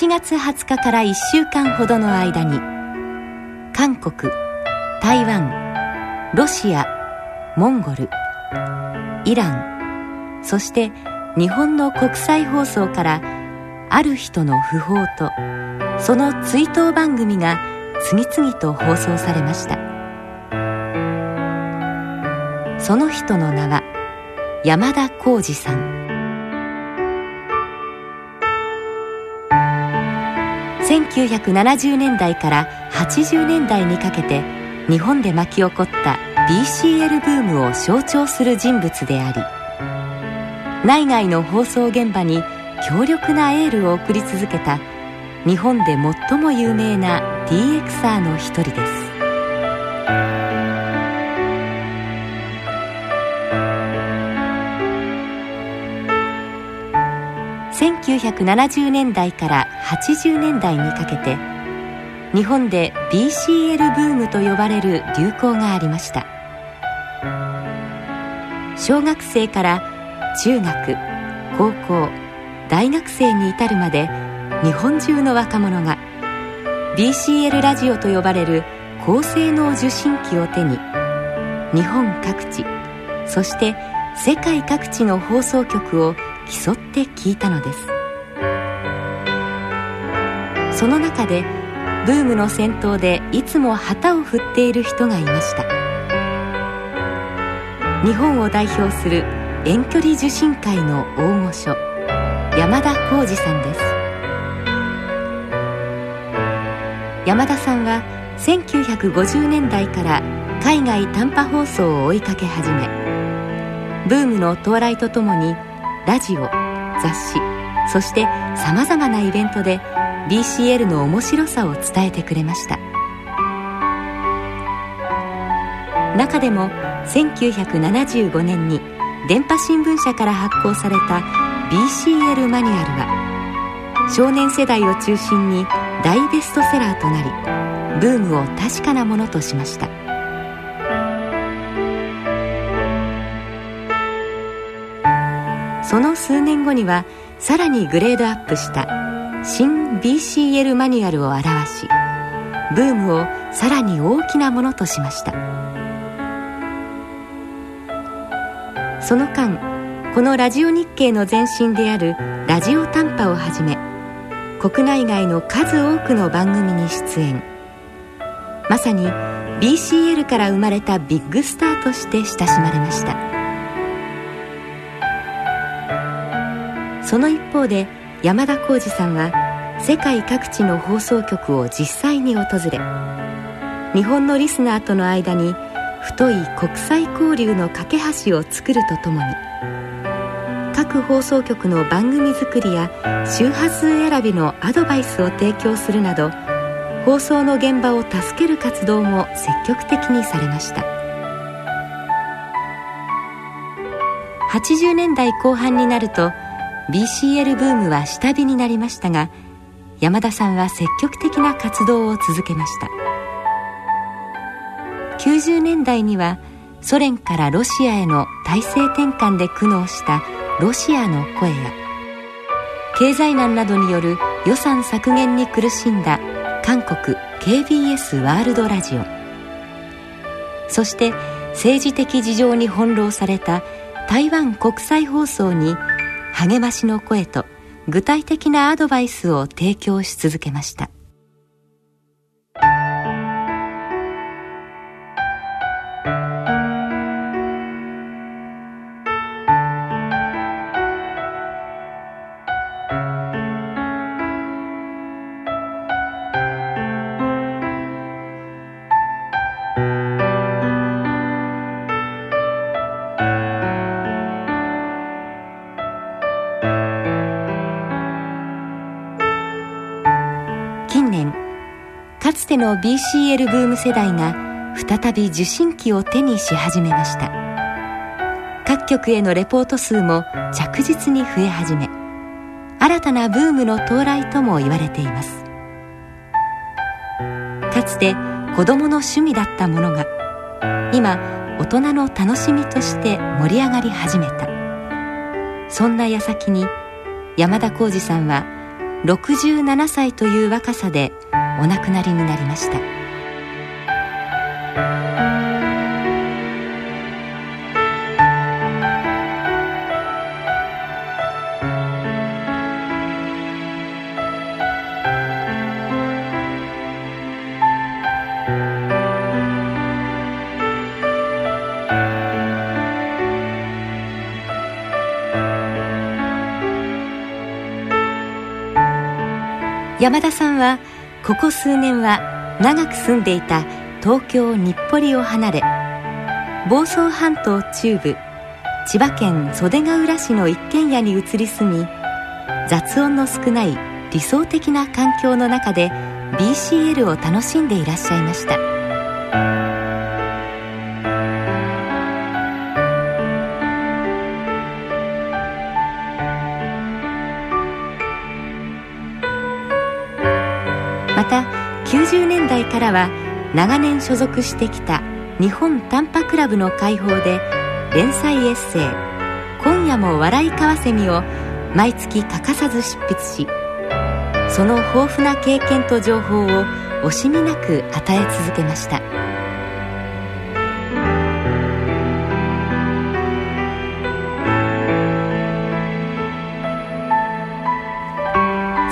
8月20日から1週間ほどの間に韓国台湾ロシアモンゴルイランそして日本の国際放送からある人の訃報とその追悼番組が次々と放送されました。その人の名は山田浩二さん。1970年代から80年代にかけて日本で巻き起こった BCL ブームを象徴する人物であり内外の放送現場に強力なエールを送り続けた日本で最も有名な DXR の一人です。1970年代から80年代にかけて日本で BCL ブームと呼ばれる流行がありました。小学生から中学高校大学生に至るまで日本中の若者が BCL ラジオと呼ばれる高性能受信機を手に日本各地そして世界各地の放送局を競って聞いたのです。その中でブームの先頭でいつも旗を振っている人がいました。日本を代表する遠距離受信会の大御所山田浩二さんです。山田さんは1950年代から海外短波放送を追いかけ始めブームの到来とともにラジオ雑誌そしてさまざまなイベントで BCL の面白さを伝えてくれました。中でも1975年に電波新聞社から発行された BCL マニュアルは少年世代を中心に大ベストセラーとなりブームを確かなものとしました。その数年後にはさらにグレードアップした新 BCL マニュアルを表しブームをさらに大きなものとしました。その間このラジオ日経の前身であるラジオ短波をはじめ国内外の数多くの番組に出演。まさに BCL から生まれたビッグスターとして親しまれました。その一方で山田浩二さんは世界各地の放送局を実際に訪れ日本のリスナーとの間に太い国際交流の架け橋を作るとともに各放送局の番組作りや周波数選びのアドバイスを提供するなど放送の現場を助ける活動も積極的にされました。80年代後半になると BCL ブームは下火になりましたが山田さんは積極的な活動を続けました。90年代にはソ連からロシアへの体制転換で苦悩したロシアの声や経済難などによる予算削減に苦しんだ韓国 KBS ワールドラジオ。そして政治的事情に翻弄された台湾国際放送に励ましの声と具体的なアドバイスを提供し続けました。の BCL ブーム世代が再び受信機を手にし始めました。各局へのレポート数も着実に増え始め新たなブームの到来とも言われています。かつて子供の趣味だったものが今大人の楽しみとして盛り上がり始めた。そんな矢先に山田浩二さんは67歳という若さでお亡くなりになりました。山田さんはここ数年は長く住んでいた東京日暮里を離れ房総半島中部千葉県袖ケ浦市の一軒家に移り住み雑音の少ない理想的な環境の中で BCL を楽しんでいらっしゃいました。90年代からは長年所属してきた日本短波クラブの会報で連載エッセイ「今夜も笑いかわせみ」を毎月欠かさず執筆しその豊富な経験と情報を惜しみなく与え続けました。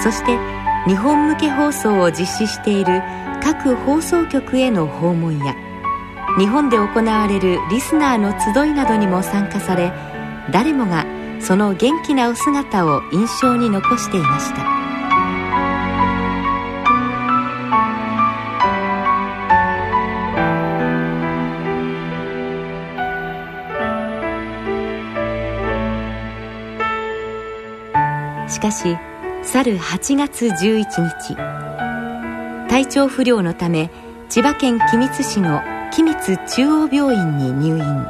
そして日本向け放送を実施している各放送局への訪問や日本で行われるリスナーの集いなどにも参加され誰もがその元気なお姿を印象に残していました。しかし去る8月11日。体調不良のため千葉県君津市の君津中央病院に入院。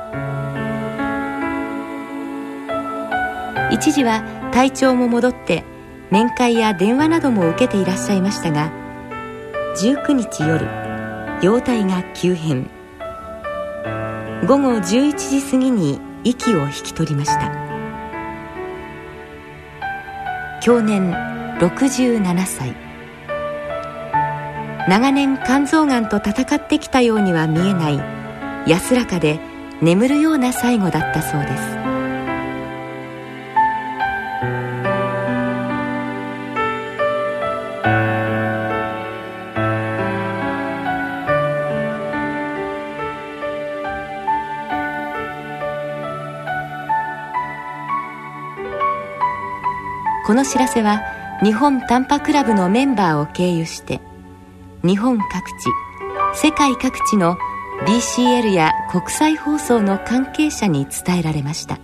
一時は体調も戻って面会や電話なども受けていらっしゃいましたが19日夜容体が急変。午後11時過ぎに息を引き取りました。享年67歳。長年肝臓がんと闘ってきたようには見えない安らかで眠るような最後だったそうです。この知らせは日本短波クラブのメンバーを経由して日本各地世界各地の BCL や国際放送の関係者に伝えられました。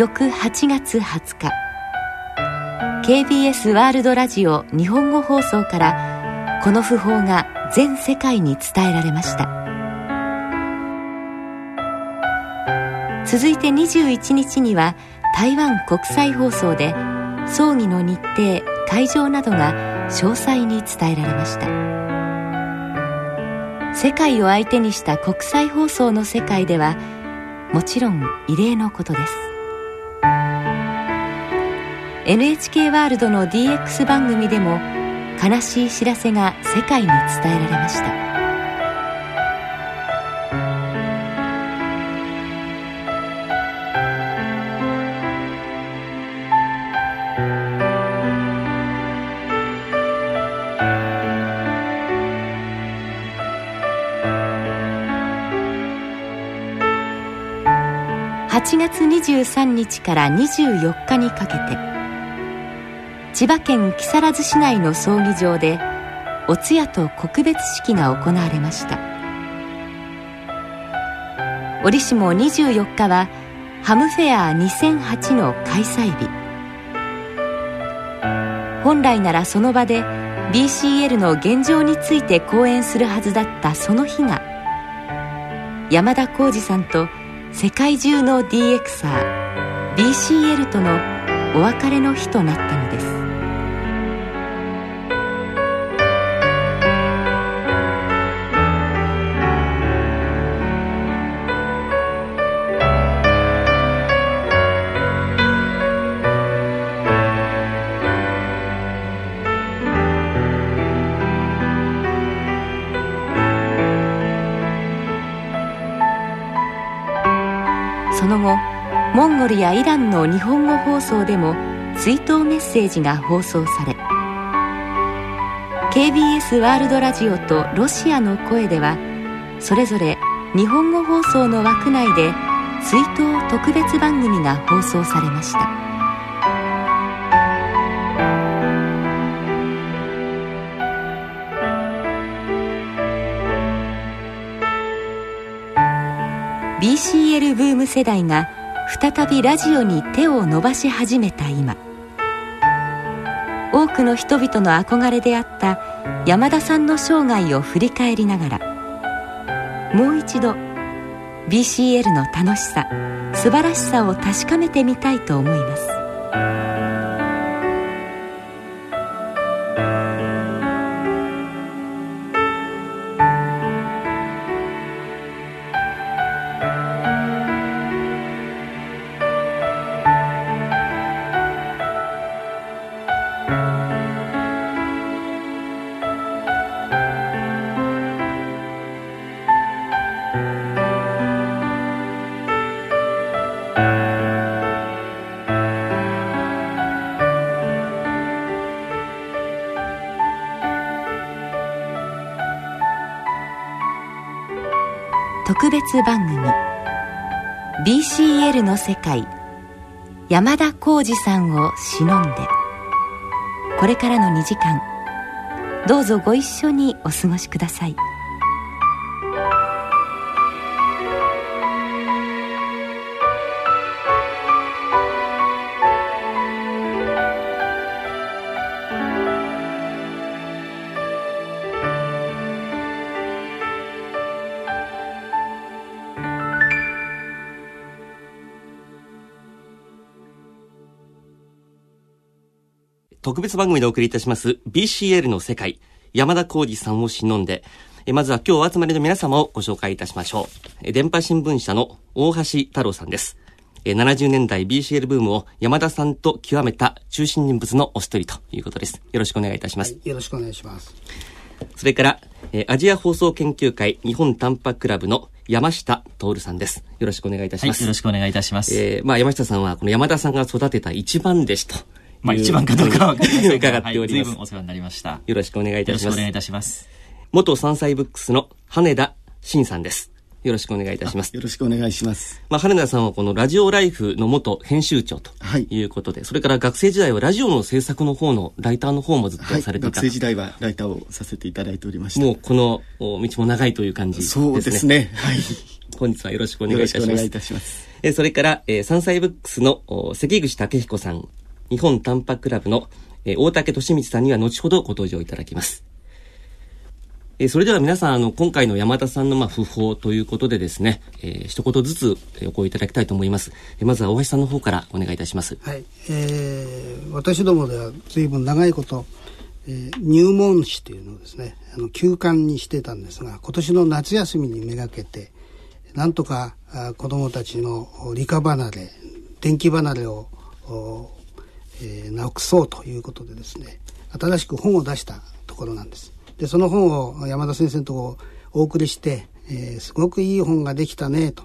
翌8月20日。KBS ワールドラジオ日本語放送からこの訃報が全世界に伝えられました。続いて21日には台湾国際放送で葬儀の日程会場などが詳細に伝えられました。世界を相手にした国際放送の世界ではもちろん異例のことです。NHK ワールドの DX 番組でも悲しい知らせが世界に伝えられました。8月23日から24日にかけて千葉県木更津市内の葬儀場でお通夜と告別式が行われました。折しも24日はハムフェア2008の開催日。本来ならその場で BCL の現状について講演するはずだったその日が山田浩二さんと世界中の DXR BCL とのお別れの日となったのです。ルやイランの日本語放送でも追悼メッセージが放送され KBS ワールドラジオとロシアの声ではそれぞれ日本語放送の枠内で追悼特別番組が放送されました。BCL ブーム世代が再びラジオに手を伸ばし始めた今。多くの人々の憧れであった山田さんの生涯を振り返りながらもう一度 BCL の楽しさ素晴らしさを確かめてみたいと思います。別番組。BCL の世界。山田浩二さんをしのんで。これからの2時間。どうぞご一緒にお過ごしください。特別番組でお送りいたします BCL の世界山田浩二さんを偲んでえまずは今日お集まりの皆様をご紹介いたしましょうえ電波新聞社の大橋太郎さんですえ70年代 BCL ブームを山田さんと極めた中心人物のお一人ということですよろしくお願いいたします、はい、よろしくお願いしますそれからえアジア放送研究会日本短波クラブの山下徹さんです。よろしくお願いいたします。はい、よろしくお願いいたします。えー、まあ山下さんはこの山田さんが育てた一番弟子とまあ一番かどうかは分かりません伺っております。はい、随分お世話になりました。よろしくお願いいたします。よろしくお願いいたします。元山菜ブックスの羽田慎さんです。よろしくお願いいたします。よろしくお願いします。まあ、羽田さんはこのラジオライフの元編集長ということで、はい、それから学生時代はラジオの制作の方のライターの方もずっとされていた、はい、学生時代はライターをさせていただいておりました。もうこの道も長いという感じですね。そうですね。はい。本日はよろしくお願いいたします。よろしくお願いいたします。えそれから、えー、山菜ブックスの関口武彦さん、日本短波クラブの、えー、大竹俊光さんには後ほどご登場いただきます。えー、それでは皆さん、あの、今回の山田さんの、まあ、訃報ということでですね、えー、一言ずつお声いただきたいと思います。えー、まずは大橋さんの方からお願いいたします。はい。えー、私どもでは随分長いこと、えー、入門誌というのをですね、あの、休刊にしてたんですが、今年の夏休みにめがけて、なんとかあ子供たちの理科離れ、電気離れを、えー、なくそうということでですね、新しく本を出したところなんです。で、その本を山田先生のとこお送りして、えー、すごくいい本ができたね、と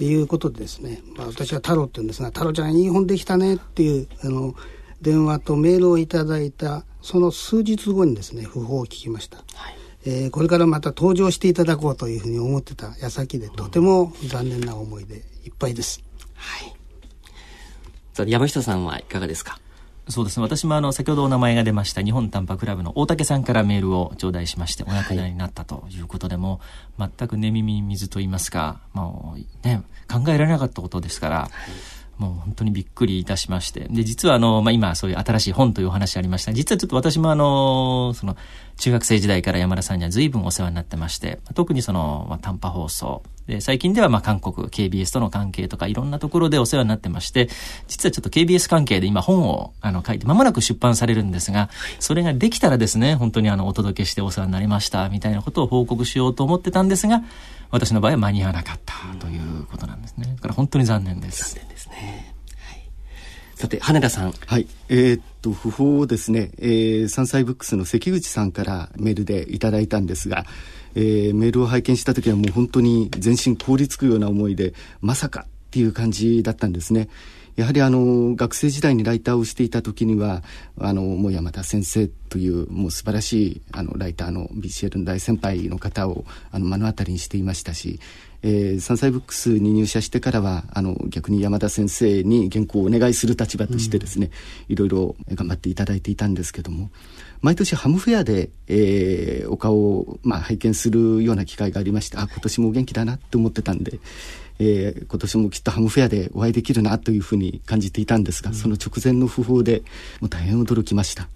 いうことでですね、まあ、私は太郎って言うんですが、太郎ちゃんいい本できたねっていう、あの、電話とメールをいただいた、その数日後にですね、訃報を聞きました。はいえー、これからまた登場していただこうというふうに思ってた矢先でとても残念な思いでいっぱいです。はい。山下さんはいかがですか？そうですね。私もあの、先ほどお名前が出ました日本短波クラブの大竹さんからメールを頂戴しまして、お亡くなりになったということでも、全く寝耳に水と言いますか、もうね、考えられなかったことですから、もう本当にびっくりいたしまして。で、実はあの、まあ、今そういう新しい本というお話ありました。実はちょっと私もあの、その、中学生時代から山田さんには随分お世話になってまして、特にその、まあ、短波放送。で、最近ではまあ韓国 KBS との関係とかいろんなところでお世話になってまして、実はちょっと KBS 関係で今本をあの書いて間もなく出版されるんですが、それができたらですね、本当にあのお届けしてお世話になりましたみたいなことを報告しようと思ってたんですが、私の場合は間に合わなかったということなんですね。だから本当に残念です。さて、羽田さん。はい。えー、っと、訃報をですね、えー、山菜ブックスの関口さんからメールでいただいたんですが、えー、メールを拝見した時はもう本当に全身凍りつくような思いで、まさかっていう感じだったんですね。やはりあの学生時代にライターをしていた時にはあのもう山田先生というもう素晴らしいあのライターの BCL の大先輩の方をあの目の当たりにしていましたしえー、山菜ブックスに入社してからはあの逆に山田先生に原稿をお願いする立場としてですね、うん、いろいろ頑張っていただいていたんですけども毎年ハムフェアで、えー、お顔を、まあ、拝見するような機会がありましてあ今年も元気だなって思ってたんで。えー、今年もきっとハムフェアでお会いできるなというふうに感じていたんですが、うん、その直前の訃報でもう大変驚きました。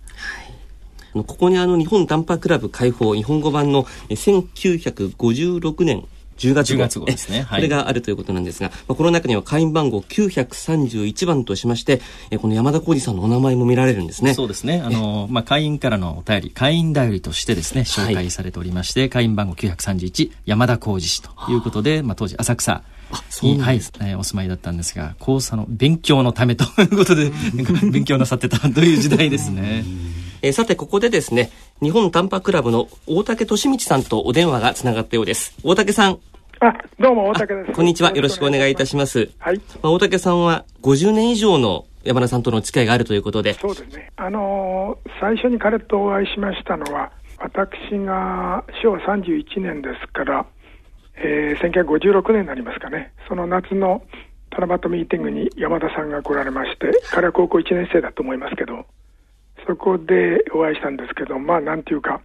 ここにあの日本短波クラブ開放日本語版の1956年10月号。月号ですね。はい。これがあるということなんですが、まあ、この中には会員番号931番としまして、えこの山田浩二さんのお名前も見られるんですね。そうですね。あの、まあ、会員からのお便り、会員頼りとしてですね、紹介されておりまして、はい、会員番号931、山田浩二氏ということで、まあ、当時浅草、に、はい、えー、お住まいだったんですが、交差の勉強のためということで、勉強なさってたという時代ですね。えー、さて、ここでですね、日本短波クラブの大竹俊道さんとお電話がつながったようです。大竹さん。あ、どうも、大竹です。こんにちは。よろしくお願いいたします。はい。まあ、大竹さんは50年以上の山田さんとの付き合いがあるということで。そうですね。あのー、最初に彼とお会いしましたのは、私が昭和31年ですから、えー、1956年になりますかね。その夏の七夕ミーティングに山田さんが来られまして、彼は高校1年生だと思いますけど、そこでお会いしたんですけど、まあなんていうか、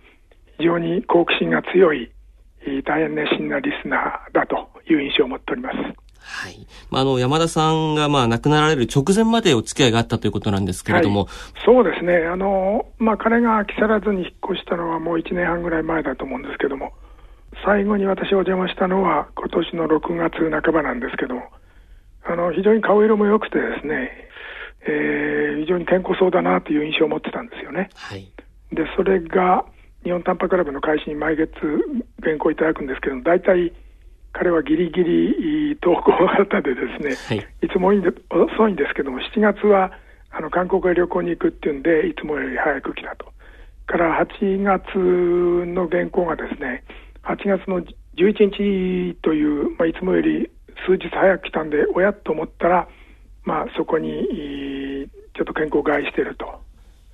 非常に好奇心が強い、大変熱心なリスナーだという印象を持っております。はい。まあ、あの、山田さんが、まあ、亡くなられる直前までお付き合いがあったということなんですけれども。はい、そうですね。あの、まあ、彼が木更津に引っ越したのはもう1年半ぐらい前だと思うんですけども、最後に私お邪魔したのは今年の6月半ばなんですけども、あの、非常に顔色も良くてですね、えー、非常に健康そうだなという印象を持ってたんですよね。はい。で、それが、日本短波クラブの開始に毎月原稿いただくんですけど大体彼はギリギリ投稿型でですね、はい、いつも遅いんですけども7月はあの韓国へ旅行に行くっていうんでいつもより早く来たと。から8月の原稿がですね8月の11日という、まあ、いつもより数日早く来たんでおやと思ったら、まあ、そこにちょっと健康を害していると。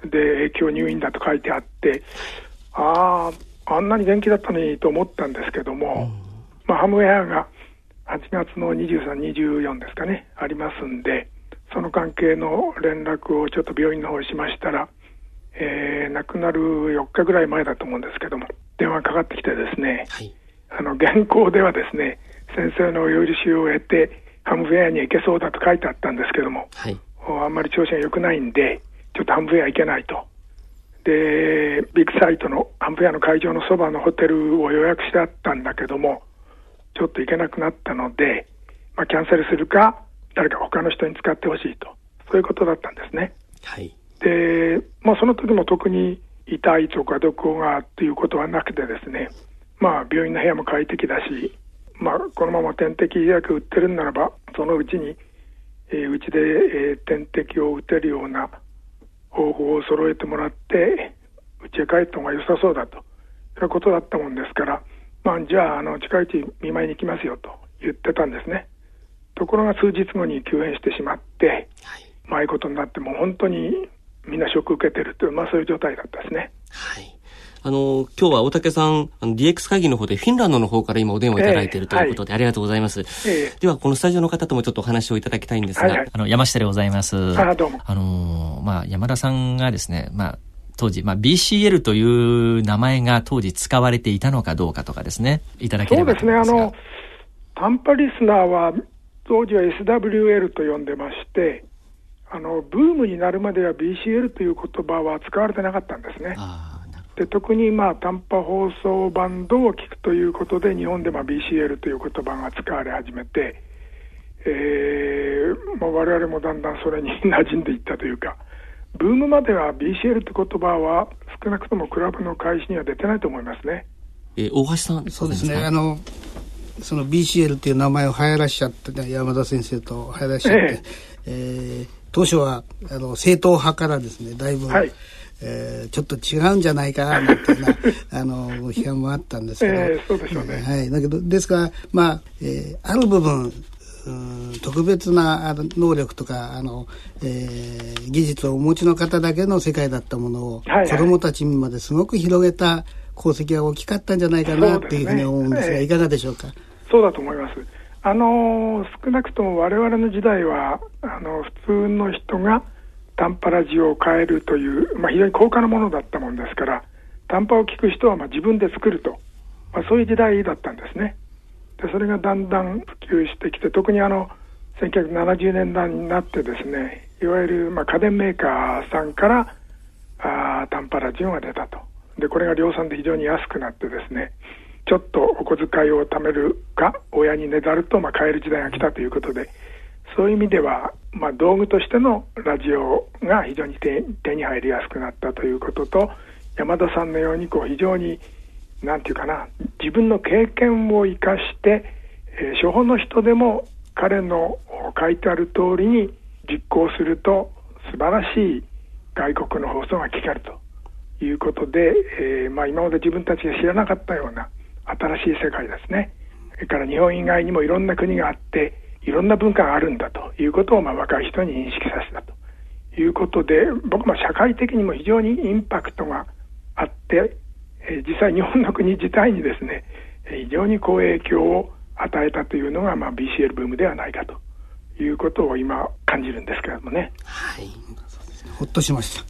で影響入院だと書いてあってああ、あんなに元気だったのにと思ったんですけども、まあ、ハムウェアが8月の23、24ですかね、ありますんで、その関係の連絡をちょっと病院の方にしましたら、えー、亡くなる4日ぐらい前だと思うんですけども、電話かかってきてですね、はい、あの原稿ではですね、先生のお許しを得て、ハムフェアに行けそうだと書いてあったんですけども、はい、あんまり調子が良くないんで、ちょっとハムフェア行けないと。でビッグサイトのアンプェアの会場のそばのホテルを予約してあったんだけどもちょっと行けなくなったので、まあ、キャンセルするか誰か他の人に使ってほしいとそういうことだったんですね。はい、で、まあ、その時も特に痛いとかどこがということはなくてですね、まあ、病院の部屋も快適だし、まあ、このまま点滴薬売ってるんならばそのうちにうち、えー、で、えー、点滴を打てるような方法を揃えてもらって家へ帰った方が良さそうだと。いうことだったもんですから、まあ、じゃああの近いうち見舞いに行きますよと言ってたんですね。ところが数日後に急変してしまって、はい、まあ、いうことになっても本当にみんなショック受けてるという、まあ、そういう状態だったですね。はいあの、今日は大竹さん、あの DX 会議の方でフィンランドの方から今お電話いただいているということで、ありがとうございます。えー、では、このスタジオの方ともちょっとお話をいただきたいんですが。はいはい、あの、山下でございます。あ、どうも。あの、まあ、山田さんがですね、まあ、当時、まあ、BCL という名前が当時使われていたのかどうかとかですね、いただければと思いますそうですね、あの、短波リスナーは、当時は SWL と呼んでまして、あのブームになるまでは BCL という言葉は使われてなかったんですね。で特にまあ短波放送バンドを聞くということで日本でまあ BCL という言葉が使われ始めて、えーまあ、我々もだんだんそれに馴染んでいったというかブームまでは BCL という言葉は少なくともクラブの開始には出てないと思いますね。えー、大橋さんそうですね。あのその BCL っていう名前を流行らしちゃって、ね、山田先生と流行らしちゃって、えー、えー当初はあの正統派からですねだいぶ、はい、えー、ちょっと違うんじゃないかなんてな あの批判もあったんですけど、えー、そうでしょうね、はい、だけどですからまあ、えー、ある部分特別な能力とかあの、えー、技術をお持ちの方だけの世界だったものを、はいはい、子どもたちにまですごく広げた功績が大きかったんじゃないかなっていうふうに思うんですが、ね、いかがでしょうか？そうだと思います。あの少なくとも我々の時代はあの普通の人が短波ラジオを変えるという、まあ、非常に高価なものだったもんですから短波を聞く人はま自分で作ると、まあ、そういう時代だったんですね。でそれがだんだん普及してきて特にあの1970年代になってですねいわゆるま家電メーカーさんからあ短波ラジオが出たと。でこれが量産で非常に安くなってですねちょっとお小遣いを貯めるか親にねだるとまあ買える時代が来たということでそういう意味では、まあ、道具としてのラジオが非常に手に入りやすくなったということと山田さんのようにこう非常に何て言うかな自分の経験を生かして、えー、初歩の人でも彼の書いてある通りに実行すると素晴らしい外国の放送が聞けるということで、えーまあ、今まで自分たちが知らなかったような新しい世界ですね。それから日本以外にもいろんな国があっていろんな文化があるんだということをまあ若い人に認識させたということで僕も社会的にも非常にインパクトがあって、え実際日本の国自体にですね非常に好影響を与えたというのが、まあ、BCL ブームではないかということを今感じるんですけれどもね。はい、ほっとしました。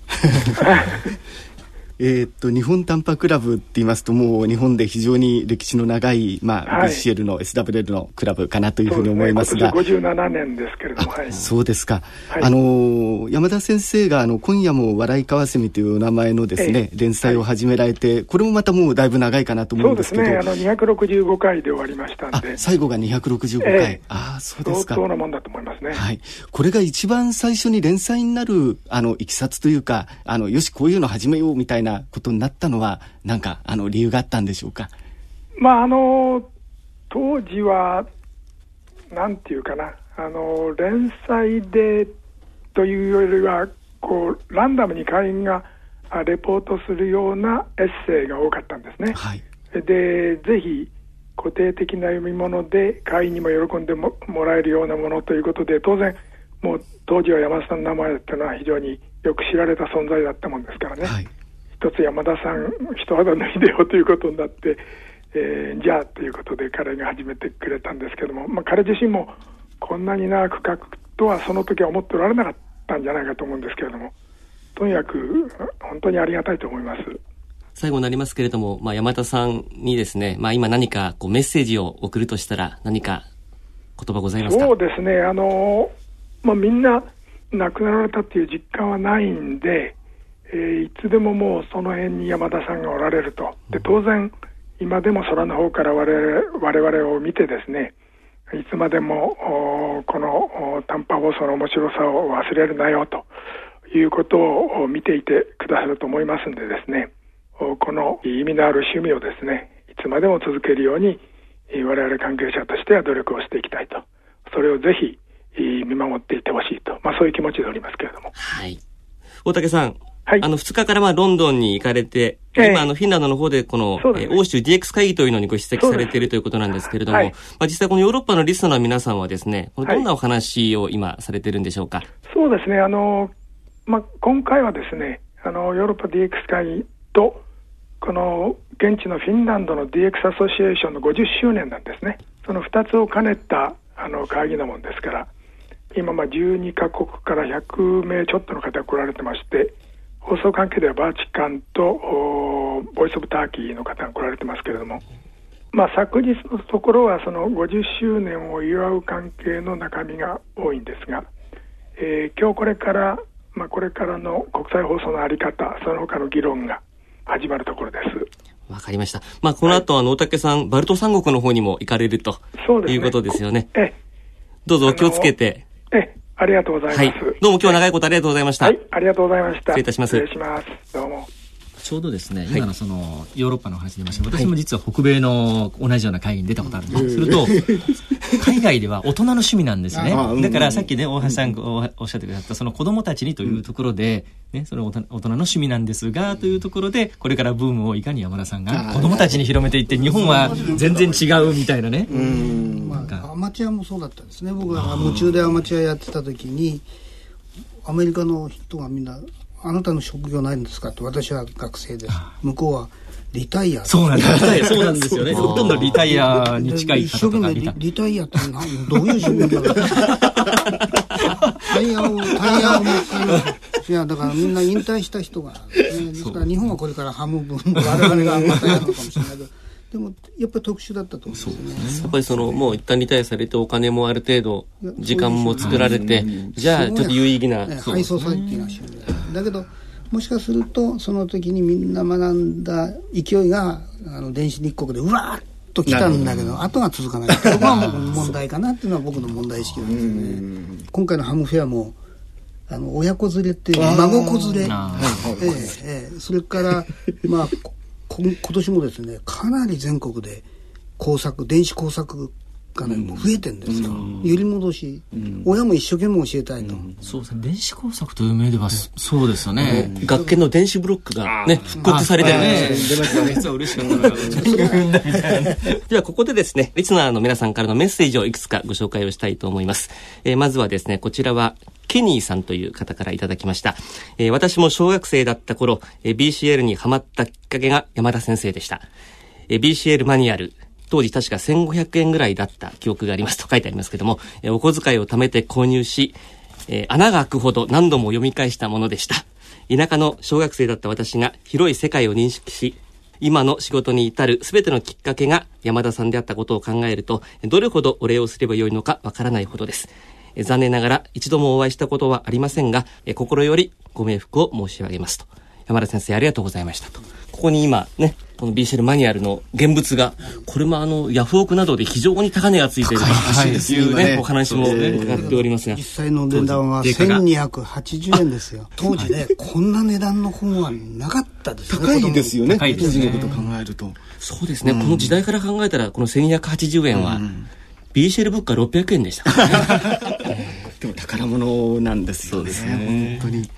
えー、っと日本短波クラブって言いますともう日本で非常に歴史の長い、まあはい、BCL の SWL のクラブかなというふうに思いますが。す、ね、57年ですけれども、はい、そうですか、はい、あの山田先生があの今夜も笑いかわせみというお名前のですね、えー、連載を始められてこれもまたもうだいぶ長いかなと思うんですけど。そうですね。あの265回で終わりましたんで。最後が265回、えー、ああそうですか。相当なもんだと思いますね。はい。これが一番最初に連載になるあのいきさつというかあのよしこういうの始めようみたいなことになったのは、なんかあの理由があったんでしょうか？まあ、あの当時は、なんていうかな、あの連載でというよりは、こうランダムに会員がレポートするようなエッセイが多かったんですね。はい、でぜひ固定的な読み物で会員にも喜んでもらえるようなものということで当然もう当時は山田さんの名前っていうのは非常によく知られた存在だったもんですからね、はい、一つ山田さん人肌脱いでよということになって、えー、じゃあということで彼が始めてくれたんですけども、まあ、彼自身もこんなに長く書くとはその時は思っておられなかったんじゃないかと思うんですけれどもとにかく本当にありがたいと思います。最後になりますけれども、まあ、山田さんにですね、まあ、今何かこうメッセージを送るとしたら何か言葉ございますか？そうですねあの、まあ、みんな亡くなられたっていう実感はないんでえー、いつでももうその辺に山田さんがおられると、で当然、今でも空の方から我々を見てですね、いつまでもこの短波放送の面白さを忘れるなよということを見ていてくださると思いますんでですね、この意味のある趣味をですね、いつまでも続けるように、我々関係者としては努力をしていきたいと、それをぜひ見守っていてほしいと、まあそういう気持ちでおりますけれども。はい。大竹さん、はい。あの、2日からまあ、ロンドンに行かれて、えー、今、あの、フィンランドの方で、この、ね、欧州 DX 会議というのにご出席されているということなんですけれども、はい、まあ、実際このヨーロッパのリスナーの皆さんはですね、これどんなお話を今されてるんでしょうか、はい、そうですね、あの、まあ、今回はですね、あの、ヨーロッパ DX 会議と、この現地のフィンランドの DX アソシエーションの50周年なんですね。その2つを兼ねたあの会議なもんですから、今、12カ国から100名ちょっとの方が来られてまして、放送関係ではバーチカンとボイス・オブ・ターキーの方が来られてますけれども、まあ、昨日のところはその50周年を祝う関係の中身が多いんですが、えー、今日これから、まあ、これからの国際放送の在り方、その他の議論が始まるところです。わかりました。まあ、この後、はい、あの、大竹さん、バルト三国の方にも行かれると、ね、いうことですよね。えどうぞお気をつけて。えありがとうございます。はい、どうも今日は長いことありがとうございました。はい、ありがとうございました。失礼いたします。失礼します。どうも。ちょうどですね、今のそのヨーロッパの話出ました、私も実は北米の同じような会議に出たことあるんです、すると海外では大人の趣味なんですね。だからさっきね大橋さんがおっしゃってくださったその子供たちにというところで、ね、その大人の趣味なんですがというところでこれからブームをいかに山田さんが子供たちに広めていって日本は全然違うみたいなね。まあ、アマチュアもそうだったんですね。僕が夢中でアマチュアやってた時にアメリカの人がみんなあなたの職業ないんですかって私は学生です。向こうはリタイア。そうなんです。そうなんですよね。ほとんどリタイアに近い方とかリリタイアって何どういう職業だろう。タイヤをタイヤをもいやだからみんな引退した人が、ね、ですから日本はこれからハム分我々がまたやるのかもしれないけど。でもやっぱり特殊だったと思うんですね。やっぱりそのもう一旦リタイアされてお金もある程度時間も作られて、じゃあちょっと有意義な。配送されていらっしゃる。だけどもしかするとその時にみんな学んだ勢いがあの電子日国でうわーっと来たんだけど後が続かない。ここが問題かなっていうのは僕の問題意識なんですよね。今回のハムフェアもあの親子連れっていう孫子連れ、ええええ、それからまあ今年もですねかなり全国で工作電子工作がね、もう増えてん。ですよ、揺り戻し、親も一生懸命教えたいと、そうですね。電子工作という名では、そうですよね。学研の電子ブロックがね復刻されてる。ね出ましたね実は嬉しかったではここでですねリスナーの皆さんからのメッセージをいくつかご紹介をしたいと思います、えー、まずはですねこちらはケニーさんという方からいただきました。えー、私も小学生だった頃、えー、BCL にハマったきっかけが山田先生でした。えー、BCL マニュアル、当時確か1500円ぐらいだった記憶がありますと書いてありますけども、え、お小遣いを貯めて購入し、えー、穴が開くほど何度も読み返したものでした。田舎の小学生だった私が広い世界を認識し、今の仕事に至る全てのきっかけが山田さんであったことを考えると、どれほどお礼をすればよいのかわからないほどです。残念ながら一度もお会いしたことはありませんが、心よりご冥福を申し上げますと。山田先生ありがとうございましたと。ここに今ね、この BCL マニュアルの現物が、これもあの、ヤフオクなどで非常に高値がついているというね、お話も伺っておりますが。実際の値段は1280円ですよ。当時ね、こんな値段の本はなかったですね。高いですよね。高いですね。こと考えると。そうですね。この時代から考えたら、この1280円は、BCL 物価600円でした。でも宝物なんですよね。そうですね。本当に。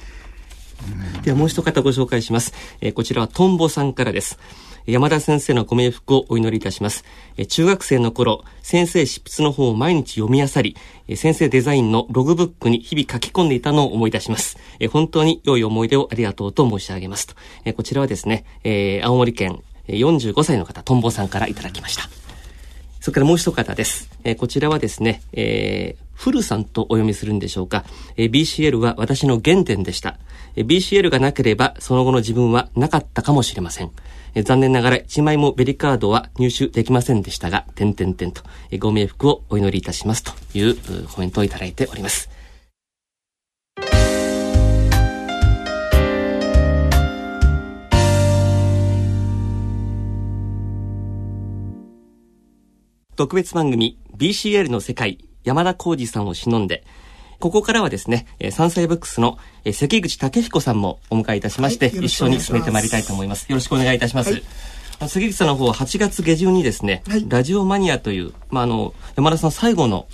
ではもう一方ご紹介します。えー、こちらはトンボさんからです。山田先生のご冥福をお祈りいたします。え中学生の頃、先生執筆の本を毎日読み漁り、え先生デザインのログブックに日々書き込んでいたのを思い出します。え本当に良い思い出をありがとうと申し上げますと。えこちらはですね、えー、青森県45歳の方、トンボさんからいただきました。それからもう一方です。えー、こちらはですね、えー、フルさんとお読みするんでしょうか。えー、BCL は私の原点でした。えー、BCL がなければ、その後の自分はなかったかもしれません。えー、残念ながら一枚もベリカードは入手できませんでしたが、点々点と、えー、ご冥福をお祈りいたしますというコメントをいただいております。特別番組 BCL の世界山田浩二さんを忍んで、ここからはですね、三歳ブックスの関口武彦さんもお迎えいたしまして、はい、一緒に進めてまいりたいと思います。よろしくお願いいたします。はい関口さんの方は8月下旬にですね、はい、ラジオマニアという、まあ、あの、山田さん最後の、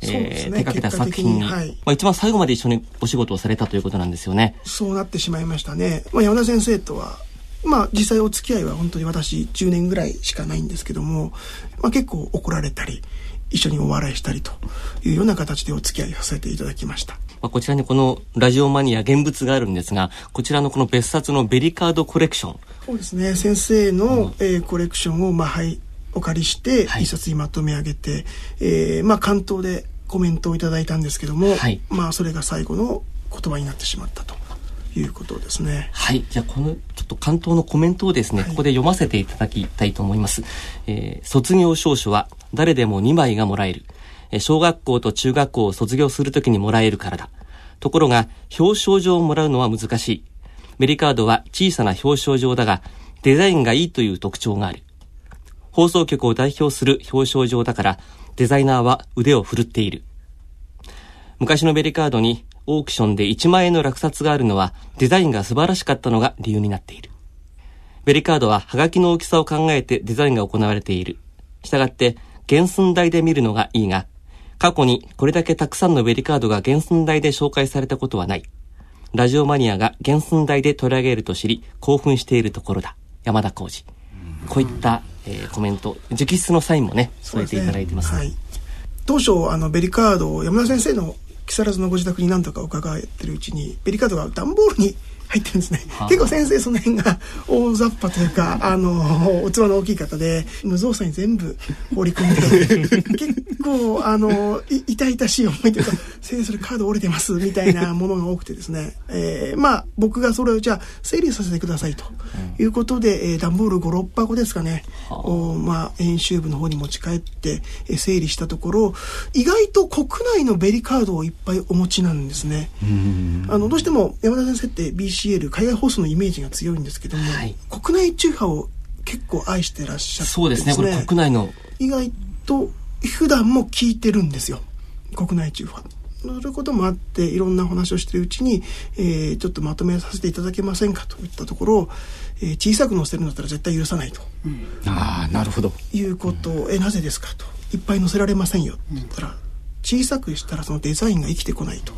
えー、ね、手掛けた作品に、はい、まあ、一番最後まで一緒にお仕事をされたということなんですよね。そうなってしまいましたね。まあ、山田先生とは、まあ実際お付き合いは本当に私10年ぐらいしかないんですけども、まあ結構怒られたり、一緒にお笑いしたりというような形でお付き合いさせていただきました。まあ、こちらにこのラジオマニア現物があるんですが、こちらのこの別冊のベリカードコレクション。そうですね。先生の、うん、えー、コレクションを、まあ、はい、お借りして、一冊にまとめ上げて、えー、まあ、関東でコメントをいただいたんですけども、はい、まあ、それが最後の言葉になってしまったと。いうことですね。はい。じゃあ、この、と関東のコメントをですね、はい、ここで読ませていただきたいと思います。えー、卒業証書は誰でも2枚がもらえる。小学校と中学校を卒業するときにもらえるからだ。ところが、表彰状をもらうのは難しい。メリカードは小さな表彰状だが、デザインがいいという特徴がある。放送局を代表する表彰状だから、デザイナーは腕を振るっている。昔のベリカードにオークションで1万円の落札があるのはデザインが素晴らしかったのが理由になっている。ベリカードはハガキの大きさを考えてデザインが行われている。したがって原寸大で見るのがいいが、過去にこれだけたくさんのベリカードが原寸大で紹介されたことはない。ラジオマニアが原寸大で取り上げると知り興奮しているところだ。山田浩二。こういった、えー、コメント、直筆のサインもね、添えていただいてます、ね、はい。当初、あの、ベリカードを山田先生の木更津のご自宅に何度か伺ってるうちに、ベリカードが段ボールに入ってるんですね。結構先生その辺が大雑把というか、あの、器の大きい方で、無造作に全部放り込んで、結構、あの、痛々しい思いというか、先生それカード折れてますみたいなものが多くてですね、えー、まあ僕がそれをじゃあ整理させてくださいということで、えー、段ボール5、6箱ですかね、を、まあ編集部の方に持ち帰って、えー、整理したところ、意外と国内のベリカードをいっぱいお持ちなんですね。あの、どうしても山田先生って BC CL 海外放送のイメージが強いんですけども、はい、国内中波を結構愛してらっしゃって、ね、そうですね。これ国内の。意外と普段も聞いてるんですよ。国内中波そういうこともあっていろんな話をしてるうちに、えー、ちょっとまとめさせていただけませんかといったところ、えー、小さく載せるんだったら絶対許さないと、うん、ああなるほど。いうことを、うん、えなぜですかと。いっぱい載せられませんよって言ったら、小さくしたらそのデザインが生きてこないと。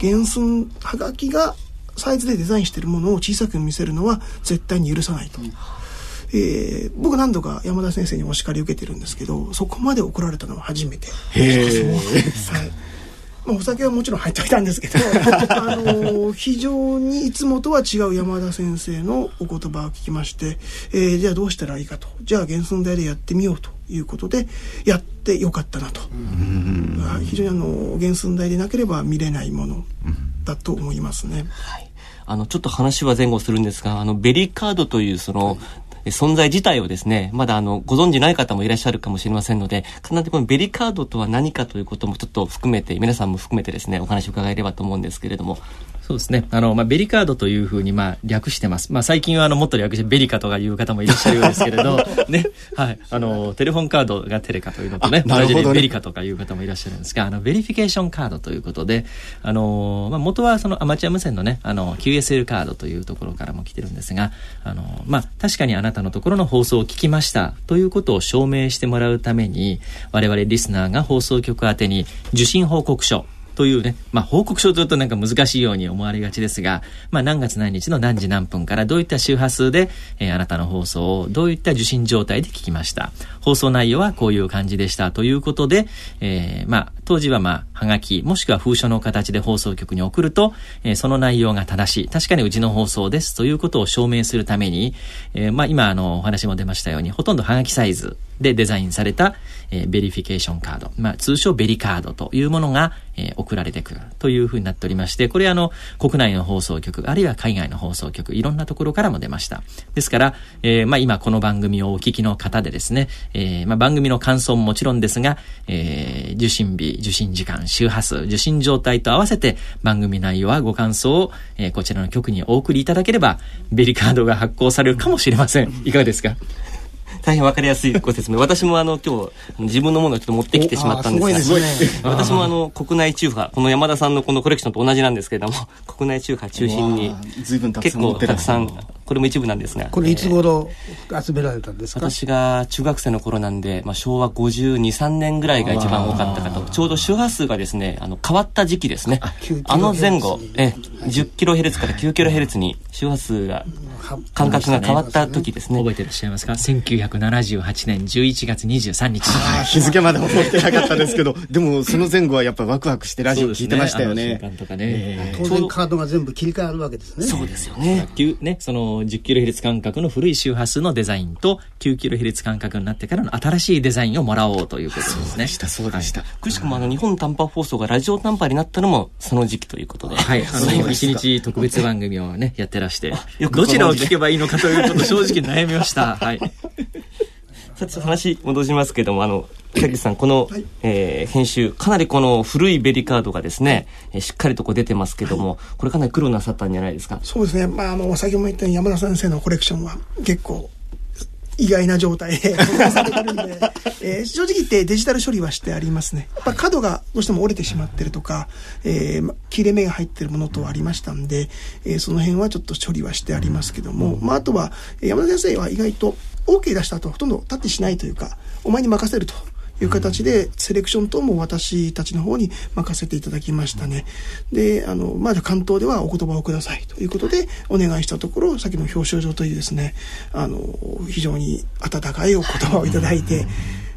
原寸はがきがサイズでデザインしてるものを小さく見せるのは絶対に許さないと。えー、僕何度か山田先生にお叱り受けてるんですけどそこまで怒られたのは初めて。へはいまあ、お酒はもちろん入っていたんですけど、あの非常にいつもとは違う山田先生のお言葉を聞きまして、えー、じゃあどうしたらいいかと。じゃあ原寸大でやってみようということで、やってよかったなと。非常にあの原寸大でなければ見れないものだと思いますね。はいあの、ちょっと話は前後するんですが、あの、ベリーカードというその、存在自体をですね、まだあの、ご存知ない方もいらっしゃるかもしれませんので、必ずこのベリーカードとは何かということもちょっと含めて、皆さんも含めてですね、お話を伺えればと思うんですけれども、そうですね。あの、まあ、ベリカードというふうに、まあ、略してます。まあ、最近は、あの、もっと略してベリカとかいう方もいらっしゃるようですけれど、ね。はい。あの、テレフォンカードがテレカというのとね、同じでベリカとかいう方もいらっしゃるんですが、あの、ベリフィケーションカードということで、あの、まあ、元はそのアマチュア無線のね、あの、QSL カードというところからも来てるんですが、あの、まあ、確かにあなたのところの放送を聞きましたということを証明してもらうために、我々リスナーが放送局宛てに受信報告書、というね、まあ、報告書というとなんか難しいように思われがちですが、まあ、何月何日の何時何分からどういった周波数で、えー、あなたの放送をどういった受信状態で聞きました。放送内容はこういう感じでしたということで、えー、まあ、当時はまあ、はがき、もしくは封書の形で放送局に送ると、えー、その内容が正しい。確かにうちの放送ですということを証明するために、えー、まあ、今あの、お話も出ましたように、ほとんどはがきサイズでデザインされた、えー、ベリフィケーションカード、まあ、通称ベリカードというものが、えー、送られてくるというふうになっておりまして、これあの、国内の放送局、あるいは海外の放送局、いろんなところからも出ました。ですから、えー、まあ、今この番組をお聞きの方でですね、えー、まあ、番組の感想ももちろんですが、えー、受信日、受信時間、周波数、受信状態と合わせて番組内容はご感想を、えー、こちらの局にお送りいただければ、ベリカードが発行されるかもしれません。いかがですか？大変わかりやすいご説明。私もあの、今日、自分のものをちょっと持ってきてしまったんですが、すね、私もあの、国内中華、この山田さんのこのコレクションと同じなんですけれども、国内中華中心に、結構たくさん、これも一部なんですが。これいつ頃集められたんですか、私が中学生の頃なんで、まあ、昭和52、3年ぐらいが一番多かったかと。ちょうど周波数がですね、あの、変わった時期ですね。あの前後、え、10キロヘルツから9キロヘルツに周波数が感覚が変わった時ですね。覚えてらっしゃいますか？1978年11月23日。日付まで覚えてなかったですけど でもその前後はやっぱワクワクしてラジオ聞いてましたよね。とかね、当然カードが全部切り替わるわけですね。そうですよね。ねその10キロヘルツ間隔の古い周波数のデザインと9キロヘルツ間隔になってからの新しいデザインをもらおうということですね。そうでしたそうでした、はい、くしくもあの日本短波放送がラジオ短波になったのもその時期ということで。はい。あの一日特別番組をねやってらして。どちらを聞けばいいのかということ正直悩みました。はいさて話戻しますけどもあの北口さんこの、はい、えー、編集かなりこの古いベリカードがですね、はい、しっかりとこう出てますけども、はい、これかなり苦労なさったんじゃないですか？そうですね。まああの先ほども言ったように山田先生のコレクションは結構意外な状態で されてるんで、えー、正直言ってデジタル処理はしてありますね。やっぱ角がどうしても折れてしまってるとか、えー、切れ目が入ってるものとありましたんで、えー、その辺はちょっと処理はしてありますけども、まあ、あとは、山田先生は意外と OK 出した後ほとんどタッチしないというか、お前に任せると。いう形で、セレクション等も私たちの方に任せていただきましたね。で、あの、まあ、関東ではお言葉をくださいということで、お願いしたところ、さっきの表彰状というですね、あの、非常に温かいお言葉をいただいて、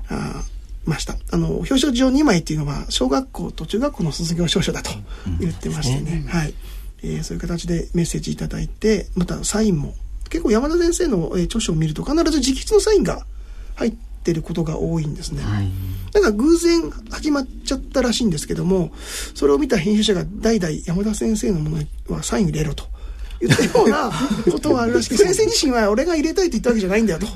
あました。あの、表彰状2枚っていうのは、小学校と中学校の卒業証書だと言ってましてね、はい。えー、そういう形でメッセージいただいて、またサインも、結構山田先生の、え著書を見ると必ず直筆のサインが入ってってることが多いんですね。はい、だから偶然始まっちゃったらしいんですけども、それを見た編集者が代々山田先生のものはサイン入れろと言ったようなことがあるらしく、先生自身は俺が入れたいと言ったわけじゃないんだよと。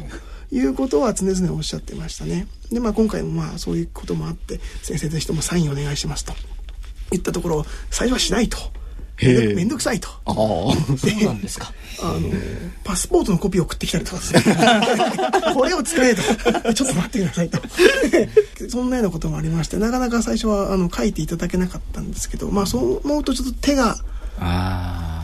いうことは常々おっしゃってましたね。で、まあ今回もまあそういうこともあって、先生ぜひともサインお願いしますと言ったところ、最初はしないと。めんどくさいと。ああ、そうなんですか。あの、パスポートのコピーを送ってきたりとかですね。これを使えと。ちょっと待ってくださいと。そんなようなこともありまして、なかなか最初はあの書いていただけなかったんですけど、まあそう思うとちょっと手が、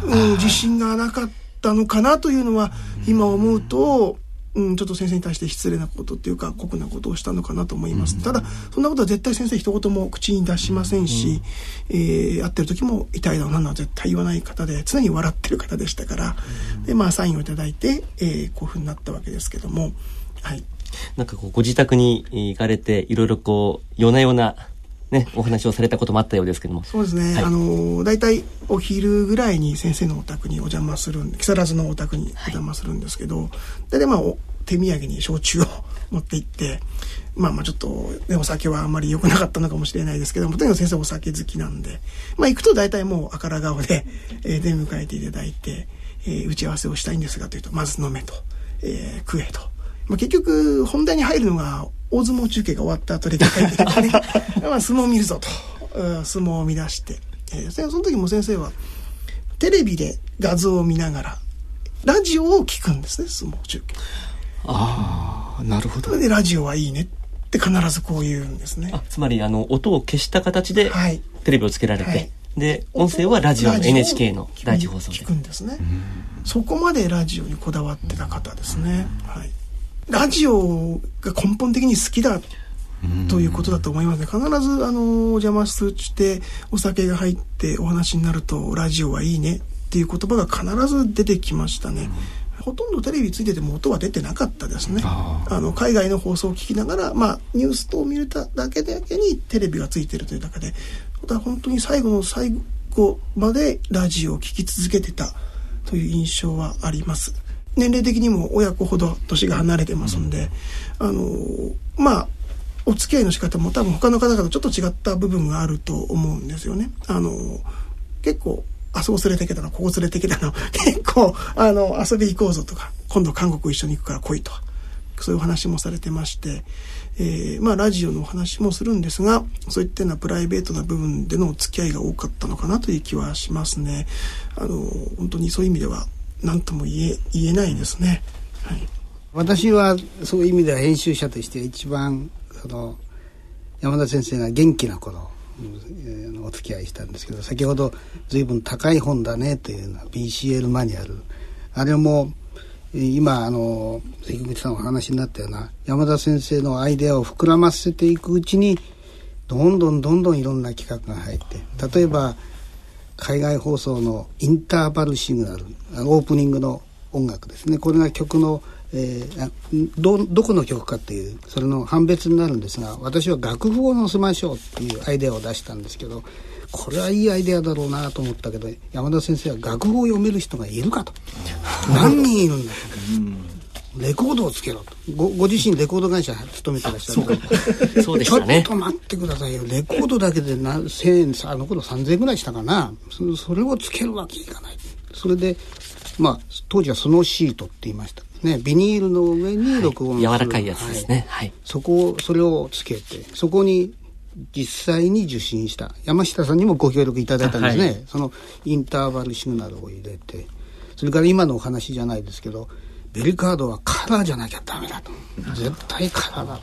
うん、自信がなかったのかなというのは、今思うと、うん、ちょっと先生に対して失礼なことっていうか酷なことをしたのかなと思います、うん、ただそんなことは絶対先生一言も口に出しませんし、うん、えー、会ってる時も痛いだろうなのは絶対言わない方で常に笑ってる方でしたから、うん、でまあサインを頂いて、えー、こういうふうになったわけですけどもはい。なんかこうご自宅に行かれていろいろこう夜な夜なね、お話をされたこともあったようですけども。そうですね。はい、あの、大体お昼ぐらいに先生のお宅にお邪魔するんで、木更津のお宅にお邪魔するんですけど、はい、大体まあ、手土産に焼酎を 持って行って、まあまあちょっと、ね、お酒はあんまり良くなかったのかもしれないですけども、とにかく先生お酒好きなんで、まあ行くと大体もうあから顔で、えー、出迎えていただいて、えー、打ち合わせをしたいんですがというと、まず飲めと、えー、食えと。まあ結局、本題に入るのが大相撲中継が終わった後で帰ってきてね、まあ、相撲を見るぞと、相撲を見出して、えー、その時も先生は、テレビで画像を見ながら、ラジオを聞くんですね、相撲中継。ああ、なるほど。で、ラジオはいいねって必ずこう言うんですね。つまり、あの、音を消した形で、テレビをつけられて、はい、で、音声はラジオの NHK の第一放送で。聞くんですね。そこまでラジオにこだわってた方ですね。はい。ラジオが根本的に好きだということだと思いますね。必ず、あの、お邪魔してお酒が入ってお話になると、ラジオはいいねっていう言葉が必ず出てきましたね。ほとんどテレビついてても音は出てなかったですね。あの、海外の放送を聞きながら、まあ、ニュースと見れただけだけにテレビがついてるというだけで、だ本当に最後の最後までラジオを聴き続けてたという印象はあります。年齢的にも親子ほど年が離れてますんで、あのまあお付き合いの仕方も多分他の方々とちょっと違った部分があると思うんですよね。あの結構あそこ連れてけたのここ連れてけたの 結構あの遊び行こうぞとか今度韓国一緒に行くから来いとそういう話もされてまして、えー、まあラジオのお話もするんですがそういったようなプライベートな部分でのお付き合いが多かったのかなという気はしますね。あの本当にそういう意味では何とも言え言えないですね。はい、私はそういう意味では編集者として一番その山田先生が元気な頃、お付き合いしたんですけど先ほど随分高い本だねというのは BCL マニュアルあれも今あの関口さんお話になったような山田先生のアイデアを膨らませていくうちにどんどんどんどんいろんな企画が入って例えば海外放送のインターバルシグナルオープニングの音楽ですねこれが曲の、えー、どどこの曲かっていうそれの判別になるんですが私は楽譜を載せましょうっていうアイデアを出したんですけどこれはいいアイデアだろうなと思ったけど山田先生は楽譜を読める人がいるかと何人いるんだと。レコードをつけろと。ごご自身レコード会社勤めてらっしゃる。そうでしたね。ちょっと待ってくださいよ。レコードだけでな1000円あの頃3000円ぐらいしたかな。そそれをつけるわけいかない。それでまあ当時はそのシートって言いました。ねビニールの上に録音する、はい、柔らかいやつですね、はい、はい、そこをそれをつけてそこに実際に受信した。山下さんにもご協力いただいたんですね、はい、そのインターバルシグナルを入れて。それから今のお話じゃないですけどベリカードはカラーじゃなきゃダメだと。絶対カラーだ。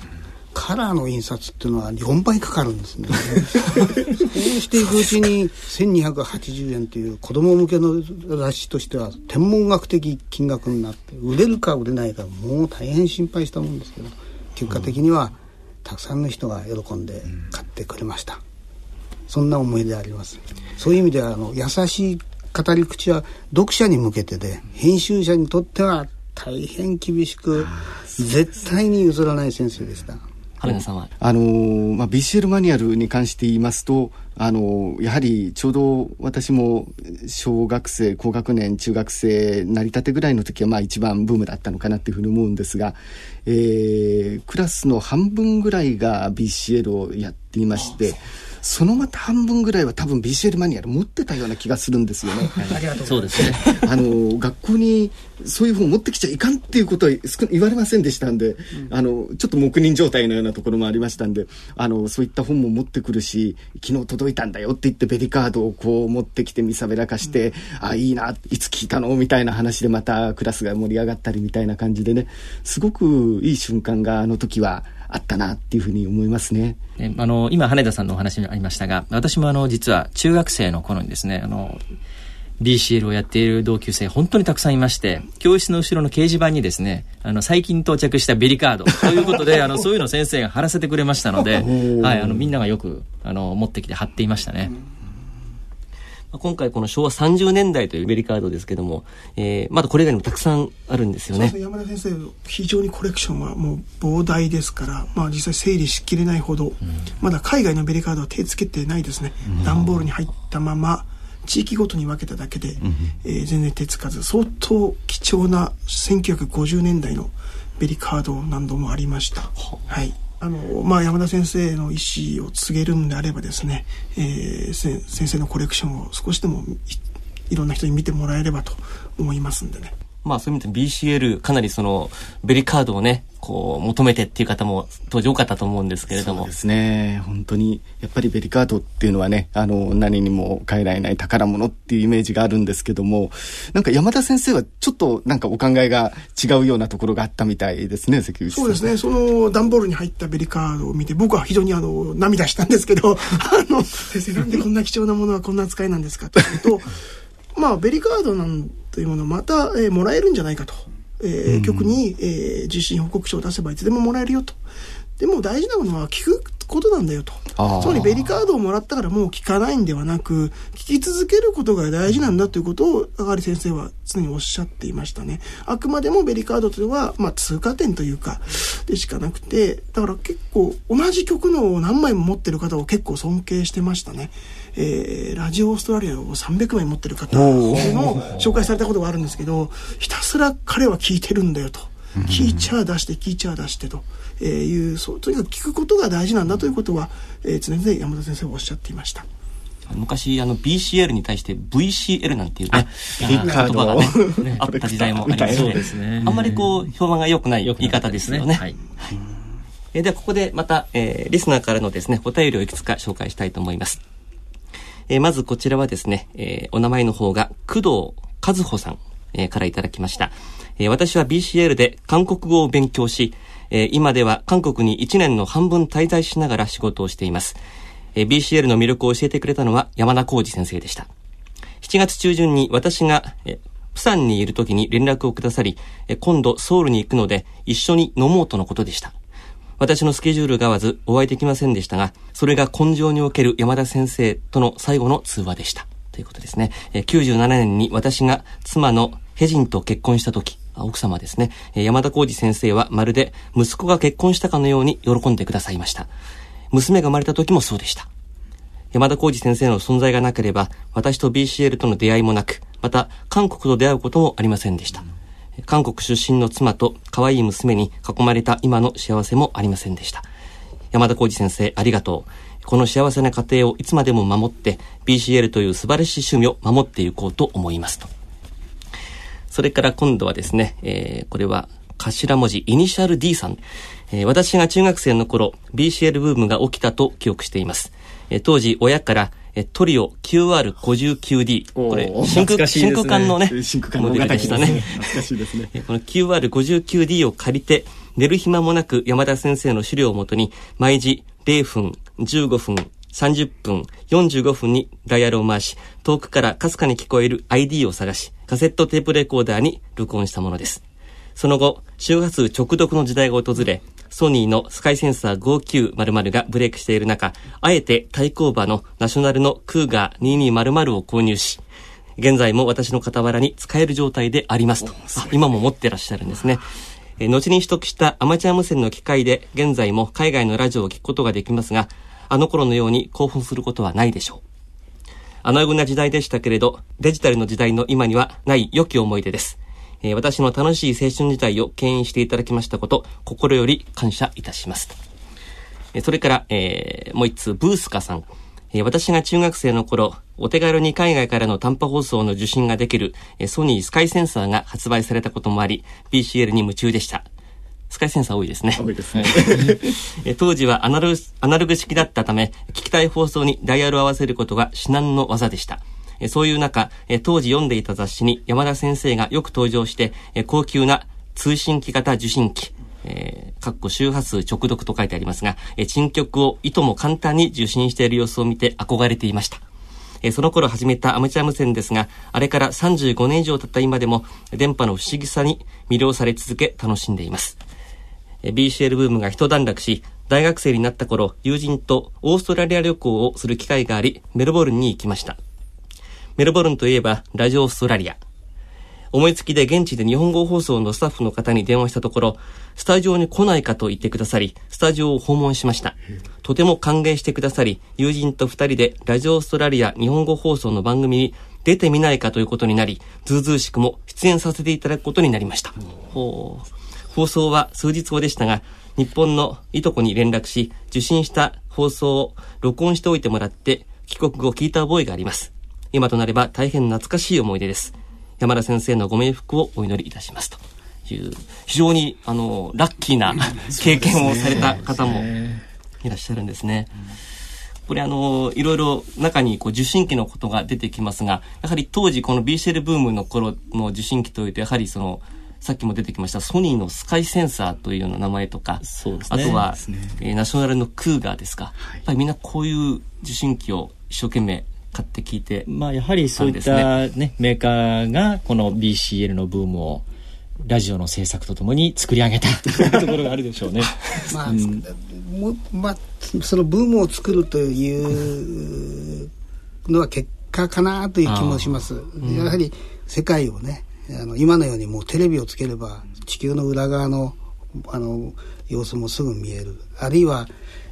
カラーの印刷っていうのは4倍かかるんですね。そうしていくうちに1280円という子供向けの雑誌としては天文学的金額になって売れるか売れないかもう大変心配したもんですけど結果的にはたくさんの人が喜んで買ってくれました、そんな思い出あります。そういう意味ではあの優しい語り口は読者に向けてで編集者にとっては大変厳しく絶対に譲らない先生でした。原田さんは？あの、まあ、BCL マニュアルに関して言いますとあのやはりちょうど私も小学生高学年中学生成り立てぐらいの時はまあ一番ブームだったのかなっていうふうに思うんですが、えー、クラスの半分ぐらいが BCL をやっていまして。そのまた半分ぐらいは多分 BCL マニュアル持ってたような気がするんですよね。ありがとうそうですね。あの学校にそういう本持ってきちゃいかんっていうことは言われませんでしたんで、うん、あのちょっと黙認状態のようなところもありましたんで、あのそういった本も持ってくるし、昨日届いたんだよって言ってベリカードをこう持ってきて見さべらかして、うん、あいいないつ聞いたのみたいな話でまたクラスが盛り上がったりみたいな感じでね、すごくいい瞬間があの時は。あったなっていうふうに思いますね。あの、今、羽田さんのお話にありましたが、私もあの、実は中学生の頃にですね、あの、BCL をやっている同級生、本当にたくさんいまして、教室の後ろの掲示板にですね、あの、最近到着したベリカードということで、あの、そういうの先生が貼らせてくれましたので、はい、あの、みんながよく、あの、持ってきて貼っていましたね。今回この昭和30年代というベリカードですけども、えー、まだこれ以外にもたくさんあるんですよね。山田先生非常にコレクションはもう膨大ですから、まあ実際整理しきれないほど、うん、まだ海外のベリカードは手つけてないですね。段、うん、ボールに入ったまま、地域ごとに分けただけで、うん、えー、全然手つかず、相当貴重な1950年代のベリカード何度もありました。はい。あの、まあ、山田先生の意思を告げるんであればですね、えー、先生のコレクションを少しでもいろんな人に見てもらえればと思いますんでね。まあそういう意味で BCL かなりそのベリカードをね、こう求めてっていう方も当時多かったと思うんですけれども。そうですね。本当に、やっぱりベリカードっていうのはね、あの、何にも変えられない宝物っていうイメージがあるんですけども、なんか山田先生はちょっとなんかお考えが違うようなところがあったみたいですね、関口さん。そうですね。その段ボールに入ったベリカードを見て、僕は非常にあの、涙したんですけど、あの、先生なんでこんな貴重なものはこんな扱いなんですかというと、まあ、ベリカードなんというものをまた、えー、もらえるんじゃないかと。えー、局に、えー、受信報告書を出せばいつでももらえるよと。でも大事なものは聞くことなんだよと。つまりベリカードをもらったからもう聞かないんではなく、聞き続けることが大事なんだということを、あがり先生は常におっしゃっていましたね。あくまでもベリカードというのは、まあ通過点というか、でしかなくて、だから結構同じ曲のを何枚も持ってる方を結構尊敬してましたね。えー、ラジオオーストラリアを300枚持ってる方の紹介されたことがあるんですけど、ひたすら彼は聞いてるんだよと。聞いちゃ出して、聞いちゃ出してと。えー、いう、そう、とにかく聞くことが大事なんだということは、えー、常々山田先生はおっしゃっていました。昔、あの、BCL に対して VCL なんていうね、言葉がね、あった時代もありまして、ね、あんまりこう、評判が良くない言い方ですよね。はい。えー、では、ここでまた、えー、リスナーからのですね、お便りをいくつか紹介したいと思います。えー、まずこちらはですね、えー、お名前の方が、工藤和穂さん、えー、からいただきました。えー、私は BCL で韓国語を勉強し、えー、今では韓国に1年の半分滞在しながら仕事をしています。えー、BCL の魅力を教えてくれたのは山田浩二先生でした。7月中旬に私が、えー、プサンにいる時に連絡をくださり、えー、今度ソウルに行くので一緒に飲もうとのことでした。私のスケジュールが合わずお会いできませんでしたが、それが根性における山田先生との最後の通話でした。ということですね。えー、97年に私が妻のヘジンと結婚した時、奥様ですね、山田浩二先生はまるで息子が結婚したかのように喜んでくださいました。娘が生まれた時もそうでした。山田浩二先生の存在がなければ、私と BCL との出会いもなく、また韓国と出会うこともありませんでした。韓国出身の妻と可愛い娘に囲まれた今の幸せもありませんでした。山田浩二先生、ありがとう。この幸せな家庭をいつまでも守って、BCL という素晴らしい趣味を守っていこうと思いますと。それから今度はですね、えー、これは頭文字、イニシャル D さん。えー、私が中学生の頃、BCL ブームが起きたと記憶しています。えー、当時、親から、えトリオ QR59D。これ、真空、真空管のね、真空管の出てきたね。懐かしいですね。この QR59D を借りて、寝る暇もなく山田先生の資料をもとに、毎時0分、15分、30分、45分にダイヤルを回し、遠くからかすかに聞こえる ID を探し、カセットテープレコーダーに録音したものです。その後、周波数直読の時代が訪れ、ソニーのスカイセンサー5900がブレイクしている中、あえて対抗馬のナショナルのクーガー2200を購入し、現在も私の傍らに使える状態でありますと。今も持ってらっしゃるんですね。え後に取得したアマチュア無線の機械で現在も海外のラジオを聞くことができますが、あの頃のように興奮することはないでしょう。アナログな時代でしたけれど、デジタルの時代の今にはない良き思い出です。えー、私の楽しい青春時代を牽引していただきましたこと、心より感謝いたします。えー、それから、えー、もう一通、ブースカさん。えー、私が中学生の頃、お手軽に海外からの短波放送の受信ができる、えー、ソニースカイセンサーが発売されたこともあり、BCL に夢中でした。スカイセンサー多いですね。多いですね。当時はアナログアナログ式だったため、聞きたい放送にダイヤルを合わせることが至難の技でした。そういう中、当時読んでいた雑誌に山田先生がよく登場して、高級な通信機型受信機、えー、かっこ周波数直読と書いてありますが、え珍曲をいとも簡単に受信している様子を見て憧れていました。えその頃始めたアマチュア無線ですが、あれから35年以上経った今でも、電波の不思議さに魅了され続け楽しんでいます。え BCL ブームが一段落し、大学生になった頃、友人とオーストラリア旅行をする機会があり、メルボルンに行きました。メルボルンといえば、ラジオオストラリア。思いつきで現地で日本語放送のスタッフの方に電話したところ、スタジオに来ないかと言ってくださり、スタジオを訪問しました。とても歓迎してくださり、友人と二人でラジオオストラリア日本語放送の番組に出てみないかということになり、ずうずうしくも出演させていただくことになりました。ほう放送は数日後でしたが、日本のいとこに連絡し、受信した放送を録音しておいてもらって、帰国後聞いた覚えがあります。今となれば大変懐かしい思い出です。山田先生のご冥福をお祈りいたしますと。いう、非常に、あの、ラッキーな経験をされた方もいらっしゃるんですね。これあの、いろいろ中にこう受信機のことが出てきますが、やはり当時この BCL ブームの頃の受信機というと、やはりその、さっきも出てきましたソニーのスカイセンサーというような名前とか、ね、あとは、ね、えー、ナショナルのクーガーですか、はい、やっぱりみんなこういう受信機を一生懸命買って聞いて、まあ、やはりそういったね、ねメーカーがこの BCL のブームをラジオの制作とともに作り上げた ところがあるでしょうね。まあ、うん、まあ、そのブームを作るというのは結果かなという気もします。うん、やはり世界をね、あの今のようにもうテレビをつければ地球の裏側のあの様子もすぐ見える。あるいは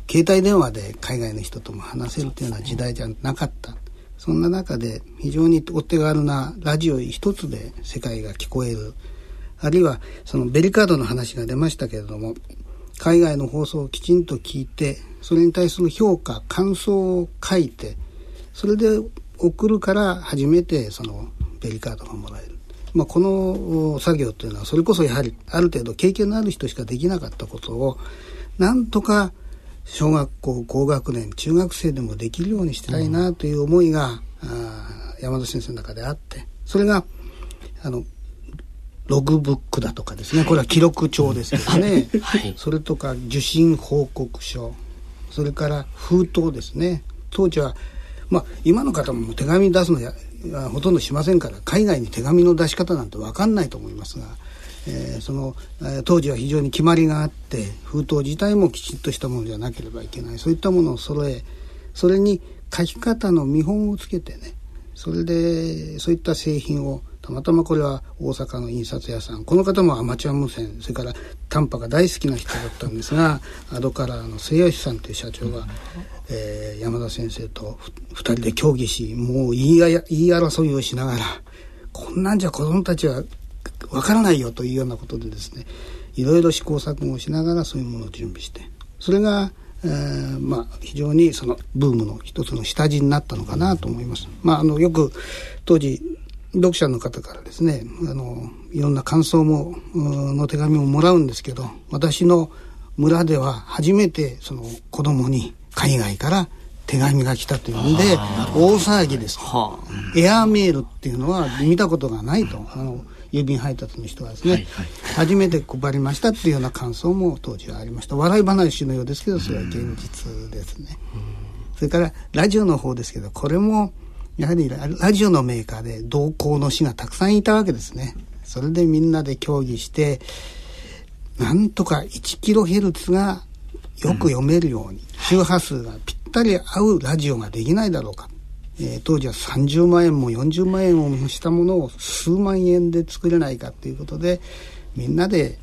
携帯電話で海外の人とも話せるというような時代じゃなかった。そんな中で非常にお手軽なラジオ一つで世界が聞こえる。あるいはそのベリカードの話が出ましたけれども海外の放送をきちんと聞いてそれに対する評価感想を書いてそれで送るから初めてそのベリカードがもらえる、まあ、この作業というのはそれこそやはりある程度経験のある人しかできなかったことをなんとか小学校高学年中学生でもできるようにしたいなという思いが、うん、山田先生の中であって。それがあのログブックだとかですね。これは記録帳ですけどね、はい、それとか受信報告書。それから封筒ですね。当時はまあ今の方も手紙出すのやほとんどしませんから海外に手紙の出し方なんて分かんないと思いますがえー、その、えー、当時は非常に決まりがあって封筒自体もきちっとしたものじゃなければいけない。そういったものを揃えそれに書き方の見本をつけてね、それでそういった製品をたまたまこれは大阪の印刷屋さんこの方もアマチュア無線それから短波が大好きな人だったんですが アドカラーの末吉さんという社長が、えー、山田先生と2人で協議しもう言い言い争いをしながらこんなんじゃ子供たちはわからないよというようなことでですねいろいろ試行錯誤しながらそういうものを準備してそれが、えー、まあ、非常にそのブームの一つの下地になったのかなと思います。まあ、あのよく当時読者の方からですねあのいろんな感想もの手紙ももらうんですけど私の村では初めてその子供に海外から手紙が来たというんで大騒ぎです、はあ、エアーメールっていうのは見たことがないと。あの郵便配達の人はですね、はいはい、初めて配りましたっていうような感想も当時はありました笑い話のようですけどそれは現実ですねそれからラジオの方ですけどこれもやはりラジオのメーカーで同行の師がたくさんいたわけですね。それでみんなで協議して、なんとか 1kHz がよく読めるように、周波数がぴったり合うラジオができないだろうか。えー、当時は30万円も40万円をしたものを数万円で作れないかということで、みんなで、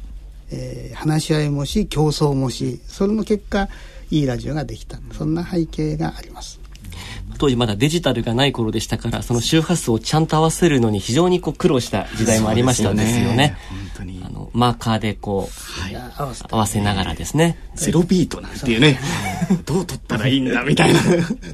えー、話し合いもし、競争もし、それの結果、いいラジオができた。そんな背景があります。当時まだデジタルがない頃でしたからその周波数をちゃんと合わせるのに非常にこう苦労した時代もありましたですよね。あのマーカーでこう、はい、合わせながらですね。ゼロビートなんていうね。どう取ったらいいんだみたいな。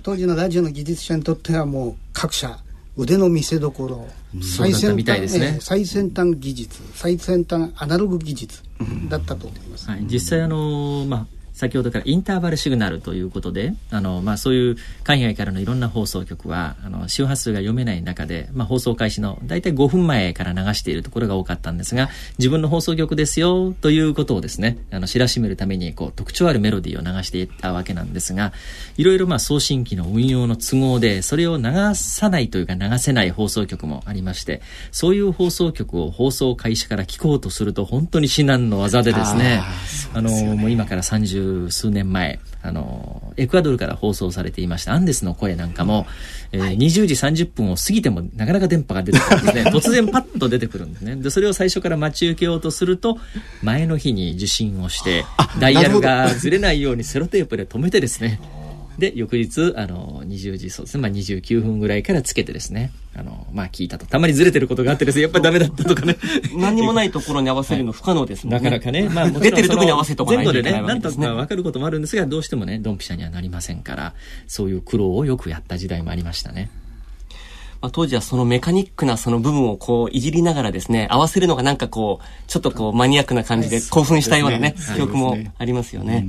当時のラジオの技術者にとってはもう各社腕の見せ所、最先端、ね、最先端技術最先端アナログ技術だったと思います、はい、実際あのまあ先ほどからインターバルシグナルということで、あの、まあ、そういう海外からのいろんな放送局は、あの、周波数が読めない中で、まあ、放送開始の大体5分前から流しているところが多かったんですが、自分の放送局ですよ、ということをですね、あの、知らしめるために、こう、特徴あるメロディーを流していったわけなんですが、いろいろまあ、送信機の運用の都合で、それを流さないというか流せない放送局もありまして、そういう放送局を放送開始から聞こうとすると、本当に至難の技でですね、あ、ね、の、もう今から30数年前、あの、エクアドルから放送されていましたアンデスの声なんかも、えー、20時30分を過ぎてもなかなか電波が出てくるんですね。突然パッと出てくるんですね。で、それを最初から待ち受けようとすると、前の日に受信をして、ダイヤルがずれないようにセロテープで止めてですね、で、翌日、あの、20時、そうですね、まあ29分ぐらいからつけてですね、あの、まあ聞いたと。たまにずれてることがあってですね、やっぱりダメだったとかね。何もないところに合わせるの不可能ですもんね。なかなかね、まあ出てるところに合わせとかないといけないわけですね。なんとかわかることもあるんですが、どうしてもね、ドンピシャにはなりませんから、そういう苦労をよくやった時代もありましたね。まあ、当時はそのメカニックなその部分をこういじりながらですね、合わせるのがなんかこう、ちょっとこうマニアックな感じで興奮したようなね、記憶もありますよね。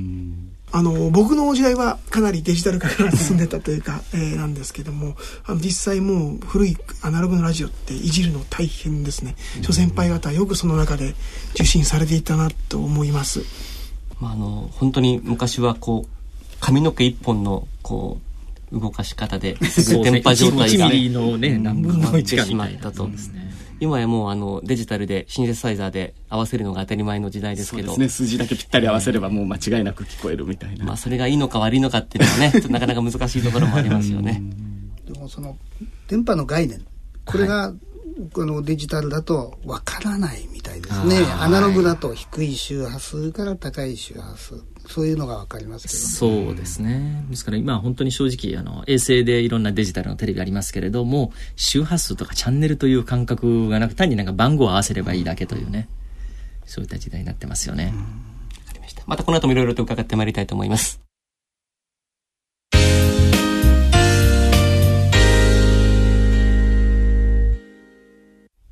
あの僕の時代はかなりデジタル化が進んでたというか、えー、なんですけどもあの実際もう古いアナログのラジオっていじるの大変ですね、諸先輩方よくその中で受信されていたなと思います、まあ、あの本当に昔はこう髪の毛一本のこう動かし方で電波状態が1ミリのね何分の1かみたいなそうですね今やもうあのデジタルでシンセサイザーで合わせるのが当たり前の時代ですけど。ね、数字だけぴったり合わせればもう間違いなく聞こえるみたいな。まあそれがいいのか悪いのかっていうのはね、なかなか難しいところもありますよね。でもその電波の概念、これが、はいこのデジタルだとわからないみたいですね。アナログだと低い周波数から高い周波数。そういうのがわかりますけど、ね、そうですね。ですから今本当に正直、あの、衛星でいろんなデジタルのテレビありますけれども、周波数とかチャンネルという感覚がなく、単になんか番号を合わせればいいだけというね、そういった時代になってますよね。またこの後もいろいろと伺ってまいりたいと思います。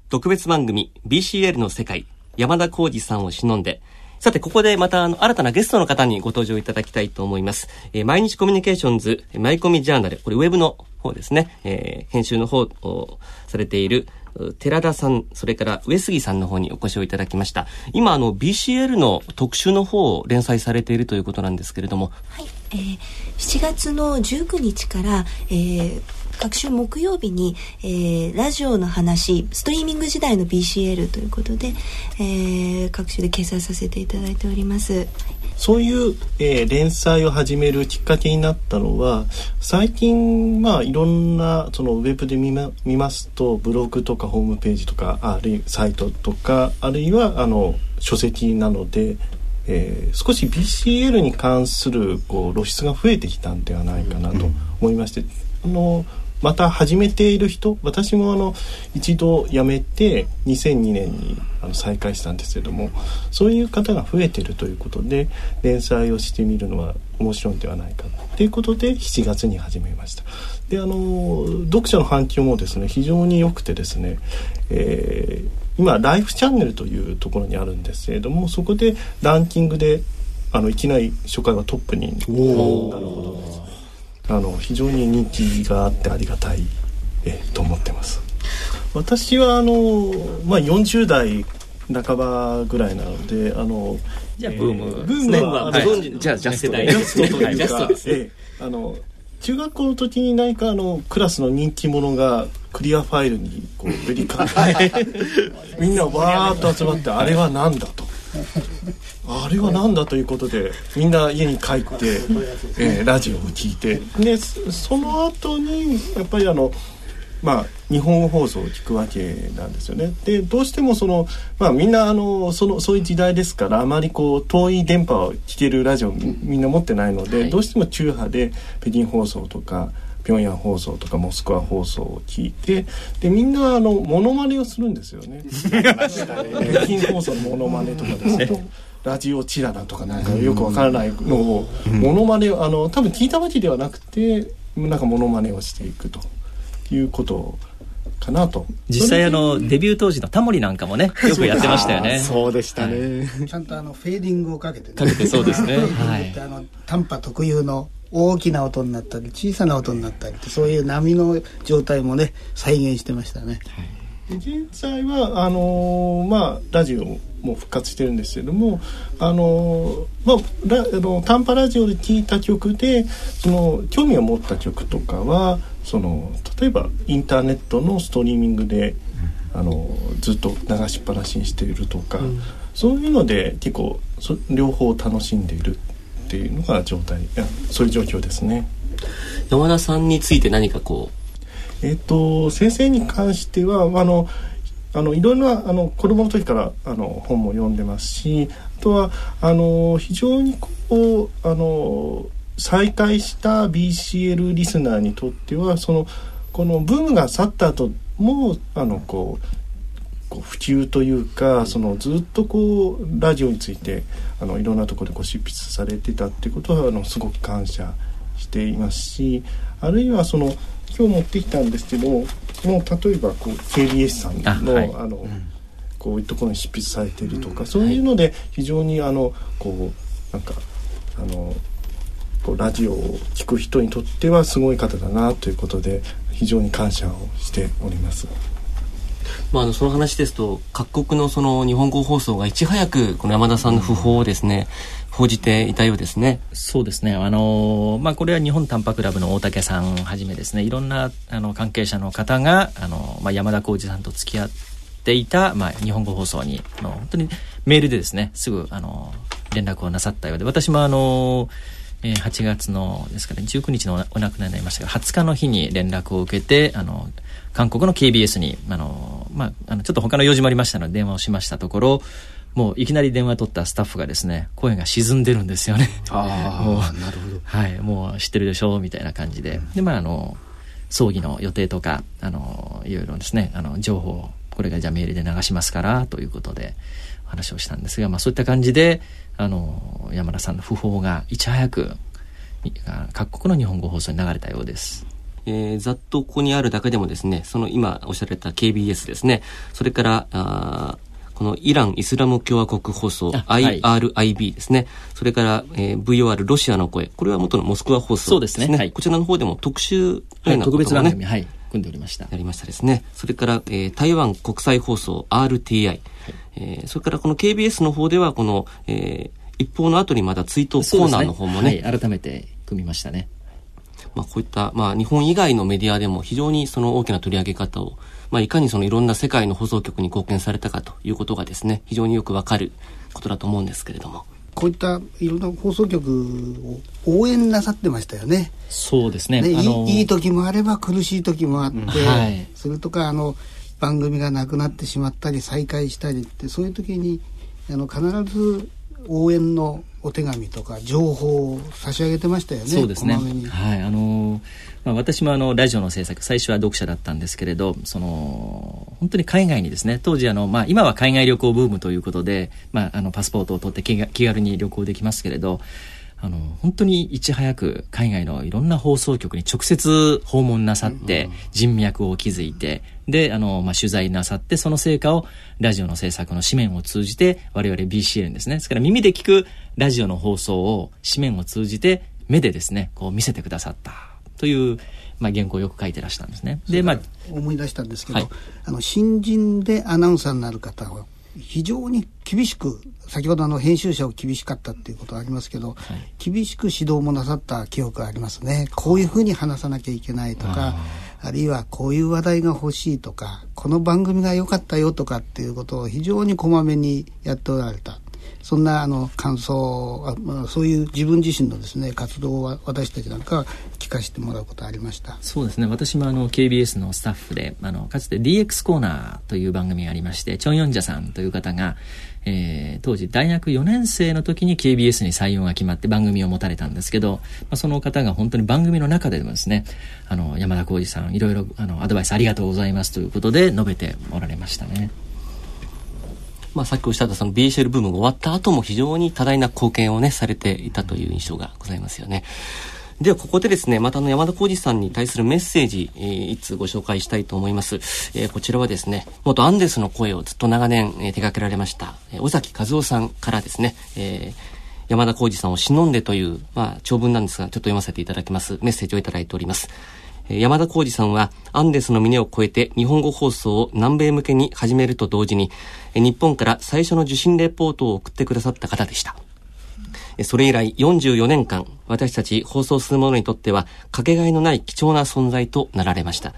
特別番組 BCL の世界山田浩二さんを忍んでさて、ここでまた、あの、新たなゲストの方にご登場いただきたいと思います。えー、毎日コミュニケーションズ、マイコミジャーナル、これウェブの方ですね、えー、編集の方をされている、寺田さん、それから上杉さんの方にお越しをいただきました。今、あの、BCL の特集の方を連載されているということなんですけれども。はい。えー、7月の19日から、えー、各週木曜日に、えー、ラジオの話ストリーミング時代の BCL ということで、えー、各種で掲載させていただいております。そういう、えー、連載を始めるきっかけになったのは最近まあいろんなそのウェブで見ま見ますとブログとかホームページとかあるいはサイトとかあるいはあの書籍なので、えー、少し BCL に関するこう露出が増えてきたんではないかなと思いまして、あのまた始めている人私もあの一度辞めて2002年にあの再開したんですけどもそういう方が増えてるということで連載をしてみるのは面白いんではないかということで7月に始めました。であの読者の反響もですね非常に良くてですね、えー、今ライフチャンネルというところにあるんですけれどもそこでランキングであのいきなり初回はトップになるほど。ですあの非常に人気があってありがたいえと思ってます。私はあの、まあ、40代半ばぐらいなのであのじゃあブーム、えー、ブームは、はい、じゃあジャストジャストというか、えー、あの中学校の時に何かあのクラスの人気者がクリアファイルにこうベリカみんなわーっと集まってあれは何だと あれは何だということでみんな家に帰って、えー、ラジオを聞いてでその後にやっぱりあのまあ日本語放送を聞くわけなんですよね。でどうしてもそのまあみんなあのそのそういう時代ですからあまりこう遠い電波を聞けるラジオみんな持ってないので、はい、どうしても中波で北京放送とか平壌放送とかモスクワ放送を聞いてでみんなあのモノマネをするんですよね。北京放送のモノマネとかですね。ラジオチラだとかなんかよくわからないのをモノマネあの多分聞いたわけではなくてなんかモノマネをしていくということかなと。実際あのデビュー当時のタモリなんかもねよくやってましたよね。そうでしたね、はい、ちゃんとあのフェーディングをかけて、ね、かけてそうですね。はい。あの短波特有の大きな音になったり小さな音になったりそういう波の状態もね再現してましたね、はい、現在はあのー、まあラジオも復活してるんですけれどもあの、まあ、ラあの短波ラジオで聴いた曲でその興味を持った曲とかはその例えばインターネットのストリーミングで、あのずっと流しっぱなしにしているとか、うん、そういうので結構そ両方楽しんでいるっていうのが状態そういう状況ですね。山田さんについて何かこうえっ、と先生に関してはあのあのいろんなあの子供の時からあの本も読んでますしあとはあの非常にこうあの再開した BCL リスナーにとってはそのこのブームが去った後もあのこうこう普及というかそのずっとこうラジオについてあのいろんなところでご執筆されてたっていうことはあのすごく感謝していますしあるいはその今日持ってきたんですけども例えばこう KBS さんのあ、はい、あの、うん、こういうところに執筆されているとか、うん、そういうので非常にあのこうなんかあのこうラジオを聴く人にとってはすごい方だなということで非常に感謝をしております。まあ、あのその話ですと各国のその日本語放送がいち早くこの山田さんの訃報をですね、報じていたようですね。そうですね。あの、まあ、これは日本タンパクラブの大竹さんはじめですね、いろんなあの関係者の方が、あの、まあ、山田浩二さんと付き合っていた、まあ、日本語放送に、あの、本当にメールでですね、すぐ、あの、連絡をなさったようで、私もあの、えー、8月のですかね19日のお亡くなりになりましたが20日の日に連絡を受けてあの韓国の KBS にあの、まあ、あのちょっと他の用事もありましたので電話をしましたところもういきなり電話取ったスタッフがですね、声が沈んでるんですよね。ああ、なるほど。はい、もう知ってるでしょうみたいな感じで。で、まあ、あの、葬儀の予定とか、あの、いろいろですね、あの、情報、これがじゃあメールで流しますから、ということで、話をしたんですが、まあ、そういった感じで、あの、山田さんの訃報がいち早く、各国の日本語放送に流れたようです。えー、ざっとここにあるだけでもですね、その今おっしゃられた KBS ですね、それから、あこのイラン・イスラム共和国放送、IRIB ですね。それから、えー、VOR ロシアの声。これは元のモスクワ放送ですね。すね。はい、こちらの方でも特集のような、ね、特別番組、はい、組んでおりました。やりましたですね。それから、えー、台湾国際放送 RTI、はい、えー、それからこの KBS の方ではこの、えー、一方の後にまだ追悼コーナーの方もね。ねはい、改めて組みましたね。まあこういった、まあ日本以外のメディアでも非常にその大きな取り上げ方をまあ、いかにそのいろんな世界の放送局に貢献されたかということがですね、非常によくわかることだと思うんですけれども。こういったいろんな放送局を応援なさってましたよね。そうですね。ねいいいい時もあれば苦しい時もあって、はい、それとかあの番組がなくなってしまったり再開したりってそういう時にあの必ず応援のお手紙とか情報を差し上げてましたよね。そうですね。はい、あのまあ、私もあのラジオの制作最初は読者だったんですけれど、その本当に海外にですね、当時あのまあ今は海外旅行ブームということで、まああのパスポートを取って気軽に旅行できますけれど。あの本当にいち早く海外のいろんな放送局に直接訪問なさって、人脈を築いてであの、まあ、取材なさってその成果をラジオの制作の紙面を通じて我々 BCL ですねですから耳で聞くラジオの放送を紙面を通じて目でですねこう見せてくださった。という、まあ、原稿をよく書いてらしたんですね。でまあ思い出したんですけど、はい、あの新人でアナウンサーになる方は非常に厳しく先ほどあの編集者を厳しかったっていうことはありますけど、はい、厳しく指導もなさった記憶がありますね。こういうふうに話さなきゃいけないとかあるいはこういう話題が欲しいとかこの番組が良かったよとかっていうことを非常にこまめにやっておられたそんなあの感想あ、まあ、そういう自分自身のですね活動を私たちなんか聞かせてもらうことありました？そうですね私もあの KBS のスタッフであのかつて DX コーナーという番組がありましてチョン・ヨンジャさんという方がえー、当時大学4年生の時に KBS に採用が決まって番組を持たれたんですけど、まあ、その方が本当に番組の中でもですねあの山田浩二さんいろいろあのアドバイスありがとうございますということで述べておられましたね。まあ、さっきおっしゃったその BHL 部分が終わった後も非常に多大な貢献をね、されていたという印象がございますよね。では、ここでですね、またあの山田浩二さんに対するメッセージ、えー、いつご紹介したいと思います。えー、こちらはですね、元アンデスの声をずっと長年、えー、手掛けられました、えー、尾崎和夫さんからですね、えー、山田浩二さんを忍んでという、まあ、長文なんですが、ちょっと読ませていただきます。メッセージをいただいております。山田浩二さんはアンデスの峰を越えて日本語放送を南米向けに始めると同時に日本から最初の受信レポートを送ってくださった方でした。それ以来44年間、私たち放送する者にとっては、かけがえのない貴重な存在となられました。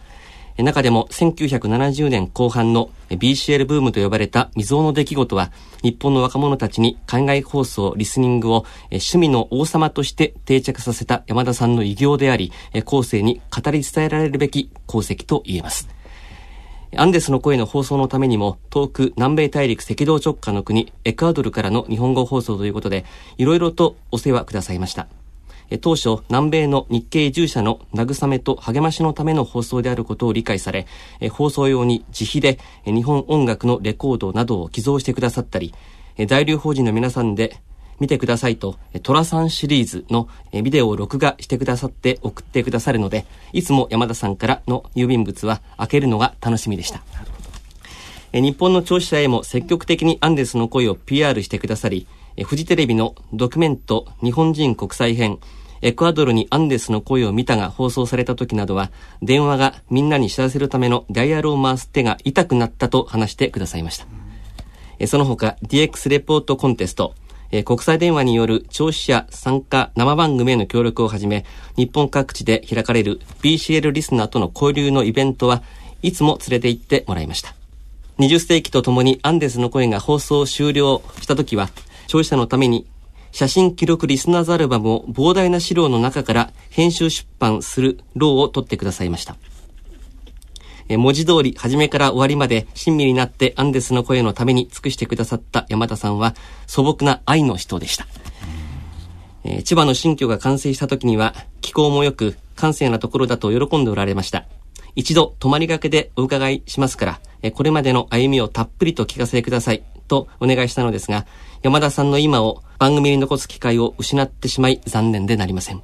中でも1970年後半の BCL ブームと呼ばれた未曾有の出来事は、日本の若者たちに海外放送、リスニングを趣味の王様として定着させた山田さんの偉業であり、後世に語り伝えられるべき功績と言えます。アンデスの声の放送のためにも、遠く南米大陸赤道直下の国、エクアドルからの日本語放送ということで、いろいろとお世話くださいました。当初、南米の日系移住者の慰めと励ましのための放送であることを理解され、放送用に自費で日本音楽のレコードなどを寄贈してくださったり、在留邦人の皆さんで見てくださいと、トラさんシリーズのビデオを録画してくださって送ってくださるので、いつも山田さんからの郵便物は開けるのが楽しみでした。日本の聴取者へも積極的にアンデスの声を PR してくださり、フジテレビのドキュメント日本人国際編、エクアドルにアンデスの声を見たが放送された時などは、電話がみんなに知らせるためのダイヤルを回す手が痛くなったと話してくださいました。その他、DX レポートコンテスト、国際電話による聴取者参加生番組への協力をはじめ、日本各地で開かれる BCL リスナーとの交流のイベントはいつも連れて行ってもらいました。20世紀とともにアンデスの声が放送終了した時は、聴取者のために写真記録リスナーズアルバムを膨大な資料の中から編集出版する労を取ってくださいました。え文字通り、初めから終わりまで親身になってアンデスの声のために尽くしてくださった山田さんは素朴な愛の人でした。え千葉の新居が完成した時には気候も良く閑静なところだと喜んでおられました。一度泊まりがけでお伺いしますから、えこれまでの歩みをたっぷりと聞かせてくださいとお願いしたのですが、山田さんの今を番組に残す機会を失ってしまい残念でなりません。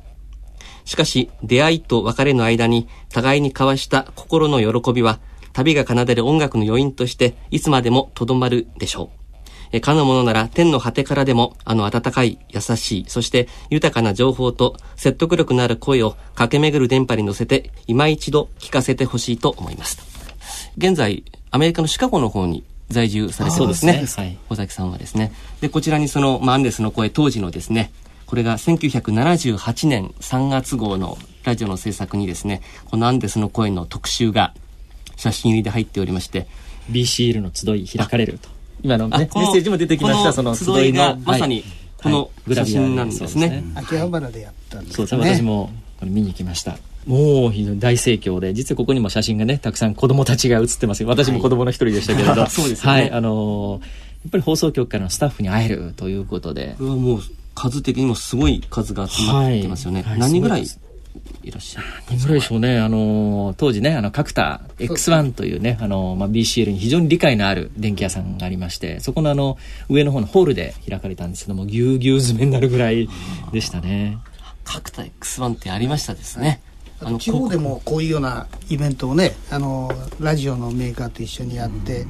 しかし、出会いと別れの間に互いに交わした心の喜びは、旅が奏でる音楽の余韻として、いつまでもとどまるでしょう。えかのものなら天の果てからでもあの温かい、優しい、そして豊かな情報と説得力のある声を駆け巡る電波に乗せて今一度聞かせてほしいと思います。現在、アメリカのシカゴの方に在住されてるんですね。はい。尾崎さんはですね。で、こちらにその、まあ、アンデスの声当時のですね、これが1978年3月号のラジオの制作にですね、このアンデスの声の特集が写真入りで入っておりまして、BCL の集い開かれると。今の、ね、メッセージも出てきました、その集いが、まさに、この写真なんですね。秋葉原でやったんですね。そう私もこれ見に行きました。もう非常に大盛況で、実はここにも写真がね、たくさん子供たちが写ってます私も子供の一人でしたけれど、はい、ね。はい、あのー、やっぱり放送局からのスタッフに会えるということで。これはもう数的にもすごい数が集まってますよね。はいはい、何人ぐらいいらっしゃる何ぐらいでしょうね。あの、当時ね、あの、角田 X1 というね、あの、まあ、BCL に非常に理解のある電気屋さんがありまして、そこのあの、上の方のホールで開かれたんですけども、ぎゅうぎゅう詰めになるぐらいでしたね。角田 X1 ってありましたですね。あの地方でもこういうようなイベントをねあのラジオのメーカーと一緒にやって、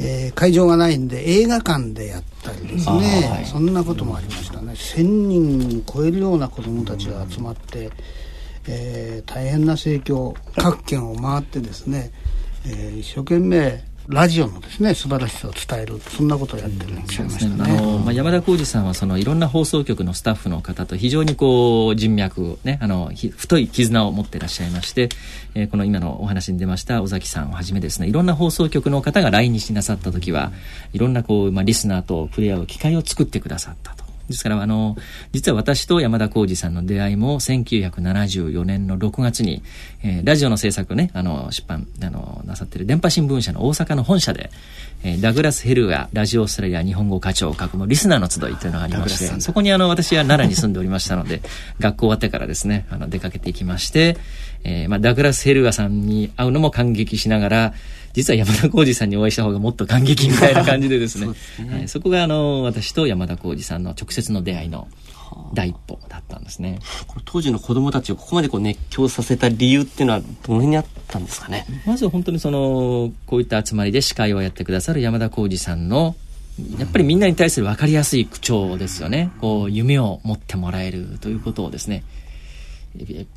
えー、会場がないんで映画館でやったりですね、はい、そんなこともありましたね。1,000人超えるような子どもたちが集まって、えー、大変な盛況各県を回ってですね、えー、一生懸命ラジオのですね素晴らしさを伝えるそんなことをやってるらっしゃいましたね。まあ、山田浩二さんはそのいろんな放送局のスタッフの方と非常にこう人脈ねあの太い絆を持っていらっしゃいまして、えー、この今のお話に出ました尾崎さんをはじめですねいろんな放送局の方が来日なさった時はいろんなこう、まあ、リスナーと触れ合う機会を作ってくださったと。ですから、あの、実は私と山田浩二さんの出会いも1974年の6月に、えー、ラジオの制作をね、あの、出版、あの、なさってる電波新聞社の大阪の本社で、えー、ダグラス・ヘルがラジオストラリア日本語課長を書くもリスナーの集いというのがありまして、そこにあの、私は奈良に住んでおりましたので、学校終わってからですね、あの、出かけていきまして、えー、まあ、ダグラス・ヘルガさんに会うのも感激しながら、実は山田浩二さんにお会いした方がもっと感激みたいな感じでですね そ、ね、はい、そこがあの私と山田浩二さんの直接の出会いの第一歩だったんですね。こ当時の子供たちをここまでこう熱狂させた理由っていうのはどの辺にあったんですかね？まず本当にそのこういった集まりで司会をやってくださる山田浩二さんのやっぱりみんなに対する分かりやすい口調ですよね。こう夢を持ってもらえるということをですね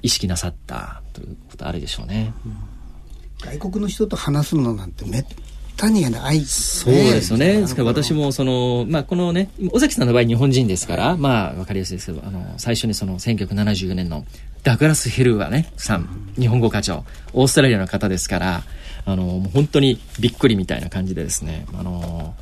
意識なさったということあるでしょうね。うん外国の人と話すのなんてめったにない、ね、そうですよね。ですから私もその、まあこのね、尾崎さんの場合日本人ですから、まあわかりやすいですけど、あの、最初にその1974年のダグラス・ヘルはね、さん、日本語課長、オーストラリアの方ですから、あの、もう本当にびっくりみたいな感じでですね、あの、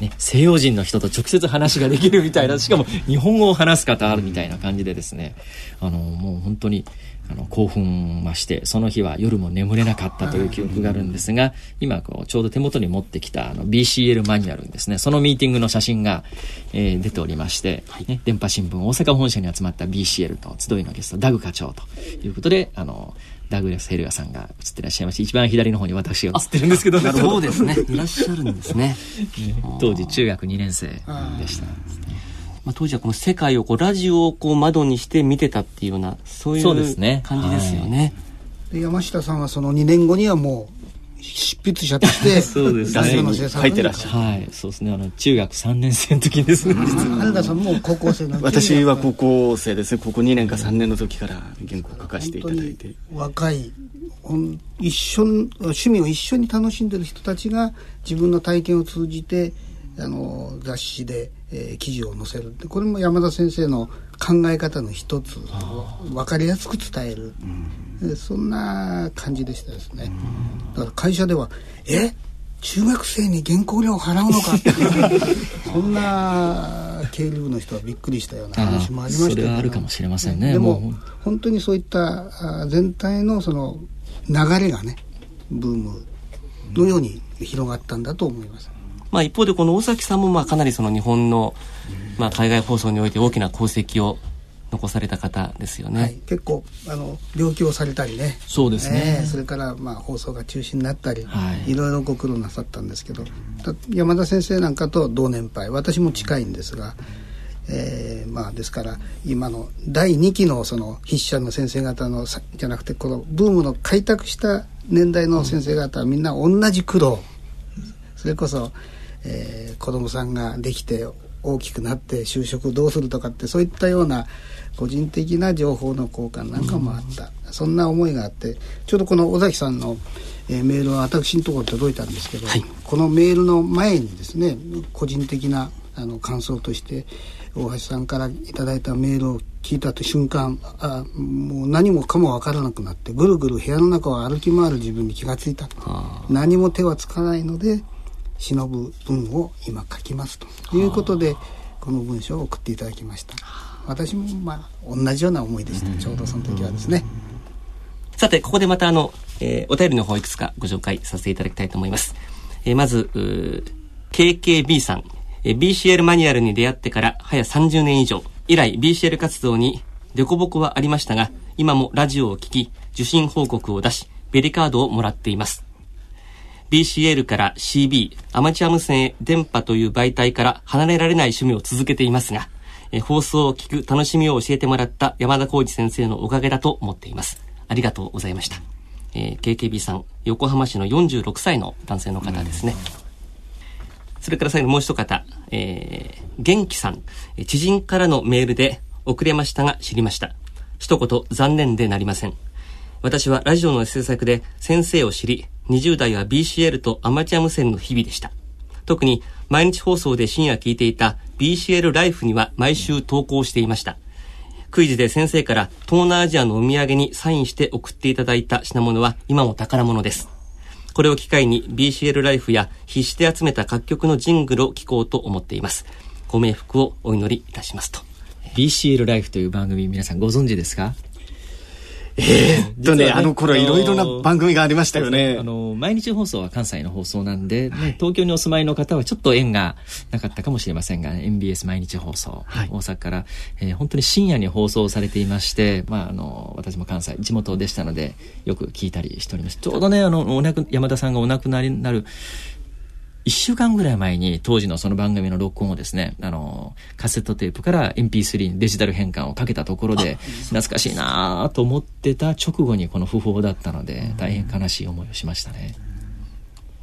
ね、西洋人の人と直接話ができるみたいな、しかも日本語を話す方あるみたいな感じでですね、あの、もう本当に、あの興奮はしてその日は夜も眠れなかったという記憶があるんですが今こうちょうど手元に持ってきたあの BCL マニュアルですね。そのミーティングの写真が、えー、出ておりまして、ね、電波新聞大阪本社に集まった BCL と集いのゲストダグ課長ということであのダグラス・ヘルガさんが映ってらっしゃいまして一番左の方に私が映ってるんですけどそうですね。いらっしゃるんですね。当時中学2年生でした。まあ、当時はこの世界をこうラジオをこう窓にして見てたっていうようなそういう感じですよね。で山下さんはその2年後にはもう執筆者として そうですね。書いてらっしゃる。はいそうですね。あの中学3年生の時です。原田さんも高校生なん私は高校生ですね。高校2年か3年の時から原稿を書かせていただいて。若い一緒趣味を一緒に楽しんでる人たちが自分の体験を通じてあの雑誌でえー、記事を載せる。これも山田先生の考え方の一つ分かりやすく伝える、うん、そんな感じでしたですね、うん、だから会社では「え？中学生に原稿料を払うのか」って そんな経理部の人はびっくりしたような話もありましたけど。あるかもしれませんね。でも本当にそういった全体のその流れがねブームのように広がったんだと思います。まあ、一方でこの大崎さんもまあかなりその日本のまあ海外放送において大きな功績を残された方ですよね、はい、結構あの病気をされたりね。そうですね、えー、それからまあ放送が中止になったり、はい、いろいろご苦労なさったんですけど山田先生なんかと同年配。私も近いんですが、えー、まあですから今の第2期のその筆者の先生方のじゃなくてこのブームの開拓した年代の先生方はみんな同じ苦労。それこそえー、子供さんができて大きくなって就職どうするとかってそういったような個人的な情報の交換なんかもあった、うん、そんな思いがあってちょうどこの尾崎さんの、えー、メールは私のところ届いたんですけど、はい、このメールの前にですね個人的なあの感想として大橋さんから頂いたメールを聞いたと瞬間あもう何もかも分からなくなってぐるぐる部屋の中を歩き回る自分に気がついた。何も手はつかないので忍ぶ文を今書きますということでここの文章を送っていただきました。私もまあ同じような思いでした。ちょうどその時はですね。さてここでまたあの、えー、お便りの方いくつかご紹介させていただきたいと思います、えー、まず KKB さん、えー、BCL マニュアルに出会ってから早30年以上。以来 BCL 活動に凸凹はありましたが今もラジオを聞き受信報告を出しベリカードをもらっています BCL から CB、アマチュア無線へ電波という媒体から離れられない趣味を続けていますが、え放送を聞く楽しみを教えてもらった山田浩二先生のおかげだと思っています。ありがとうございました。えー、KKB さん、横浜市の46歳の男性の方ですね。それから最後もう一方、えー、元気さん、知人からのメールで遅れましたが知りました。一言残念でなりません。私はラジオの制作で先生を知り、20代は BCL とアマチュア無線の日々でした。特に毎日放送で深夜聞いていた BCL ライフには毎週投稿していました。クイズで先生から東南アジアのお土産にサインして送っていただいた品物は今も宝物です。これを機会に BCL ライフや必死で集めた各曲のジングルを聴こうと思っています。ご冥福をお祈りいたしますと。BCL ライフという番組皆さんご存知ですか？えー、っとね、ねあの頃いろいろな番組がありましたよね。あの、毎日放送は関西の放送なんで、ね、東京にお住まいの方はちょっと縁がなかったかもしれませんが、MBS 毎日放送、はい、大阪から、えー、本当に深夜に放送されていまして、まあ、あの、私も関西、地元でしたので、よく聞いたりしております。ちょうどね、あの、お亡く、山田さんがお亡くなりになる、1週間ぐらい前に当時のその番組の録音をですね、あの、カセットテープから MP3 にデジタル変換をかけたところで、懐かしいなと思ってた直後にこの訃報だったので、大変悲しい思いをしましたね。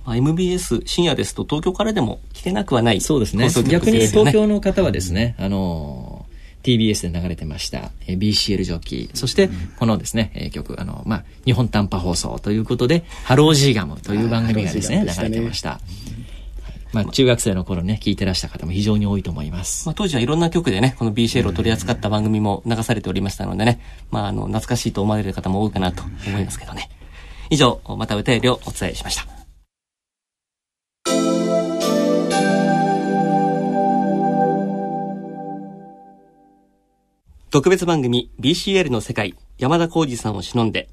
まあ、MBS 深夜ですと東京からでも聞けなくはない、そうですね。逆に東京の方はですね、あの、TBS で流れてました、えー、BCL ジョッキー、そしてこのですね、えー、曲、あの、まあ、日本短波放送ということで、ハロージーガムという番組がですね、流れてました。まあ、中学生の頃ね、聞いてらした方も非常に多いと思います。まあ、当時はいろんな曲でね、この BCL を取り扱った番組も流されておりましたのでね、まあ、あの、懐かしいと思われる方も多いかなと思いますけどね。以上、またお便りをお伝えしました。特別番組 BCL の世界山田浩二さんを忍んで、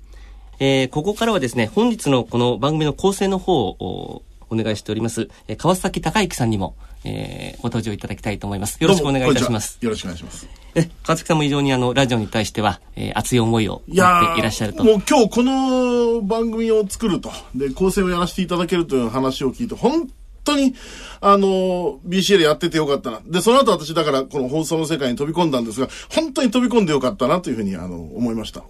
えー、ここからはですね、本日のこの番組の構成の方をお願いしております、えー、川崎隆之さんにも、えー、ご登場いただきたいと思います。よろしくお願いいたします。よろしくお願いします。え、川崎さんも非常にあの、ラジオに対しては、えー、熱い思いを持っていらっしゃると。もう今日この番組を作ると、で、構成をやらせていただけるという話を聞いて、本当に、あの、BCL やっててよかったな。で、その後私だからこの放送の世界に飛び込んだんですが、本当に飛び込んでよかったなというふうに、あの、思いました。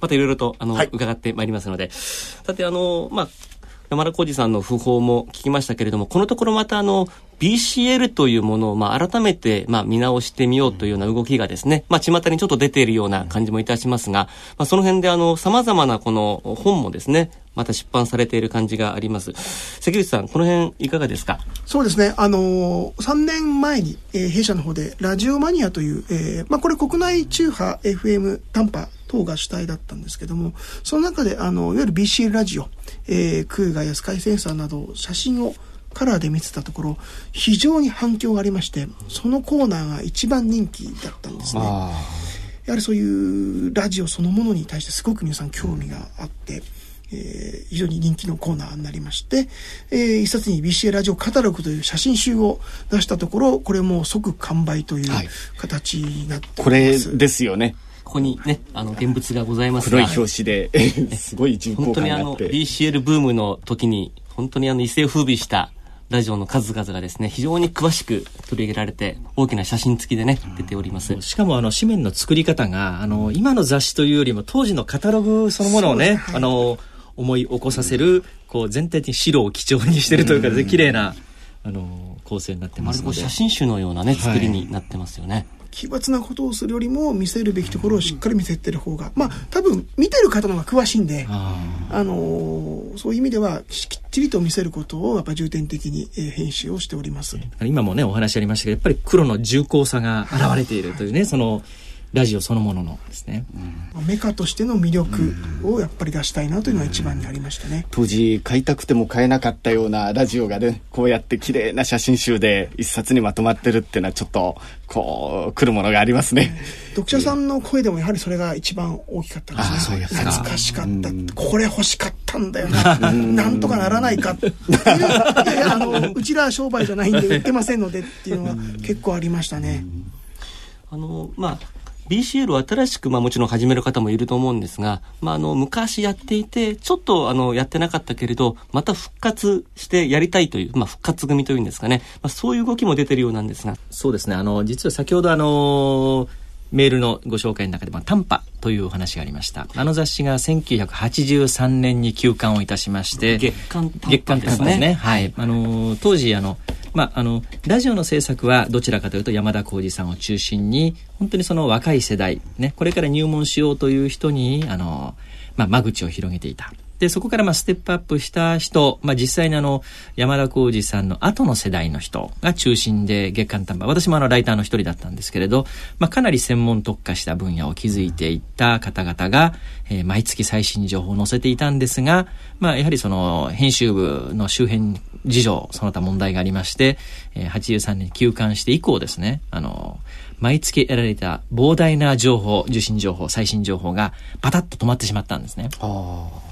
またいろいろと、あの、はい、伺ってまいりますので。さて、あの、まあ、山田浩二さんの訃報も聞きましたけれども、このところまたあの、BCL というものを、まあ、改めて、まあ、見直してみようというような動きがですね、まあ、巷にちょっと出ているような感じもいたしますが、まあ、その辺であの、様々なこの本もですね、また出版されている感じがあります。関口さん、この辺いかがですか？そうですね。あのー、3年前に、えー、弊社の方でラジオマニアという、えー、まあ、これ国内中波 FM 短波等が主体だったんですけども、その中で、あの、いわゆる BCL ラジオ、えー、空ガやスカイセンサーなど写真をカラーで見てたところ、非常に反響がありまして、そのコーナーが一番人気だったんですね。やはりそういうラジオそのものに対してすごく皆さん興味があって、えー、非常に人気のコーナーになりまして、えー、一冊に BCA ラジオカタログという写真集を出したところ、これも即完売という形になっております。これですよね。ここにね、あの、現物がございますが。黒い表紙で、すごい人工感があって。本当にあの、BCL ブームの時に、本当にあの、一世風靡したラジオの数々がですね、非常に詳しく取り上げられて、大きな写真付きでね、出ております。しかもあの、紙面の作り方が、あの、今の雑誌というよりも、当時のカタログそのものをね、あの、思い起こさせる、こう、全体的に白を基調にしてるというか、ね、綺麗な、あの、構成になってますので。写真集のようなね、作りになってますよね。はい奇抜なことをするよりも見せるべきところをしっかり見せてる方が、まあ多分見てる方の方が詳しいんで、あのー、そういう意味ではきっちりと見せることをやっぱ重点的に、え編集をしております。今もねお話ありましたけどやっぱり黒の重厚さが現れているというねそのラジオそのもののですね、うん、メカとしての魅力をやっぱり出したいなというのは一番にありましたね、当時買いたくても買えなかったようなラジオがねこうやって綺麗な写真集で一冊にまとまってるっていうのはちょっとこう来るものがありますね、読者さんの声でもやはりそれが一番大きかったですね。懐かしかった、これ欲しかったんだよな。なんとかならないかっていう。いやいやあのうちら商売じゃないんで売ってませんのでっていうのは結構ありましたね、あのまあ BCL を新しく、まあもちろん始める方もいると思うんですが、まああの、昔やっていて、ちょっとあの、やってなかったけれど、また復活してやりたいという、まあ復活組というんですかね、まあそういう動きも出てるようなんですが。そうですね、あの、実は先ほどあの、メールのご紹介の中で、まあ、短波というお話がありました。あの雑誌が1983年に休刊をいたしまして、月刊短波ですね。月刊短波ですね。はい。あの、当時、あの、まあ、あの、ラジオの制作はどちらかというと山田浩二さんを中心に、本当にその若い世代、ね、これから入門しようという人に、あの、まあ、間口を広げていた。で、そこからまあステップアップした人、まあ実際にあの、山田浩二さんの後の世代の人が中心で月刊短波、私もあのライターの一人だったんですけれど、まあかなり専門特化した分野を築いていった方々が、えー、毎月最新情報を載せていたんですが、まあやはりその編集部の周辺事情、その他問題がありまして、えー、83年に休刊して以降ですね、あの、毎月得られた膨大な情報、受信情報、最新情報がパタッと止まってしまったんですね。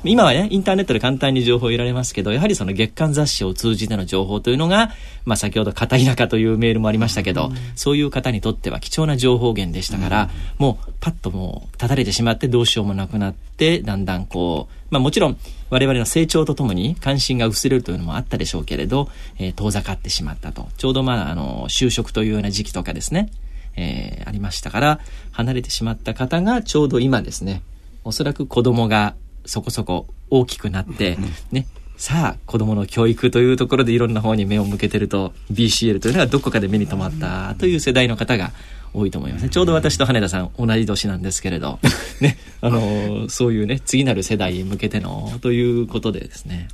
今はね、インターネットで簡単に情報を得られますけど、やはりその月刊雑誌を通じての情報というのが、まあ先ほど片田舎というメールもありましたけど、うん、そういう方にとっては貴重な情報源でしたから、うん、もうパッともう立たれてしまってどうしようもなくなって、だんだんこう、まあもちろん我々の成長とともに関心が薄れるというのもあったでしょうけれど、えー、遠ざかってしまったと。ちょうどまあ、あの、就職というような時期とかですね、えー、ありましたから、離れてしまった方がちょうど今ですね、おそらく子供がそこそこ大きくなって、ね、さあ、子供の教育というところでいろんな方に目を向けてると、BCL というのがどこかで目に留まったという世代の方が多いと思いますね。ちょうど私と羽田さん同じ年なんですけれど、ね、あの、そういうね、次なる世代に向けてのということでですね。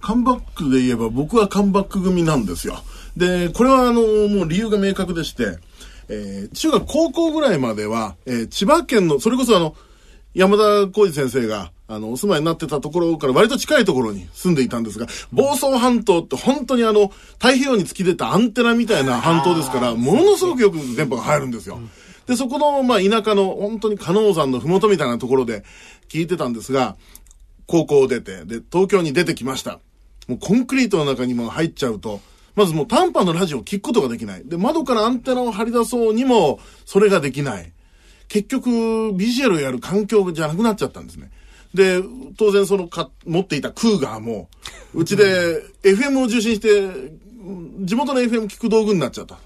カムバックで言えば僕はカムバック組なんですよ。で、これはあの、もう理由が明確でして、えー、中学高校ぐらいまでは、えー、千葉県の、それこそあの、山田浩二先生が、あの、お住まいになってたところから割と近いところに住んでいたんですが、房総半島って本当にあの、太平洋に突き出たアンテナみたいな半島ですから、ものすごくよく電波が入るんですよ。で、そこの、まあ、田舎の、本当に加納山のふもとみたいなところで聞いてたんですが、高校を出て、で、東京に出てきました。もうコンクリートの中にも入っちゃうと、まずもう短波のラジオを聞くことができない。で、窓からアンテナを張り出そうにも、それができない。結局、BCL をやる環境じゃなくなっちゃったんですね。で、当然そのか、持っていたクーガーも、うちで FM を受信して、地元の FM 聞く道具になっちゃった。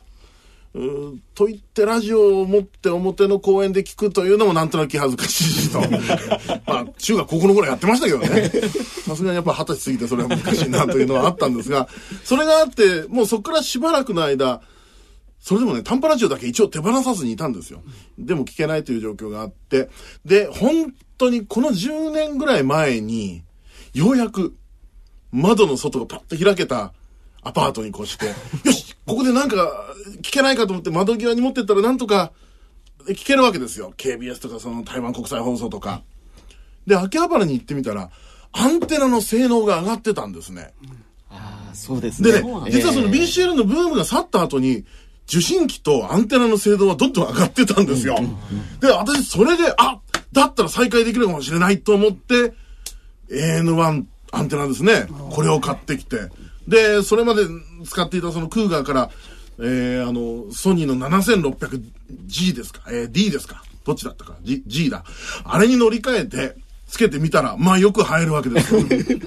うと言ってラジオを持って表の公園で聞くというのもなんとなく気恥ずかしいと。まあ、中学高校の頃やってましたけどね。さすがにやっぱ二十歳過ぎてそれは難しいなというのはあったんですが、それがあって、もうそこからしばらくの間、それでもね、短波ラジオだけ一応手放さずにいたんですよ。でも聞けないという状況があって、で、本当にこの10年ぐらい前に、ようやく窓の外がパッと開けたアパートに越して、よしここでなんか聞けないかと思って窓際に持ってったらなんとか聞けるわけですよ。KBS とかその台湾国際放送とか。で、秋葉原に行ってみたら、アンテナの性能が上がってたんですね。ああ、そうですね。でね、実はその BCL のブームが去った後に、受信機とアンテナの精度はどんどん上がってたんですよ。で、私それで、あだったら再開できるかもしれないと思って、AN1 アンテナですね。これを買ってきて。で、それまで使っていたそのクーガーから、えー、あの、ソニーの 7600G ですか、えー、D ですか？どっちだったか？G, G だ。あれに乗り換えて、つけてみたら、まあよく入るわけですよ。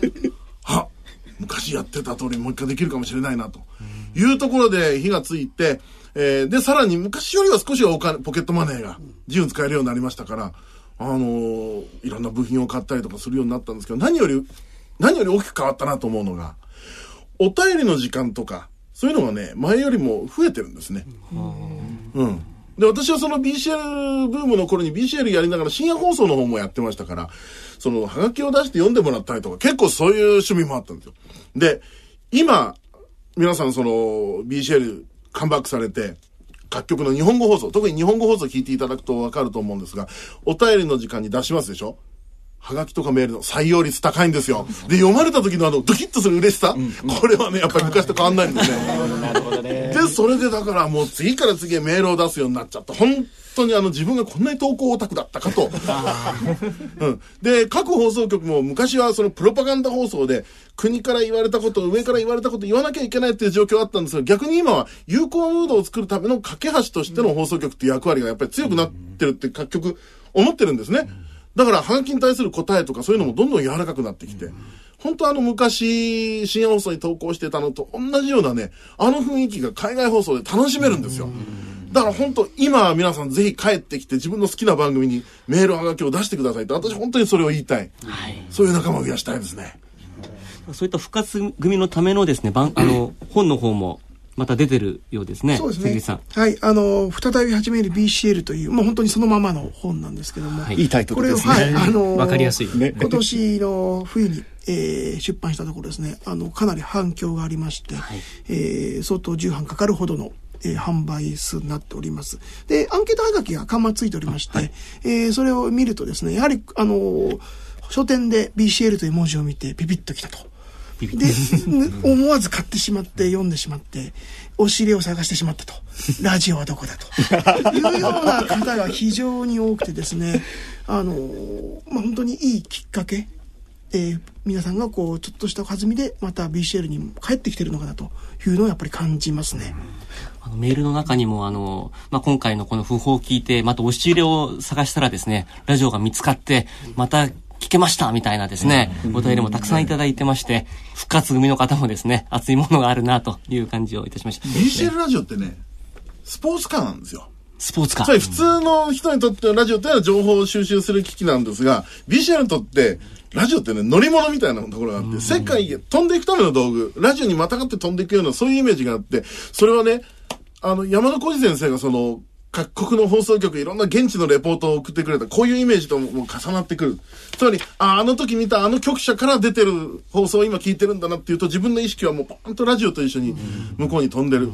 は、昔やってた通りもう一回できるかもしれないな、と。いうところで火がついて、えー、で、さらに昔よりは少しはお金、ポケットマネーが自由に使えるようになりましたから、あのー、いろんな部品を買ったりとかするようになったんですけど、何より、何より大きく変わったなと思うのが、お便りの時間とか、そういうのがね、前よりも増えてるんですね。うん。で、私はその BCL ブームの頃に BCL やりながら深夜放送の方もやってましたから、その、ハガキを出して読んでもらったりとか、結構そういう趣味もあったんですよ。で、今、皆さんその BCL カムバックされて、各局の日本語放送、特に日本語放送聞いていただくとわかると思うんですが、お便りの時間に出しますでしょ？はがきとかメールの採用率高いんですよ。で、読まれた時のあの、ドキッとする嬉しさ、これはね、やっぱり昔と変わんないんですね。なるほどね。で、それでだからもう次から次へメールを出すようになっちゃった。本当にあの自分がこんなに投稿オタクだったかと。うん、で、各放送局も昔はそのプロパガンダ放送で国から言われたこと、上から言われたこと言わなきゃいけないっていう状況あったんですが、逆に今は友好ムードを作るための架け橋としての放送局っていう役割がやっぱり強くなってるって各局思ってるんですね。だから、ハガキに対する答えとかそういうのもどんどん柔らかくなってきて、本当あの昔、深夜放送に投稿してたのと同じようなね、あの雰囲気が海外放送で楽しめるんですよ。だから本当、今皆さんぜひ帰ってきて自分の好きな番組にメールはがきを出してくださいって、私本当にそれを言いたい。はい、そういう仲間を増やしたいですね。そういった復活組のためのですね、番あの、本の方もまた出てるようですね。そうですね。はい。あの、再び始める BCL という、もう本当にそのままの本なんですけども。はい、いいタイトルですね。これを、はい。あの、わかりやすい。ね、今年の冬に、えー、出版したところですね、あの、かなり反響がありまして、はい、えー、相当重版かかるほどの、えー、販売数になっております。で、アンケートはがきが看板ついておりまして、はい、えー、それを見るとですね、やはり、あの書店で BCL という文字を見てピピッときたと。で、思わず買ってしまって読んでしまって、お尻を探してしまったと。ラジオはどこだと。いうような方が非常に多くてですね、あの、まあ、本当にいいきっかけ、えー、皆さんがこう、ちょっとした弾みでまた BCL に帰ってきてるのかなというのをやっぱり感じますね。あのメールの中にも、あの、まあ、今回のこの訃報を聞いて、また押し入れを探したらですね、ラジオが見つかって、また聞けましたみたいなですね、お便りもたくさんいただいてまして、復活組の方もですね、熱いものがあるなという感じをいたしました。BCL ラジオってね、スポーツカーなんですよ。スポーツカー。つまり普通の人にとってのラジオっていうのは情報を収集する機器なんですが、BCL にとって、ラジオってね、乗り物みたいなところがあって、世界へ飛んでいくための道具、ラジオにまたがって飛んでいくような、そういうイメージがあって、それはね、あの、山田浩二先生がその、各国の放送局いろんな現地のレポートを送ってくれた、こういうイメージとも重なってくる。つまり、あ、あの時見たあの局者から出てる放送を今聞いてるんだなっていうと、自分の意識はもうポンとラジオと一緒に向こうに飛んでる。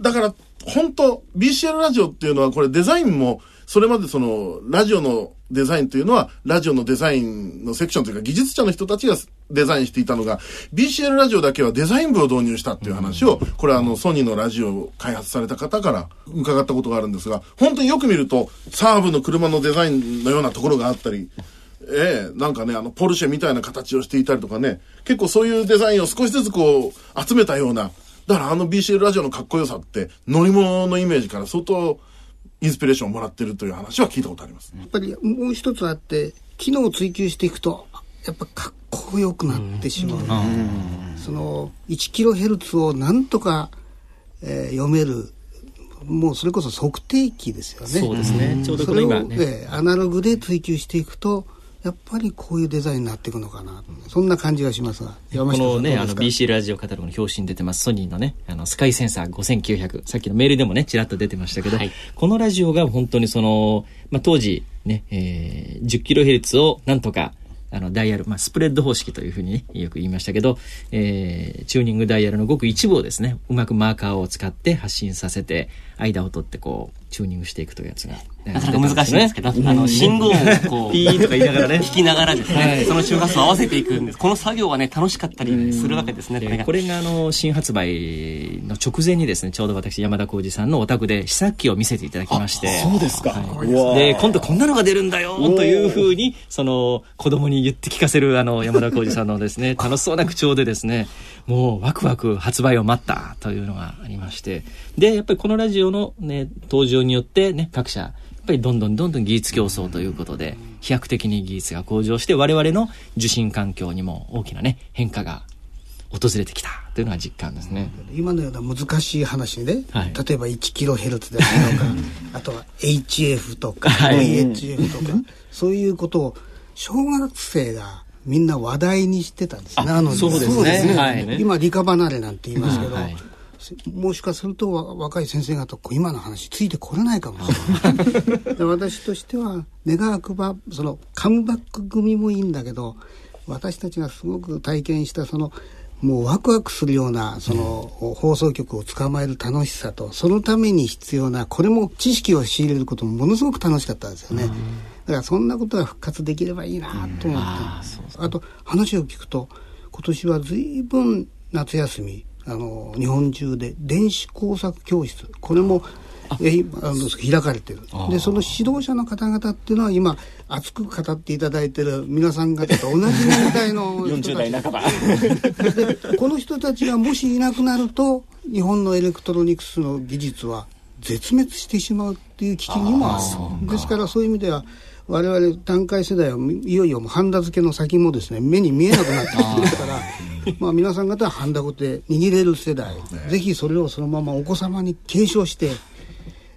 だから、本当 BCL ラジオっていうのはこれデザインも、それまでその、ラジオのデザインというのは、ラジオのデザインのセクションというか、技術者の人たちがデザインしていたのが、BCL ラジオだけはデザイン部を導入したっていう話を、これはあの、ソニーのラジオを開発された方から伺ったことがあるんですが、本当によく見ると、サーブの車のデザインのようなところがあったり、ええなんかね、あの、ポルシェみたいな形をしていたりとかね、結構そういうデザインを少しずつこう、集めたような、だからあの BCL ラジオのかっこよさって、乗り物のイメージから相当、インスピレーションをもらってるという話は聞いたことあります。やっぱりもう一つあって、機能を追求していくと、やっぱかっこよくなってしまう。うん、その、1キロヘルツをなんとか、えー、読める、もうそれこそ測定器ですよね。そうですね。ちょうどこの今、ね、えー、アナログで追求していくと、やっぱりこういうデザインになっていくのかな、そんな感じがしますが。このねあの BC ラジオカタログの表紙に出てます。ソニーのねあのスカイセンサー5900さっきのメールでもねちらっと出てましたけど、はい、このラジオが本当にその、まあ、当時ね、えー、10キロヘルツをなんとかあの、ダイヤル、まあ、スプレッド方式というふうに、ね、よく言いましたけど、えー、チューニングダイヤルのごく一部をですね、うまくマーカーを使って発信させて、間を取ってこう、チューニングしていくというやつがなかなか難しいんですけど、あの、信号をこう、ピーとか言いながらね。聞きながらですね、その周波数を合わせていくんです。この作業はね、楽しかったりするわけですね、これが。これが、あの、新発売の直前にですね、ちょうど私、山田浩二さんのお宅で試作機を見せていただきまして。そうですか。はい、で、今度こんなのが出るんだよというふうに、その、子供に言って聞かせる、あの、山田浩二さんのですね、楽しそうな口調でですね、もうワクワク発売を待ったというのがありまして。で、やっぱりこのラジオのね、登場によってね、各社、っぱりどんどんどんどん技術競争ということで、飛躍的に技術が向上して、我々の受信環境にも大きなね、変化が訪れてきたというのが実感ですね。今のような難しい話ね、はい、例えば1キロヘルツであるとか、あとは HF とか、はい、HF とか、そういうことを小学生がみんな話題にしてたんですね。あのそうですね。はい、今理科離れなんて言いますけど、はいもしかすると若い先生方今の話ついてこれないかもしれない私としては願わくばそのカムバック組もいいんだけど私たちがすごく体験したそのもうワクワクするようなその放送局を捕まえる楽しさとそのために必要なこれも知識を仕入れることもものすごく楽しかったですよね。だからそんなことが復活できればいいなと思って、あと話を聞くと今年は随分夏休みあの日本中で電子工作教室これもえあの開かれてる。でその指導者の方々っていうのは今熱く語っていただいてる皆さん方と同じ年代の人たち。40代半ば。でこの人たちがもしいなくなると日本のエレクトロニクスの技術は絶滅してしまうっていう危機にもある。ですからそういう意味では我々団塊世代はいよいよハンダ付けの先もですね目に見えなくなってきてますからまあ皆さん方はハンダごて握れる世代、ぜひそれをそのままお子様に継承して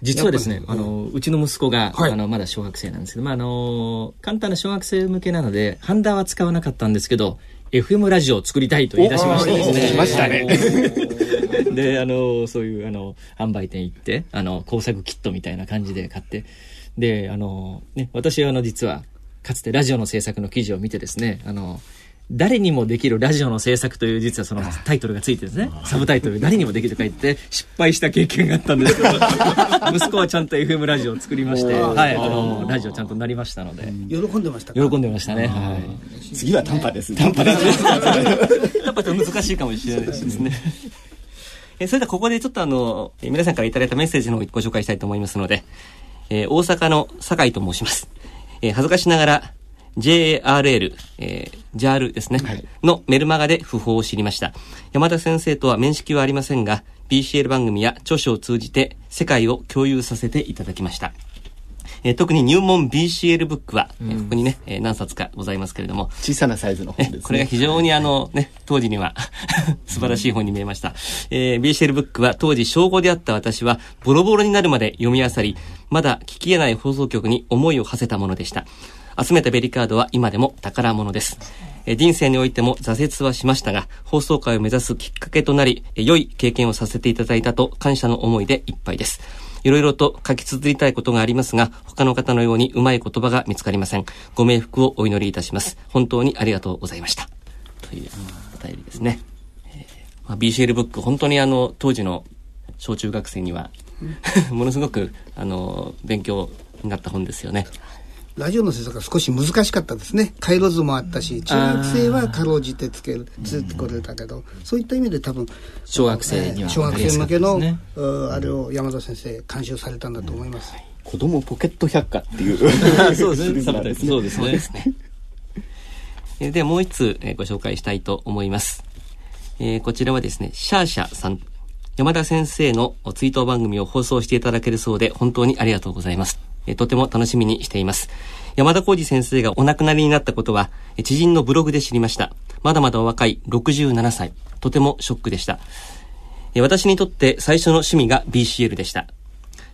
実はですね、あの、うちの息子が、はい、あの、まだ小学生なんですけど、まあ、あの、簡単な小学生向けなので、ハンダは使わなかったんですけど、FM ラジオを作りたいと言い出しましてですね。しましたね。で、あの、そういう、あの、販売店行って、あの、工作キットみたいな感じで買って、で、あの、ね、私はあの、実は、かつてラジオの制作の記事を見てですね、あの、誰にもできるラジオの制作という実はそのタイトルがついてですね、サブタイトル誰にもできると書いて失敗した経験があったんですけど、息子はちゃんと FM ラジオを作りまして、はい、あの、ラジオちゃんとなりましたので。喜んでました喜んでましたね。はい。次は短波です。短波です。短波と難しいかもしれないですね。えそれではここでちょっとあの、皆さんからいただいたメッセージの方をご紹介したいと思いますので、えー、大阪の堺と申します。えー、恥ずかしながら、JRL、えー、JAL ですね、はい、のメルマガで訃報を知りました。山田先生とは面識はありませんが、BCL 番組や著書を通じて世界を共有させていただきました。えー、特に入門 BCL ブックは、うん、ここにね、えー、何冊かございますけれども。小さなサイズの本ですね。これが非常にあの、ね、当時には 素晴らしい本に見えました。えー、BCL ブックは当時小5であった私は、ボロボロになるまで読み漁り、まだ聞き得ない放送局に思いを馳せたものでした。集めたベリカードは今でも宝物です。人生においても挫折はしましたが、放送会を目指すきっかけとなり、良い経験をさせていただいたと感謝の思いでいっぱいです。いろいろと書き綴りたいことがありますが、他の方のようにうまい言葉が見つかりません。ご冥福をお祈りいたします。本当にありがとうございました。というお便りですね。えーまあ、BCL ブック、本当にあの、当時の小中学生には ものすごく、あの、勉強になった本ですよね。ラジオの制作が少し難しかったですね。回路図もあったし中学生はかろうじてつけるつってこれたけど、そういった意味で多分小学生には、小学生向けの、ね、あれを山田先生監修されたんだと思います、うん、子供ポケット百科っていう そうですね。そうですね。ですね。ではもう一つ、えー、ご紹介したいと思います、えー、こちらはですねシャーシャさん。山田先生の追悼番組を放送していただけるそうで本当にありがとうございますえとても楽しみにしています。山田浩二先生がお亡くなりになったことは、知人のブログで知りました。まだまだお若い67歳。とてもショックでした。私にとって最初の趣味が BCL でした。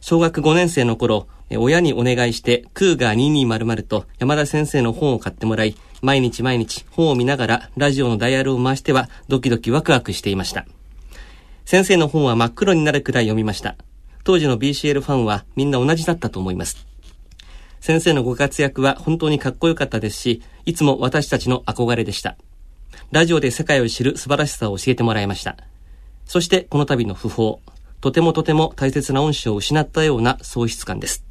小学5年生の頃、親にお願いして、クーガー2200と山田先生の本を買ってもらい、毎日毎日本を見ながらラジオのダイヤルを回してはドキドキワクワクしていました。先生の本は真っ黒になるくらい読みました。当時の BCL ファンはみんな同じだったと思います。先生のご活躍は本当にかっこよかったですし、いつも私たちの憧れでした。ラジオで世界を知る素晴らしさを教えてもらいました。そしてこの度の訃報、とてもとても大切な恩師を失ったような喪失感です。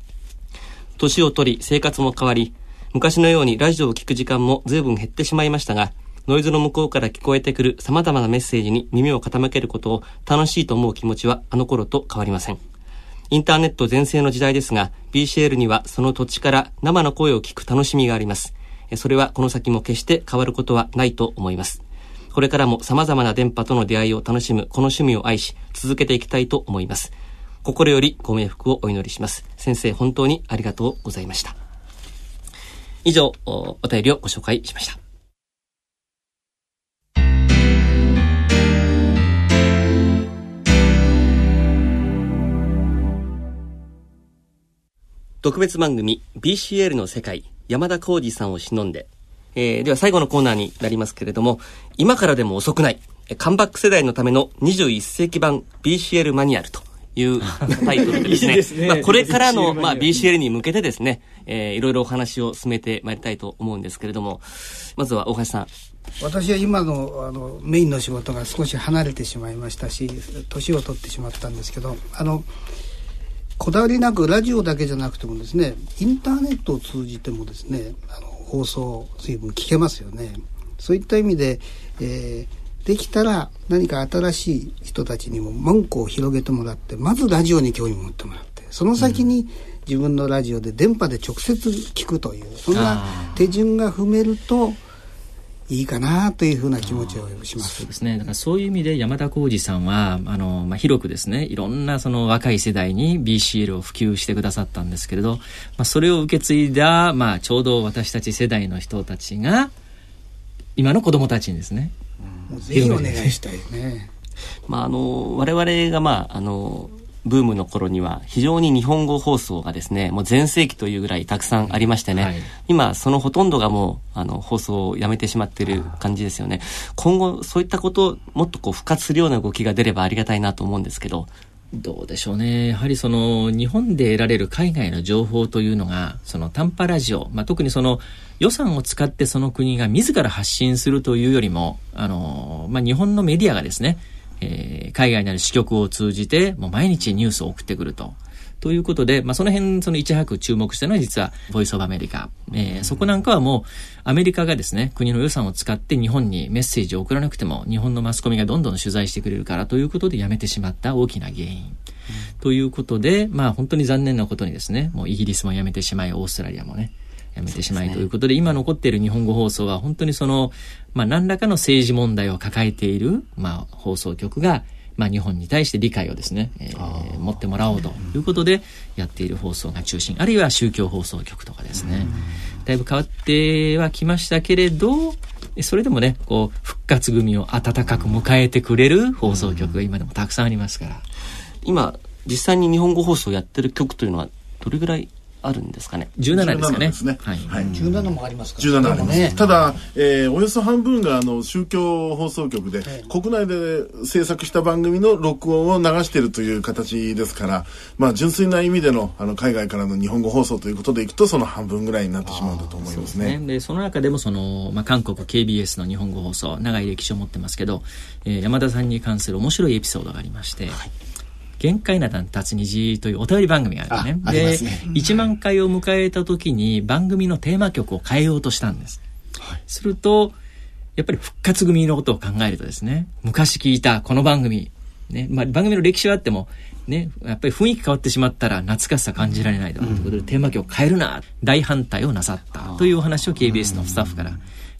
年を取り生活も変わり、昔のようにラジオを聞く時間も随分減ってしまいましたが、ノイズの向こうから聞こえてくる様々なメッセージに耳を傾けることを楽しいと思う気持ちはあの頃と変わりません。インターネット全盛の時代ですが、BCL にはその土地から生の声を聞く楽しみがあります。それはこの先も決して変わることはないと思います。これからも様々な電波との出会いを楽しむこの趣味を愛し、続けていきたいと思います。心よりご冥福をお祈りします。先生本当にありがとうございました。以上、お便りをご紹介しました。特別番組 BCL の世界山田浩二さんを忍んで、えー、では最後のコーナーになりますけれども今からでも遅くないカムバック世代のための21世紀版 BCL マニュアルというタイトルでですね。すねまあ、これからの、まあ、BCL に向けてですね、えー、いろいろお話を進めてまいりたいと思うんですけれども、まずは大橋さん。私は今のあのメインの仕事が少し離れてしまいましたし年を取ってしまったんですけどあのこだわりなくラジオだけじゃなくてもですねインターネットを通じてもですねあの放送随分聞けますよね。そういった意味で、えー、できたら何か新しい人たちにも文句を広げてもらってまずラジオに興味を持ってもらってその先に自分のラジオで電波で直接聞くというそんな手順が踏めるといいかなというふうな気持ちをします。そうですね。だからそういう意味で山田浩二さんは、あの、まあ、広くですね、いろんなその若い世代に BCL を普及してくださったんですけれど、まあ、それを受け継いだ、まあ、ちょうど私たち世代の人たちが、今の子供たちにですね、うん、ぜひお願いしたいね。まあ、あの、我々が、まあ、あの、ブームの頃には非常に日本語放送がですね、もう全盛期というぐらいたくさんありましてね、はい、今そのほとんどがもうあの放送をやめてしまっている感じですよね。今後そういったこともっとこう復活するような動きが出ればありがたいなと思うんですけど。どうでしょうね。やはりその日本で得られる海外の情報というのが、その短波ラジオ、まあ、特にその予算を使ってその国が自ら発信するというよりも、あの、まあ、日本のメディアがですね、えー、海外にある支局を通じて、もう毎日ニュースを送ってくると。ということで、まあ、その辺、そのいち早く注目したのは実は、ボイスオブアメリカ。えー、そこなんかはもう、アメリカがですね、国の予算を使って日本にメッセージを送らなくても、日本のマスコミがどんどん取材してくれるからということでやめてしまった大きな原因。うん、ということで、まあ、本当に残念なことにですね、もうイギリスもやめてしまい、オーストラリアもね、やめてしまいということで、今残っている日本語放送は本当にその、まあ、何らかの政治問題を抱えている、まあ、放送局が、まあ、日本に対して理解をですね、えー、持ってもらおうということでやっている放送が中心あるいは宗教放送局とかですね。だいぶ変わってはきましたけれどそれでもねこう復活組を温かく迎えてくれる放送局が今でもたくさんありますから。今実際に日本語放送やってる局というのはどれぐらいあるんですかね？17ですかね。ですね。はい。はい、17もありますか？ら、17あります。ね、ただ、えー、およそ半分があの宗教放送局で、国内で制作した番組の録音を流しているという形ですから、まあ純粋な意味でのあの海外からの日本語放送ということでいくと、その半分ぐらいになってしまうんだと思いますね。そで、ね、その中でもその、まあ韓国 KBS の日本語放送、長い歴史を持ってますけど、えー、山田さんに関する面白いエピソードがありまして、はい限界な団達虹というお便り番組があるね。で、ね、1万回を迎えた時に番組のテーマ曲を変えようとしたんです。はい、すると、やっぱり復活組のことを考えるとですね、昔聞いたこの番組、ね、まあ、番組の歴史はあっても、ね、やっぱり雰囲気変わってしまったら懐かしさ感じられないということで、テーマ曲を変えるな、大反対をなさったというお話を KBS のスタッフから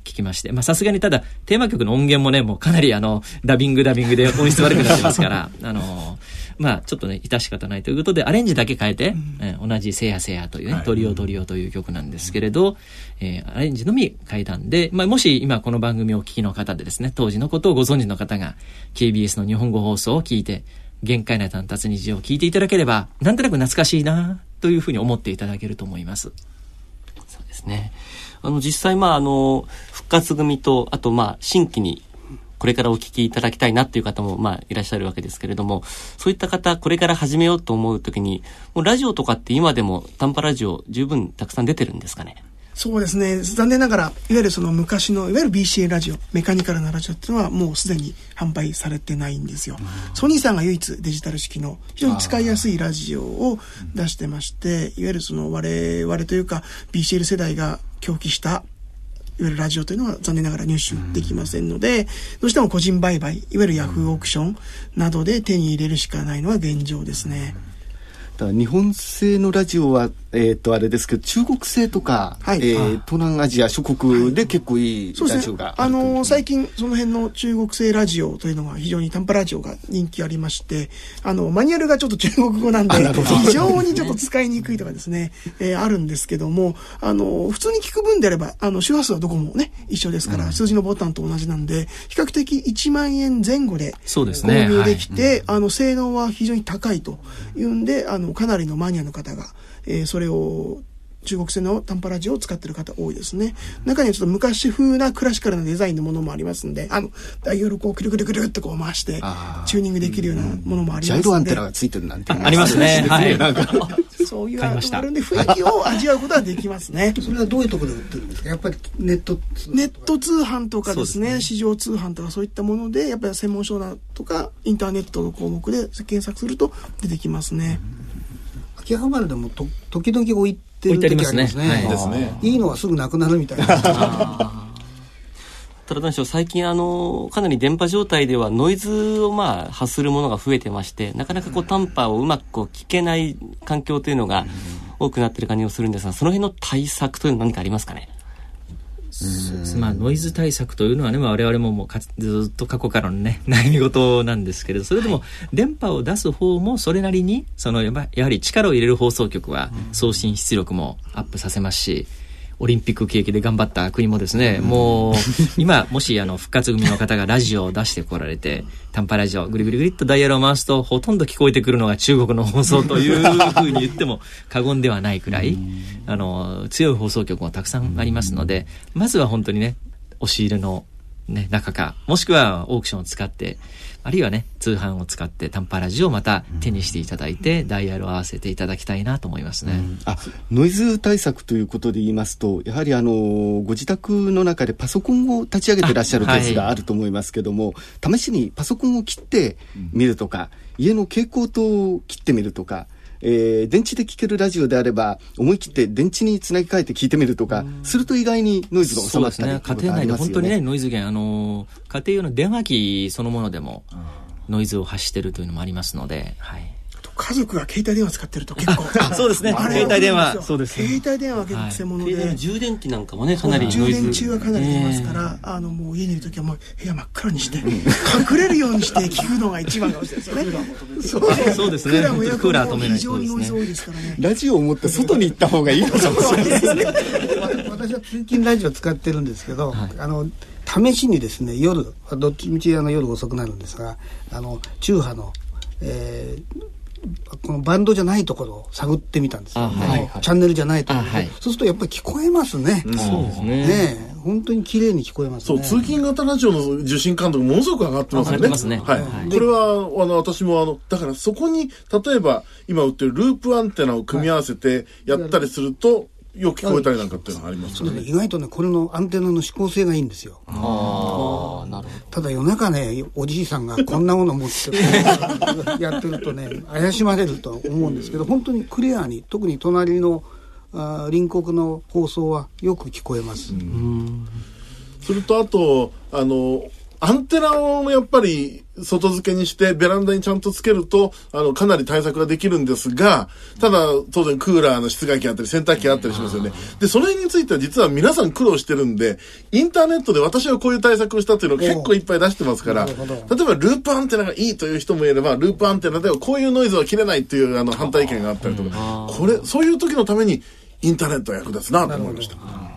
聞きまして、まあさすがにただテーマ曲の音源もね、もうかなりあの、ダビングダビングで音質悪くなってますから、あの、まあちょっとね、致し方ないということで、アレンジだけ変えて、うん、えー、同じせやせやというね、はい、トリオトリオという曲なんですけれど、えー、アレンジのみ変えたんで、まあもし今この番組をお聞きの方でですね、当時のことをご存知の方が、KBS の日本語放送を聞いて、限界な単達日を聞いていただければ、なんとなく懐かしいなというふうに思っていただけると思います。そうですね。あの、実際、まあ、あの、復活組と、あと、まあ、新規に、これからお聞きいただきたいなっていう方も、まあ、いらっしゃるわけですけれども、そういった方、これから始めようと思うときに、もうラジオとかって今でも短波ラジオ十分たくさん出てるんですかね？そうですね。残念ながらいわゆるその昔のいわゆる BCA ラジオメカニカルなラジオっていうのはもうすでに販売されてないんですよ、うん、ソニーさんが唯一デジタル式の非常に使いやすいラジオを出してましていわゆるその我々というか BCL 世代が狂気したいわゆるラジオというのは残念ながら入手できませんので、どうしても個人売買、いわゆるヤフーオークションなどで手に入れるしかないのは現状ですね。だから日本製のラジオはえっ、ー、と、あれですけど、中国製とか、はい、えー、東南アジア諸国で結構いいラジオがあ、ね、あのー、最近、その辺の中国製ラジオというのが非常に短波ラジオが人気ありまして、あの、マニュアルがちょっと中国語なんで、非常にちょっと使いにくいとかですね、えー、あるんですけども、あの、普通に聞く分であれば、あの、周波数はどこもね、一緒ですから、うん、数字のボタンと同じなんで、比較的1万円前後で購入できて、ねはい、あの、性能は非常に高いというんで、あの、かなりのマニアの方が、えー、それを中国製の短波ラジオを使ってる方多いですね。中にはちょっと昔風なクラシカルなデザインのものもありますんで、あの、ダイヤルをこう、くるくるくるってこう回して、チューニングできるようなものもありますんで。ジャイロアンテナがついてるなんて。ありま すね。はい。なんか そういうアーあるんで、雰囲気を味わうことはできますね。それはどういうところで売ってるんですか？やっぱりネットネット通販とかですね、市場通販とかそういったもので、やっぱり専門書だとか、インターネットの項目で検索すると出てきますね。秋葉原でもと時々置いてる時ありますね。すねですね。いいのはすぐなくなるみたいな。ただし最近あのかなり電波状態ではノイズをまあ発するものが増えてましてなかなかこう短波をうまくこう聞けない環境というのが多くなってる感じがするんですがその辺の対策というのは何かありますかね？まあ、ノイズ対策というのはね、まあ、我々ももうかずっと過去からのね、悩み事なんですけれど、それでも、電波を出す方もそれなりに、そのややはり力を入れる放送局は送信出力もアップさせますし、オリンピック景気で頑張った国もですね、もう、今、もしあの、復活組の方がラジオを出してこられて、短波ラジオ、ぐりぐりぐりっとダイヤルを回すと、ほとんど聞こえてくるのが中国の放送というふうに言っても過言ではないくらい、あの、強い放送局もたくさんありますので、まずは本当にね、押し入れのね、中か、もしくはオークションを使って、あるいはね、通販を使って短波ラジオをまた手にしていただいて、ダイヤルを合わせていただきたいなと思いますね。うん、あ、ノイズ対策ということで言いますと、やはりあの、ご自宅の中でパソコンを立ち上げてらっしゃるケースがあると思いますけども、はい、試しにパソコンを切ってみるとか、家の蛍光灯を切ってみるとか、えー、電池で聴けるラジオであれば、思い切って電池につなぎ替えて聞いてみるとか、すると意外にノイズが収まったり、ね、家庭内で本当にね、ノイズ源、あの、家庭用の電話機そのものでも、ノイズを発してるというのもありますので、はい。家族が携帯電話使ってると結構。そうですね。携帯電話。そうです携帯電話は結構くせ者で、はい、充電器なんかもねかなり充電中はかなり出ますから、え。ー、あのもう家にいる時はもう部屋真っ暗にして隠れるようにして聞くのが一番かもしれないですよね。そうですね。クーラーもクーラー止めない非常にノイズ多いですからね。ラジオを持って外に行った方がいいかもしれない。私は通勤ラジオ使ってるんですけど、はい、あの試しにですね夜どっちみちあの夜遅くなるんですがあの中波の、えー、このバンドじゃないところを探ってみたんですよ、はいはい、チャンネルじゃないところ、はい、そうするとやっぱり聞こえますね、うん、そうですね。ね本当に綺麗に聞こえます、ね、そう通勤型ラジオの受信感度ものすごく上がってますよね。ますね。はい。これはあの私もあのだからそこに例えば今売ってるループアンテナを組み合わせてやったりすると、よく聞こえたりなんかっていうのはありますね？意外とね、これのアンテナの指向性がいいんですよ。ああ、なるほど。ただ夜中ね、おじいさんがこんなもの持って やってるとね、怪しまれると思うんですけど、本当にクリアに、特に隣のあ隣国の放送はよく聞こえます。それとあと、あの、アンテナをやっぱり外付けにしてベランダにちゃんとつけると、あの、かなり対策ができるんですが、ただ、当然クーラーの室外機あったり洗濯機あったりしますよね。で、その辺については実は皆さん苦労してるんで、インターネットで私はこういう対策をしたっていうのを結構いっぱい出してますから、例えばループアンテナがいいという人もいれば、ループアンテナではこういうノイズは切れないっていうあの反対意見があったりとか、これ、そういう時のためにインターネットは役立つなと思いました。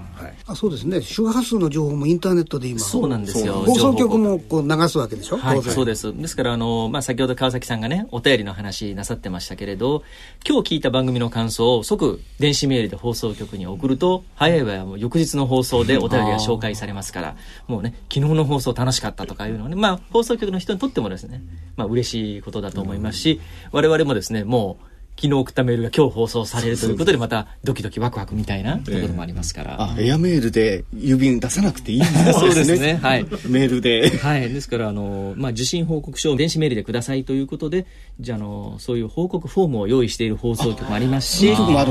あそうですね。周波数の情報もインターネットで今そうなんですよ。放送局もこう流すわけでしょ、はい、そうです。ですからあの、まあ、先ほど川崎さんがねお便りの話なさってましたけれど今日聞いた番組の感想を即電子メールで放送局に送ると早い場合はもう翌日の放送でお便りが紹介されますからもうね昨日の放送楽しかったとかいうのはね、まあ、放送局の人にとってもですね、まあ嬉しいことだと思いますし、我々もですねもう昨日送ったメールが今日放送されるということでまたドキドキワクワクみたいなところもありますから、えー、あエアメールで郵便出さなくていいんですね。そうですね。はい。メールで。はい。ですからあの、まあ、受信報告書を電子メールでくださいということでじゃあのそういう報告フォームを用意している放送局もありますし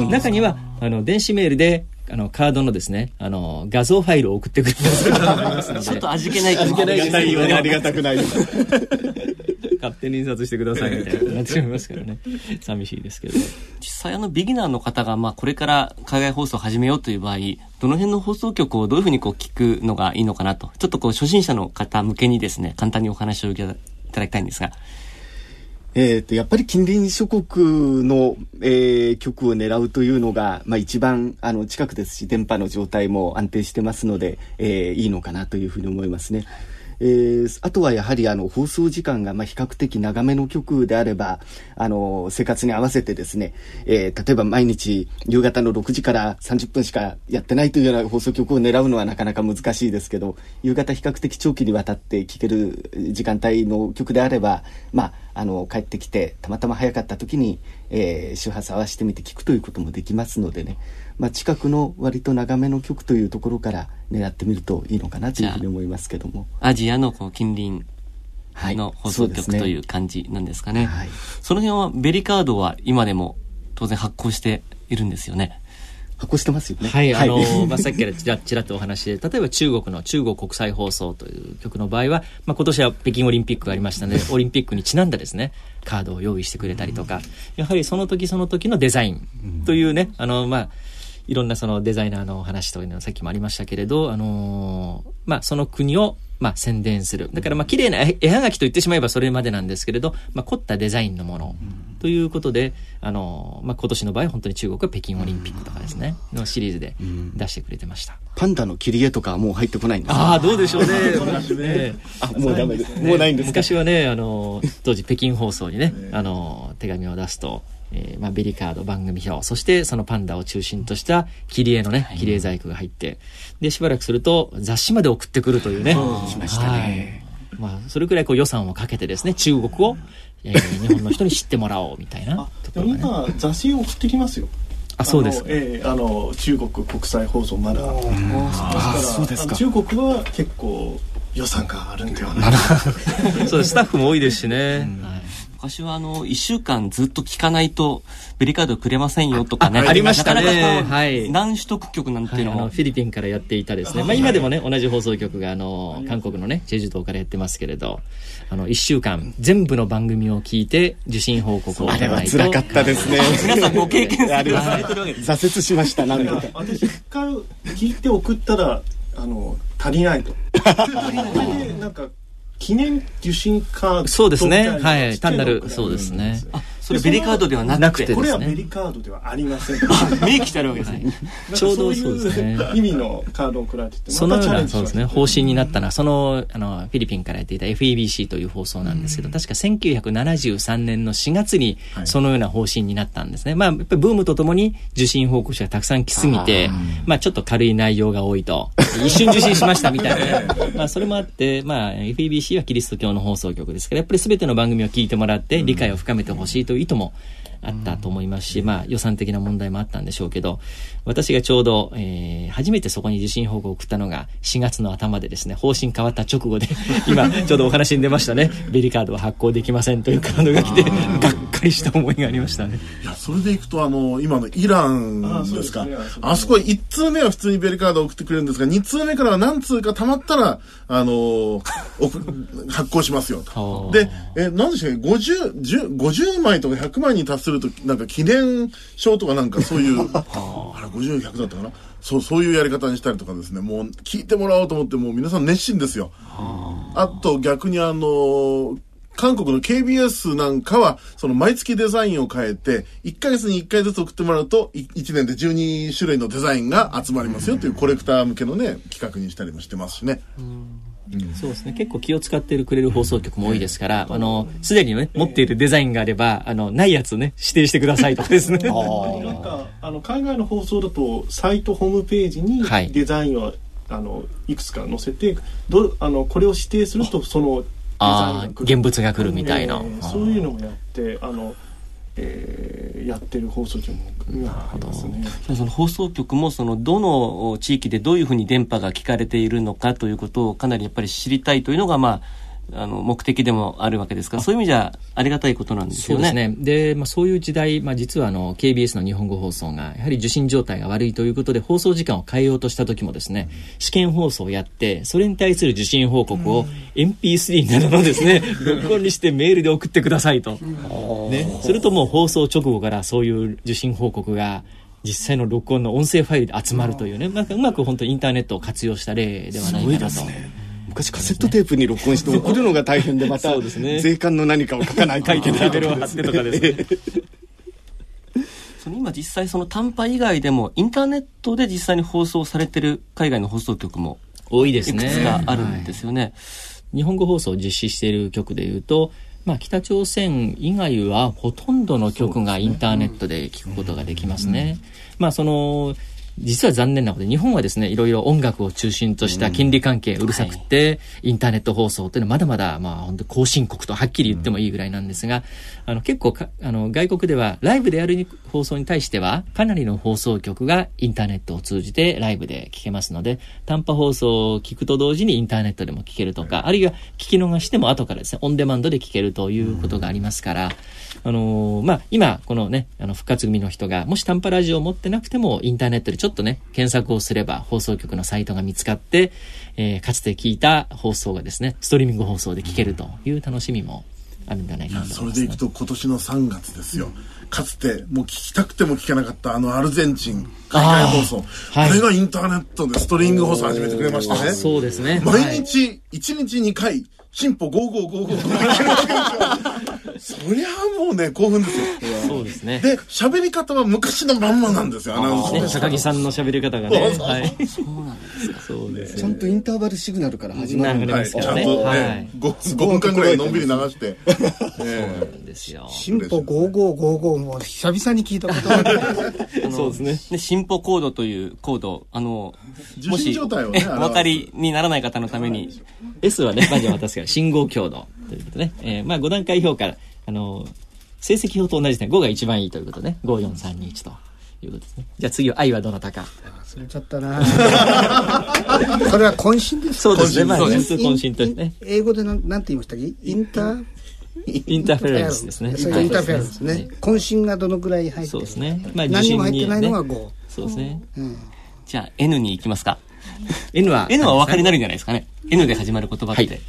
中にはあの電子メールであの、カードのですね、あの、画像ファイルを送ってくる ちょっと味気ない。味気ないですね。ありがたくない。勝手に印刷してくださいみたいななってしまいますからね。寂しいですけど。実際あの、ビギナーの方が、まあ、これから海外放送を始めようという場合、どの辺の放送局をどういうふうにこう聞くのがいいのかなと、ちょっとこう、初心者の方向けにですね、簡単にお話をいただきたいんですが。えーと、やっぱり近隣諸国の、えー、局を狙うというのが、まあ、一番あの近くですし電波の状態も安定してますので、えー、いいのかなというふうに思いますね。えー、あとはやはりあの放送時間がま比較的長めの曲であればあの生活に合わせてですね、えー、例えば毎日夕方の6時から30分しかやってないというような放送局を狙うのはなかなか難しいですけど夕方比較的長期にわたって聴ける時間帯の曲であれば、まあ、あの帰ってきてたまたま早かった時に、えー、周波数合わせてみて聴くということもできますのでね、まあ、近くの割と長めの曲というところから狙ってみるといいのかなというふうに思いますけども。アジアのこう近隣の放送局、はい、という感じなんですかね、はい、その辺はベリカードは今でも当然発行しているんですよね。発行してますよね。はい、あの、まあ、さっきからちらちらっとお話で、例えば中国の中国国際放送という曲の場合は、まあ、今年は北京オリンピックがありましたので、オリンピックにちなんだですね、カードを用意してくれたりとか、やはりその時その時のデザインというね、あの、まあ、いろんなそのデザイナーの話というのはさっきもありましたけれど、あのー、まあ、その国を、まあ、宣伝する。だから、まあ、綺麗な絵はがきと言ってしまえばそれまでなんですけれど、まあ、凝ったデザインのものということで、あのー、まあ、今年の場合、本当に中国は北京オリンピックとかですね、のシリーズで出してくれてました。パンダの切り絵とかはもう入ってこないんですああ、どうでしょうね。ねあ、もうダメです。もうないんです昔はね、あのー、当時北京放送にね、あの手紙を出すと、えー、まあ、ベリカード番組表、そしてそのパンダを中心とした切り絵のね、切り絵細工が入って、で、しばらくすると雑誌まで送ってくるというね。しましたね。まあ、それくらいこう予算をかけてですね、中国を、えー、日本の人に知ってもらおうみたいなところ、ね、今、雑誌を送ってきますよ。あそうです、えー、あの中国国際放送まだ。あそうですか。中国は結構予算があるんではないか。そうです。スタッフも多いですしね、うん昔はあの、一週間ずっと聞かないと、ベリカードくれませんよとかね。ありましたね。はい。何取得局なんていうのも、はい、フィリピンからやっていたですね。まあ今でもね、同じ放送局があの、韓国のね、チェジュ島からやってますけれど、あの、一週間、全部の番組を聞いて、受信報告をあれは辛かったですね。皆さんご経験されてるわけです。挫折しました、なんか。私、一回聞いて送ったら、あの、足りないと。なんか、記念受信カードそうですね。はい。単なるそうですねそれベリカードではなくてこれはベリカードでは ありません明記してあるわけですね。ちょうどそうですね。意味のカードを送られててそのようなそうですね。方針になったのはそのあのフィリピンからやっていた FEBC という放送なんですけど確か1973年の4月にそのような方針になったんですね。まあやっぱりブームとともに受信報告者がたくさん来すぎてまあちょっと軽い内容が多いと。一瞬受信しましたみたいな。まあそれもあってまあ FEBC はキリスト教の放送局ですからやっぱり全ての番組を聞いてもらって理解を深めてほしいとといともあったと思いますし、まあ予算的な問題もあったんでしょうけど、私がちょうど、えー、初めてそこに受信報告を送ったのが4月の頭でですね、方針変わった直後で、今ちょうどお話に出ましたね、ベリカードは発行できませんというカードが来て、がっかりした思いがありましたね。いや、それでいくと、あの、今のイランですか。ああそこ1通目は普通にベリカードを送ってくれるんですが、2通目からは何通か溜まったら、あの、発行しますよと。で、え、なんでしょうね、50、50枚とか100枚に達すると、なんか記念証とかなんかそういう、あれ50、100だったかな？そう、そういうやり方にしたりとかですね、もう聞いてもらおうと思って、もう皆さん熱心ですよ。あと逆にあの、韓国の KBS なんかは、その毎月デザインを変えて、1ヶ月に1回ずつ送ってもらうと、1年で12種類のデザインが集まりますよというコレクター向けのね、企画にしたりもしてますしね。そうですね。結構気を使ってくれる放送局も多いですから、あのすでにね持っているデザインがあればあのないやつね指定してくださいとかですね。なんかあの海外の放送だとサイトホームページにデザインを、はい、あのいくつか載せてどあのこれを指定するとその現物が来るみたいな、えー、そういうのもやってあのえー、やってる放送局もありますね。その放送局もそのどの地域でどういうふうに電波が聞かれているのかということをかなりやっぱり知りたいというのがまああの目的でもあるわけですからそういう意味じゃありがたいことなんですよね。そうですね。で、まあ、そういう時代、まあ、実はあの KBS の日本語放送がやはり受信状態が悪いということで放送時間を変えようとした時もですね試験放送をやってそれに対する受信報告を MP3 などのですね。録音にしてメールで送ってくださいと。ね、するともう放送直後からそういう受信報告が実際の録音の音声ファイルで集まるというね、なんかうまく本当にインターネットを活用した例ではないかなと。昔カセットテープに録音して送るのが大変でまた税関の何かを書かないといけないとかですね。その今実際その短波以外でもインターネットで実際に放送されてる海外の放送局も多いですね。いくつかあるんですよね。はい日本語放送を実施している局でいうと、まあ、北朝鮮以外はほとんどの曲がインターネットで聞くことができますね。まあ、その、実は残念なことで、日本はですね、いろいろ音楽を中心とした金利関係うるさくて、うんはい、インターネット放送というのはまだまだ、まあ、本当後進国とはっきり言ってもいいぐらいなんですが、うん、あの、結構あの、外国ではライブでやる放送に対しては、かなりの放送局がインターネットを通じてライブで聞けますので、短波放送を聞くと同時にインターネットでも聞けるとか、はい、あるいは聞き逃しても後からですね、オンデマンドで聞けるということがありますから、うん、あのー、まあ、今、このね、あの、復活組の人が、もし短波ラジオを持ってなくても、インターネットでちょっとね、検索をすれば放送局のサイトが見つかって、えー、かつて聞いた放送がですね、ストリーミング放送で聞けるという楽しみもあるんじゃないかなね、それでいくと今年の3月ですよ。かつてもう聞きたくても聞けなかったあのアルゼンチン海外放送。あ,、はい、あれがインターネットでストリーミング放送始めてくれましたね。そうですね。毎日1日2回進歩5555そりゃもうね、興奮ですよ。そうですね。で、喋り方は昔のまんまなんですよ、アナウンス、ね。高木さんの喋り方がね。はい。そうなんですか。そうです。ちゃんとインターバルシグナルから始まるんですからね。はい。5分間ぐらいのんびり流して。そうなんですよ。進歩5555も久々に聞いたことが そうですね。で、進歩コードというコード、あの、もし、お分かりにならない方のために。S はね、まずは確か信号強度ということね。えー、まあ5段階評価、あの、成績表と同じですね。5が一番いいということね。5、4、3、2、1ということですね。じゃあ次は I はどなたか。忘れちゃったな それは混信ですそうですね。まあ、混信とね。英語でなんなんて言いましたっけ？ Inter？Interference ですね。 Interference ね。混信がどのくらい入ってるそうですね。まあ、何にも入ってないのが5。そうですね。じゃあ N に行きますか。N は N はお分かりになるんじゃないですかね。N で始まる言葉って。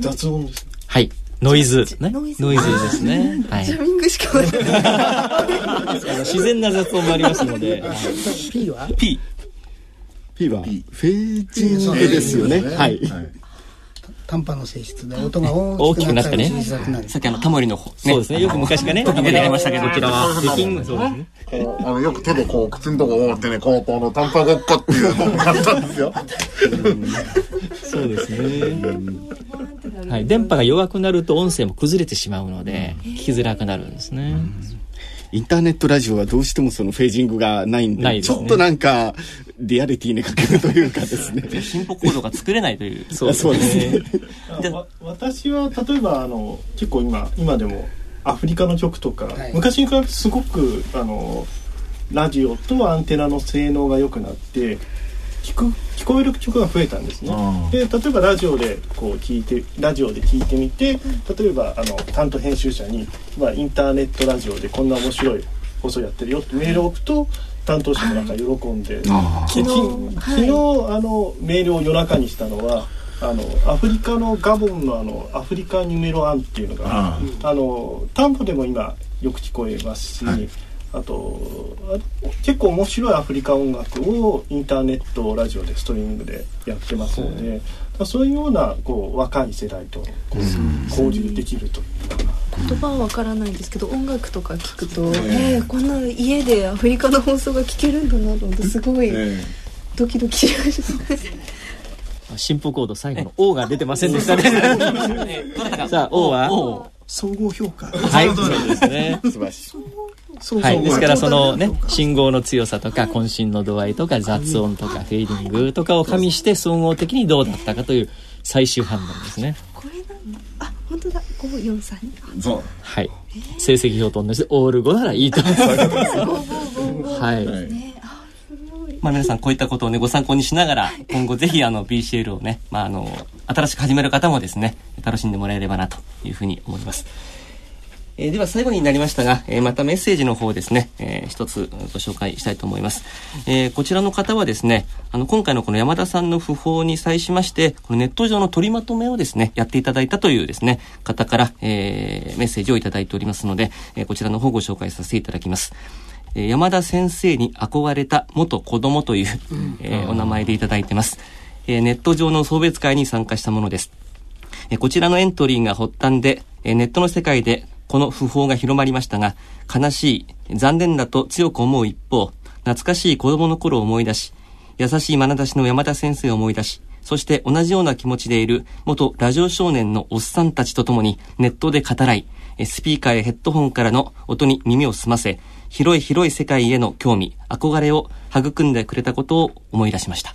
雑音です。はい。ノイズ。ね。ノイズですね。はい。ジャミングしかない。自然な雑音もありますので。P は ?P。P は？フェージングですよね。はい。短波の性質で音が大きくなったり小さくなさっきあのタモリのそうですね。よく昔がね、時出てましたけど、こちらは。できん、そうですね。あの、よく手でこう、口のとこをってね、こう、あの、短波ごっこっていうのをやったんですよ。そうですね。はい。電波が弱くなると音声も崩れてしまうので、聞きづらくなるんですね。インターネットラジオはどうしてもそのフェージングがないんで、でね、ちょっとなんか、リアリティに欠けるというかですね。進歩コードが作れないという。そ うそうですね。私は例えばあの結構今今でもアフリカの曲とか、はい、昔に比べてすごくあのラジオとアンテナの性能が良くなって聞く聞こえる曲が増えたんですね。で例えばラジオでこう聞いてラジオで聞いてみて例えばあの担当編集者に、まあ、インターネットラジオでこんな面白い放送やってるよってメールを送ると担当者もなんか喜んで、はい、昨日、昨日あのメールを夜中にしたのは。あのアフリカのガボンのあのアフリカニメロアンっていうのがあの担保でも今よく聞こえますし、はいあと結構面白いアフリカ音楽をインターネットラジオでストリーミングでやってますので、そういうようなこう若い世代とこう交流できるという言葉はわからないんですけど音楽とか聞くと、えー、こんな家でアフリカの放送が聞けるんだなと思ってすごいドキドキしました。進歩コード最後の O が出てませんでしたね。さあ O は？総合評価。はい、そうですね。素晴らしい。はい、ですからそのね信号の強さとか渾身の度合いとか雑音とかフェーディングとかを加味して総合的にどうだったかという最終判断ですね。これあ本当だ五四三。そう。はい。成績表と同じでオール5ならいいと思います。はい。まあ皆さんこういったことをね、ご参考にしながら、今後ぜひあの BCL をね、まああの、新しく始める方もですね、楽しんでもらえればなというふうに思います。えー、では最後になりましたが、えー、またメッセージの方ですね、えー、一つご紹介したいと思います。えー、こちらの方はですね、あの、今回のこの山田さんの訃報に際しまして、このネット上の取りまとめをですね、やっていただいたというですね、方から、えー、メッセージをいただいておりますので、えー、こちらの方ご紹介させていただきます。えー、山田先生に憧れた元子供という、えー、お名前でいただいてます。えー、ネット上の送別会に参加したものです。えー、こちらのエントリーが発端で、えー、ネットの世界でこの訃報が広まりましたが、悲しい、残念だと強く思う一方、懐かしい子供の頃を思い出し、優しい眼差しの山田先生を思い出し、そして同じような気持ちでいる元ラジオ少年のおっさんたちと共にネットで語らい、スピーカーやヘッドホンからの音に耳を澄ませ、広い広い世界への興味、憧れを育んでくれたことを思い出しました。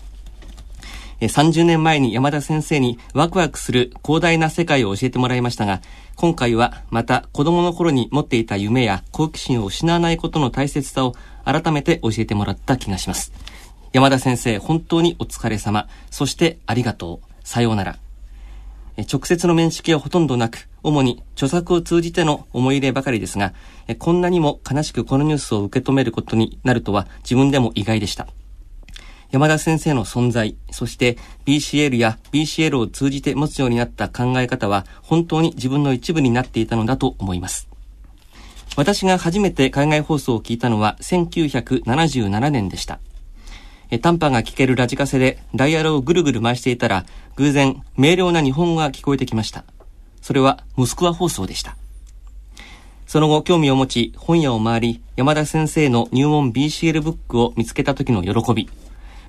30年前に山田先生にワクワクする広大な世界を教えてもらいましたが、今回はまた子供の頃に持っていた夢や好奇心を失わないことの大切さを改めて教えてもらった気がします。山田先生、本当にお疲れ様。そしてありがとう。さようなら。直接の面識はほとんどなく、主に著作を通じての思い入ればかりですが、こんなにも悲しくこのニュースを受け止めることになるとは自分でも意外でした。山田先生の存在、そして BCL や BCL を通じて持つようになった考え方は本当に自分の一部になっていたのだと思います。私が初めて海外放送を聞いたのは1977年でした。短波が聞けるラジカセでダイヤルをぐるぐる回していたら偶然明瞭な日本語が聞こえてきました。それはモスクワ放送でした。その後興味を持ち本屋を回り山田先生の入門 BCL ブックを見つけた時の喜び。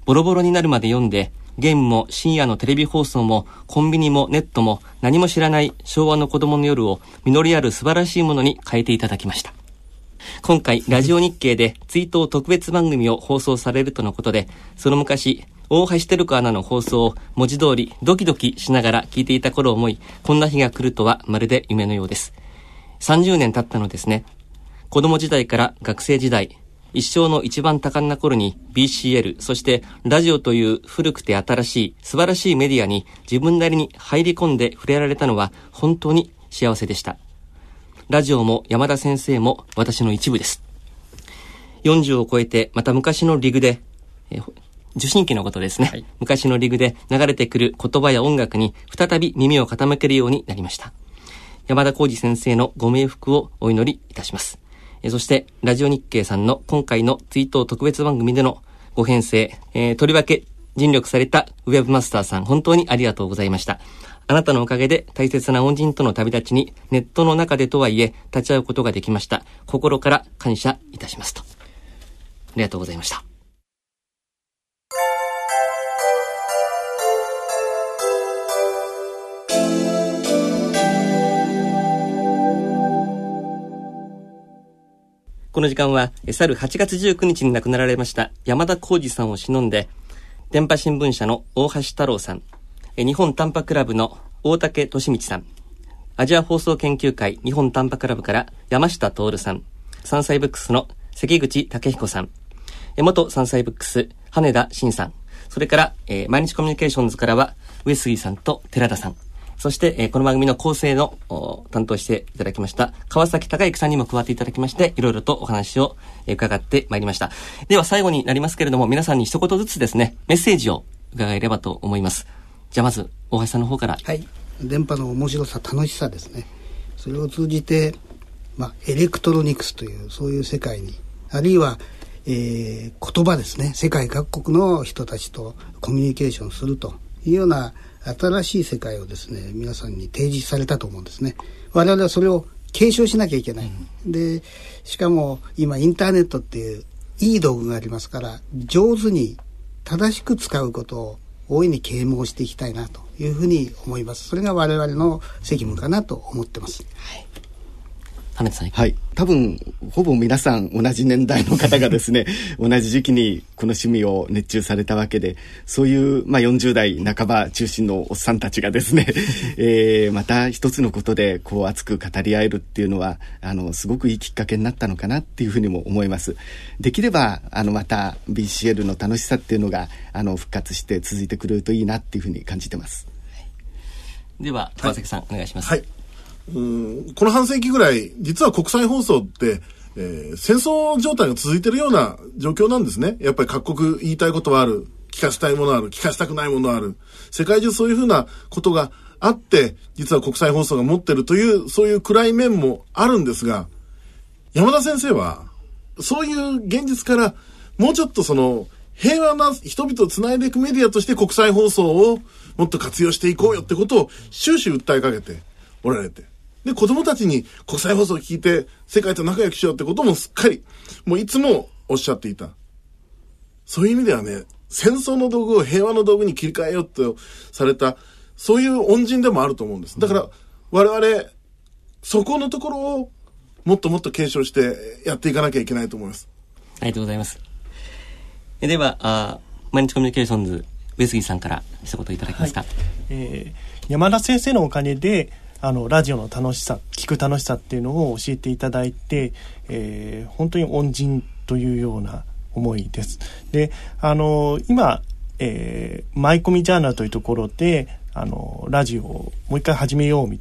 ボロボロになるまで読んで、ゲームも深夜のテレビ放送もコンビニもネットも何も知らない昭和の子供の夜を実りある素晴らしいものに変えていただきました。今回、ラジオ日経で追悼特別番組を放送されるとのことで、その昔、大橋照子アナの放送を文字通りドキドキしながら聞いていた頃を思い、こんな日が来るとはまるで夢のようです。30年経ったのですね。子供時代から学生時代、一生の一番多感な頃に BCL、そしてラジオという古くて新しい素晴らしいメディアに自分なりに入り込んで触れられたのは本当に幸せでした。ラジオも山田先生も私の一部です。40を超えてまた昔のリグで、え受信機のことですね、はい、昔のリグで流れてくる言葉や音楽に再び耳を傾けるようになりました。山田浩二先生のご冥福をお祈りいたします。えそして、ラジオ日経さんの今回の追悼特別番組でのご編成、えー、とりわけ尽力されたウェブマスターさん、本当にありがとうございました。あなたのおかげで大切な恩人との旅立ちにネットの中でとはいえ立ち会うことができました。心から感謝いたしますと。ありがとうございました。この時間は、去る8月19日に亡くなられました山田浩二さんを忍んで、電波新聞社の大橋太郎さん、日本短波クラブの大竹俊道さん、アジア放送研究会日本短波クラブから山下徹さん、山菜ブックスの関口武彦さん、元山菜ブックス羽田慎さん、それから、えー、毎日コミュニケーションズからは上杉さんと寺田さん、そして、えー、この番組の構成の担当していただきました、川崎隆之さんにも加わっていただきまして、いろいろとお話を、えー、伺ってまいりました。では最後になりますけれども、皆さんに一言ずつですね、メッセージを伺えればと思います。じゃあまず、大橋さんの方から。はい。電波の面白さ、楽しさですね。それを通じて、まあ、エレクトロニクスという、そういう世界に、あるいは、えー、言葉ですね。世界各国の人たちとコミュニケーションするというような新しい世界をですね皆さんに提示されたと思うんですね。我々はそれを継承しなきゃいけない、うん、でしかも今インターネットっていういい道具がありますから上手に正しく使うことを大いに啓蒙していきたいなというふうに思います。それが我々の責務かなと思ってます、はい羽さん。はい。多分ほぼ皆さん同じ年代の方がですね 同じ時期にこの趣味を熱中されたわけでそういう、まあ、40代半ば中心のおっさんたちがですね、えー、また一つのことでこう熱く語り合えるっていうのはあのすごくいいきっかけになったのかなっていうふうにも思います。できればあのまた BCL の楽しさっていうのがあの復活して続いてくれるといいなっていうふうに感じてます、はい、では川崎さん、はい、お願いします、はいうんこの半世紀ぐらい、実は国際放送って、えー、戦争状態が続いてるような状況なんですね。やっぱり各国言いたいことはある。聞かせたいものある。聞かせたくないものある。世界中そういうふうなことがあって、実は国際放送が持ってるという、そういう暗い面もあるんですが、山田先生は、そういう現実から、もうちょっとその、平和な人々を繋いでいくメディアとして国際放送をもっと活用していこうよってことを終始訴えかけておられて。で、子供たちに国際放送を聞いて、世界と仲良くしようってこともすっかり、もういつもおっしゃっていた。そういう意味ではね、戦争の道具を平和の道具に切り替えようとされた、そういう恩人でもあると思うんです。だから、我々、そこのところをもっともっと継承してやっていかなきゃいけないと思います。ありがとうございます。えでは、あ毎日コミュニケーションズ、上杉さんから一言いただけますか？はい、えー、山田先生のおかげで、あの、ラジオの楽しさ、聞く楽しさっていうのを教えていただいて、えー、本当に恩人というような思いです。で、あの、今、えー、マイコミジャーナルというところで、あの、ラジオをもう一回始めよう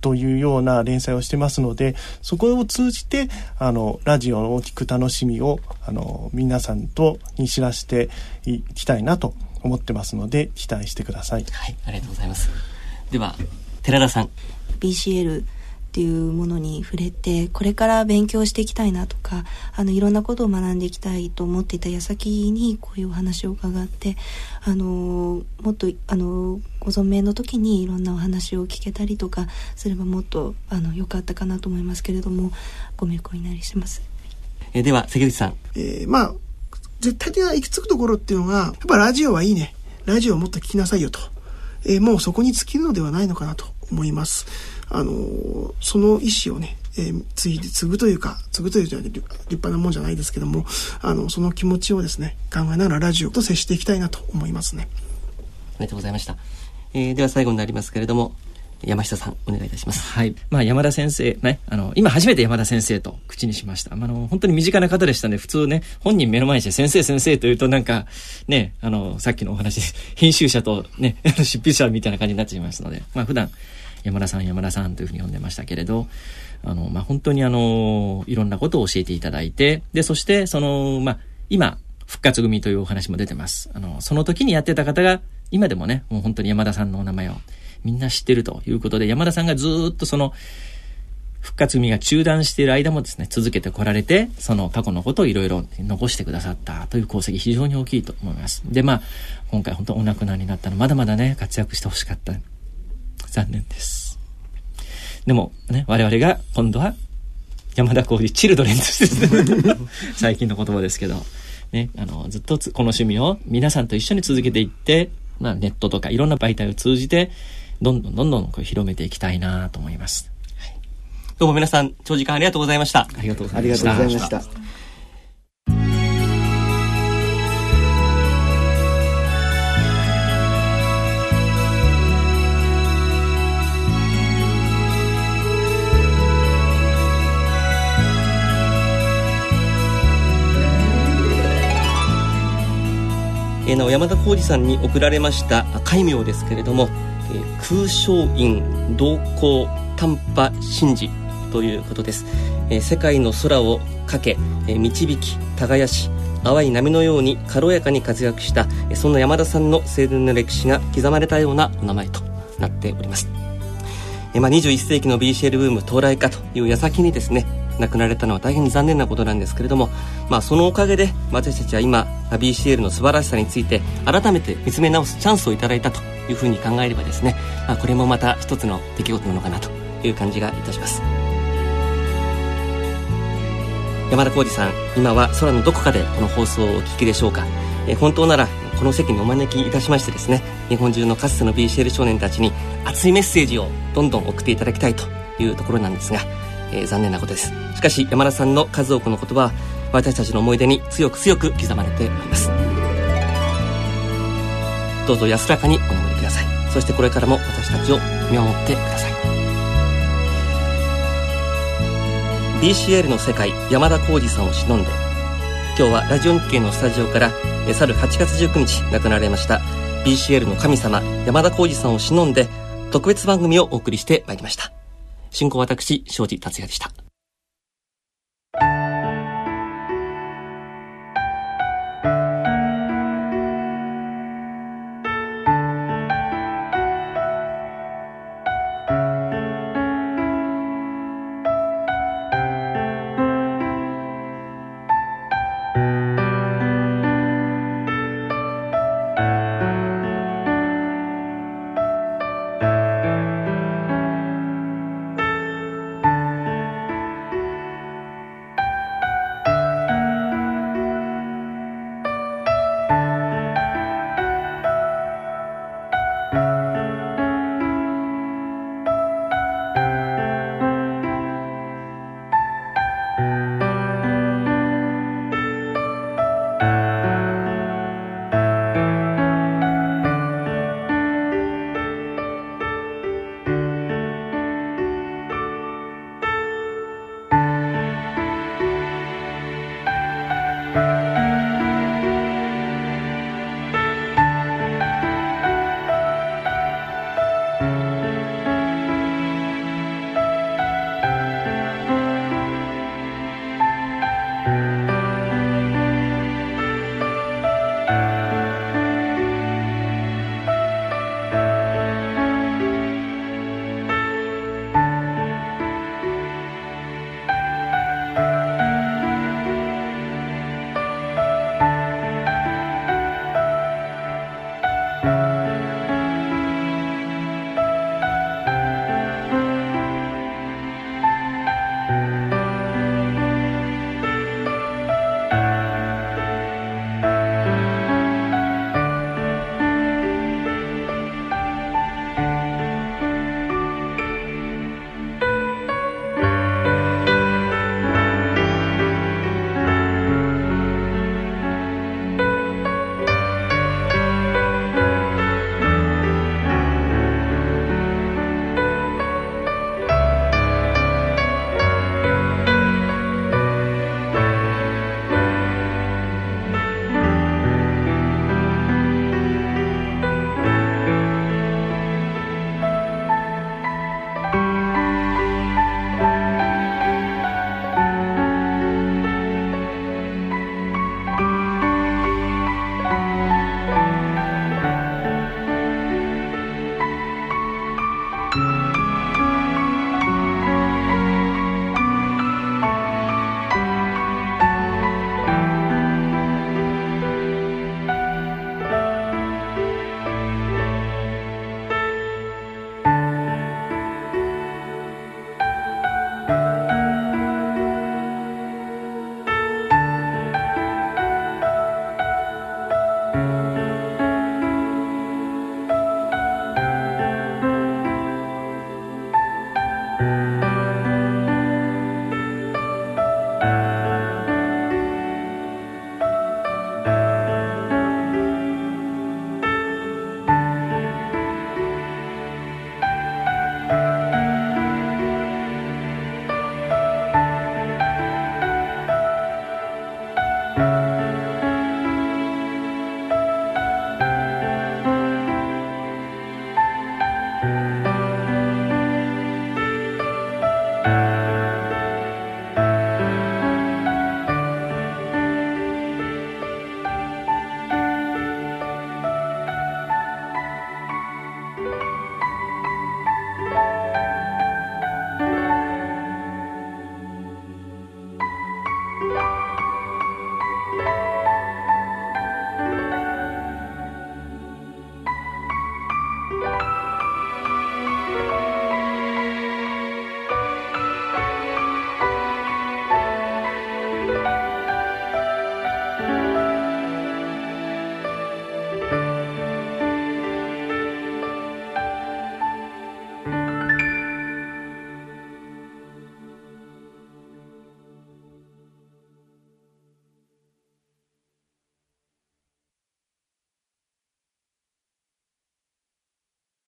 というような連載をしてますので、そこを通じて、あの、ラジオを聞く楽しみを、あの、皆さんとに知らせていきたいなと思ってますので、期待してください。はい、ありがとうございます。では、寺田さん。BCL っていうものに触れてこれから勉強していきたいなとかあのいろんなことを学んでいきたいと思っていた矢先にこういうお話を伺ってあのもっとあのご存命の時にいろんなお話を聞けたりとかすればもっとあの良かったかなと思いますけれどもご迷惑になりします。えでは関口さん。えー、まあ絶対的な行き着くところっていうのがやっぱラジオはいいねラジオをもっと聞きなさいよと、えー、もうそこに尽きるのではないのかなと思います。あの、その意思をね、えー、継いで、継ぐというか、継ぐというじゃ立派なもんじゃないですけども、あの、その気持ちをですね、考えながらラジオと接していきたいなと思いますね。ありがとうございました。えー、では最後になりますけれども、山下さん、お願いいたします。はい。まあ、山田先生、ね、あの、今初めて山田先生と口にしました。あの、本当に身近な方でしたね。普通ね、本人目の前にして先生先生というとなんか、ね、あの、さっきのお話、編集者とね、執筆者みたいな感じになってしまいますので、まあ、普段、山田さん山田さんというふうに呼んでましたけれど、あの、まあ、本当にあの、いろんなことを教えていただいて、で、そしてその、まあ、今、復活組というお話も出てます。あの、その時にやってた方が、今でもね、もう本当に山田さんのお名前をみんな知ってるということで、山田さんがずっとその、復活組が中断している間もですね、続けてこられて、その過去のことをいろいろ残してくださったという功績非常に大きいと思います。で、まあ、今回本当お亡くなりになったの、まだまだね、活躍してほしかった。残念です。でもね、我々が今度は山田浩二チルドレンとして 最近の言葉ですけど、ね、あの、ずっとこの趣味を皆さんと一緒に続けていって、まあネットとかいろんな媒体を通じて、どんどんどんどんこう広めていきたいなと思います。はい、どうも皆さん、長時間ありがとうございました。ありがとうございました。え、なお山田浩二さんに贈られました戒名ですけれども、えー、空小院同行短波神事ということです、えー、世界の空をかけ、えー、導き耕し淡い波のように軽やかに活躍した、え、そんな山田さんの青年の歴史が刻まれたようなお名前となっております、えまあ、21世紀の BCL ブーム到来かという矢先にですね亡くなられたのは大変残念なことなんですけれども、まあ、そのおかげで私たちは今 BCL の素晴らしさについて改めて見つめ直すチャンスをいただいたというふうに考えればですね、まあ、これもまた一つの出来事なのかなという感じがいたします。山田浩二さん今は空のどこかでこの放送をお聞きでしょうか、え本当ならこの席にお招きいたしましてですね日本中のかつての BCL 少年たちに熱いメッセージをどんどん送っていただきたいというところなんですがえー、残念なことです。しかし山田さんの数多くの言葉は私たちの思い出に強く強く刻まれております。どうぞ安らかにお眠りください。そしてこれからも私たちを見守ってください。BCL の世界山田浩二さんを忍んで今日はラジオ日経のスタジオから去る8月19日亡くなられました BCL の神様山田浩二さんを忍んで特別番組をお送りしてまいりました。進行私、庄司達也でした。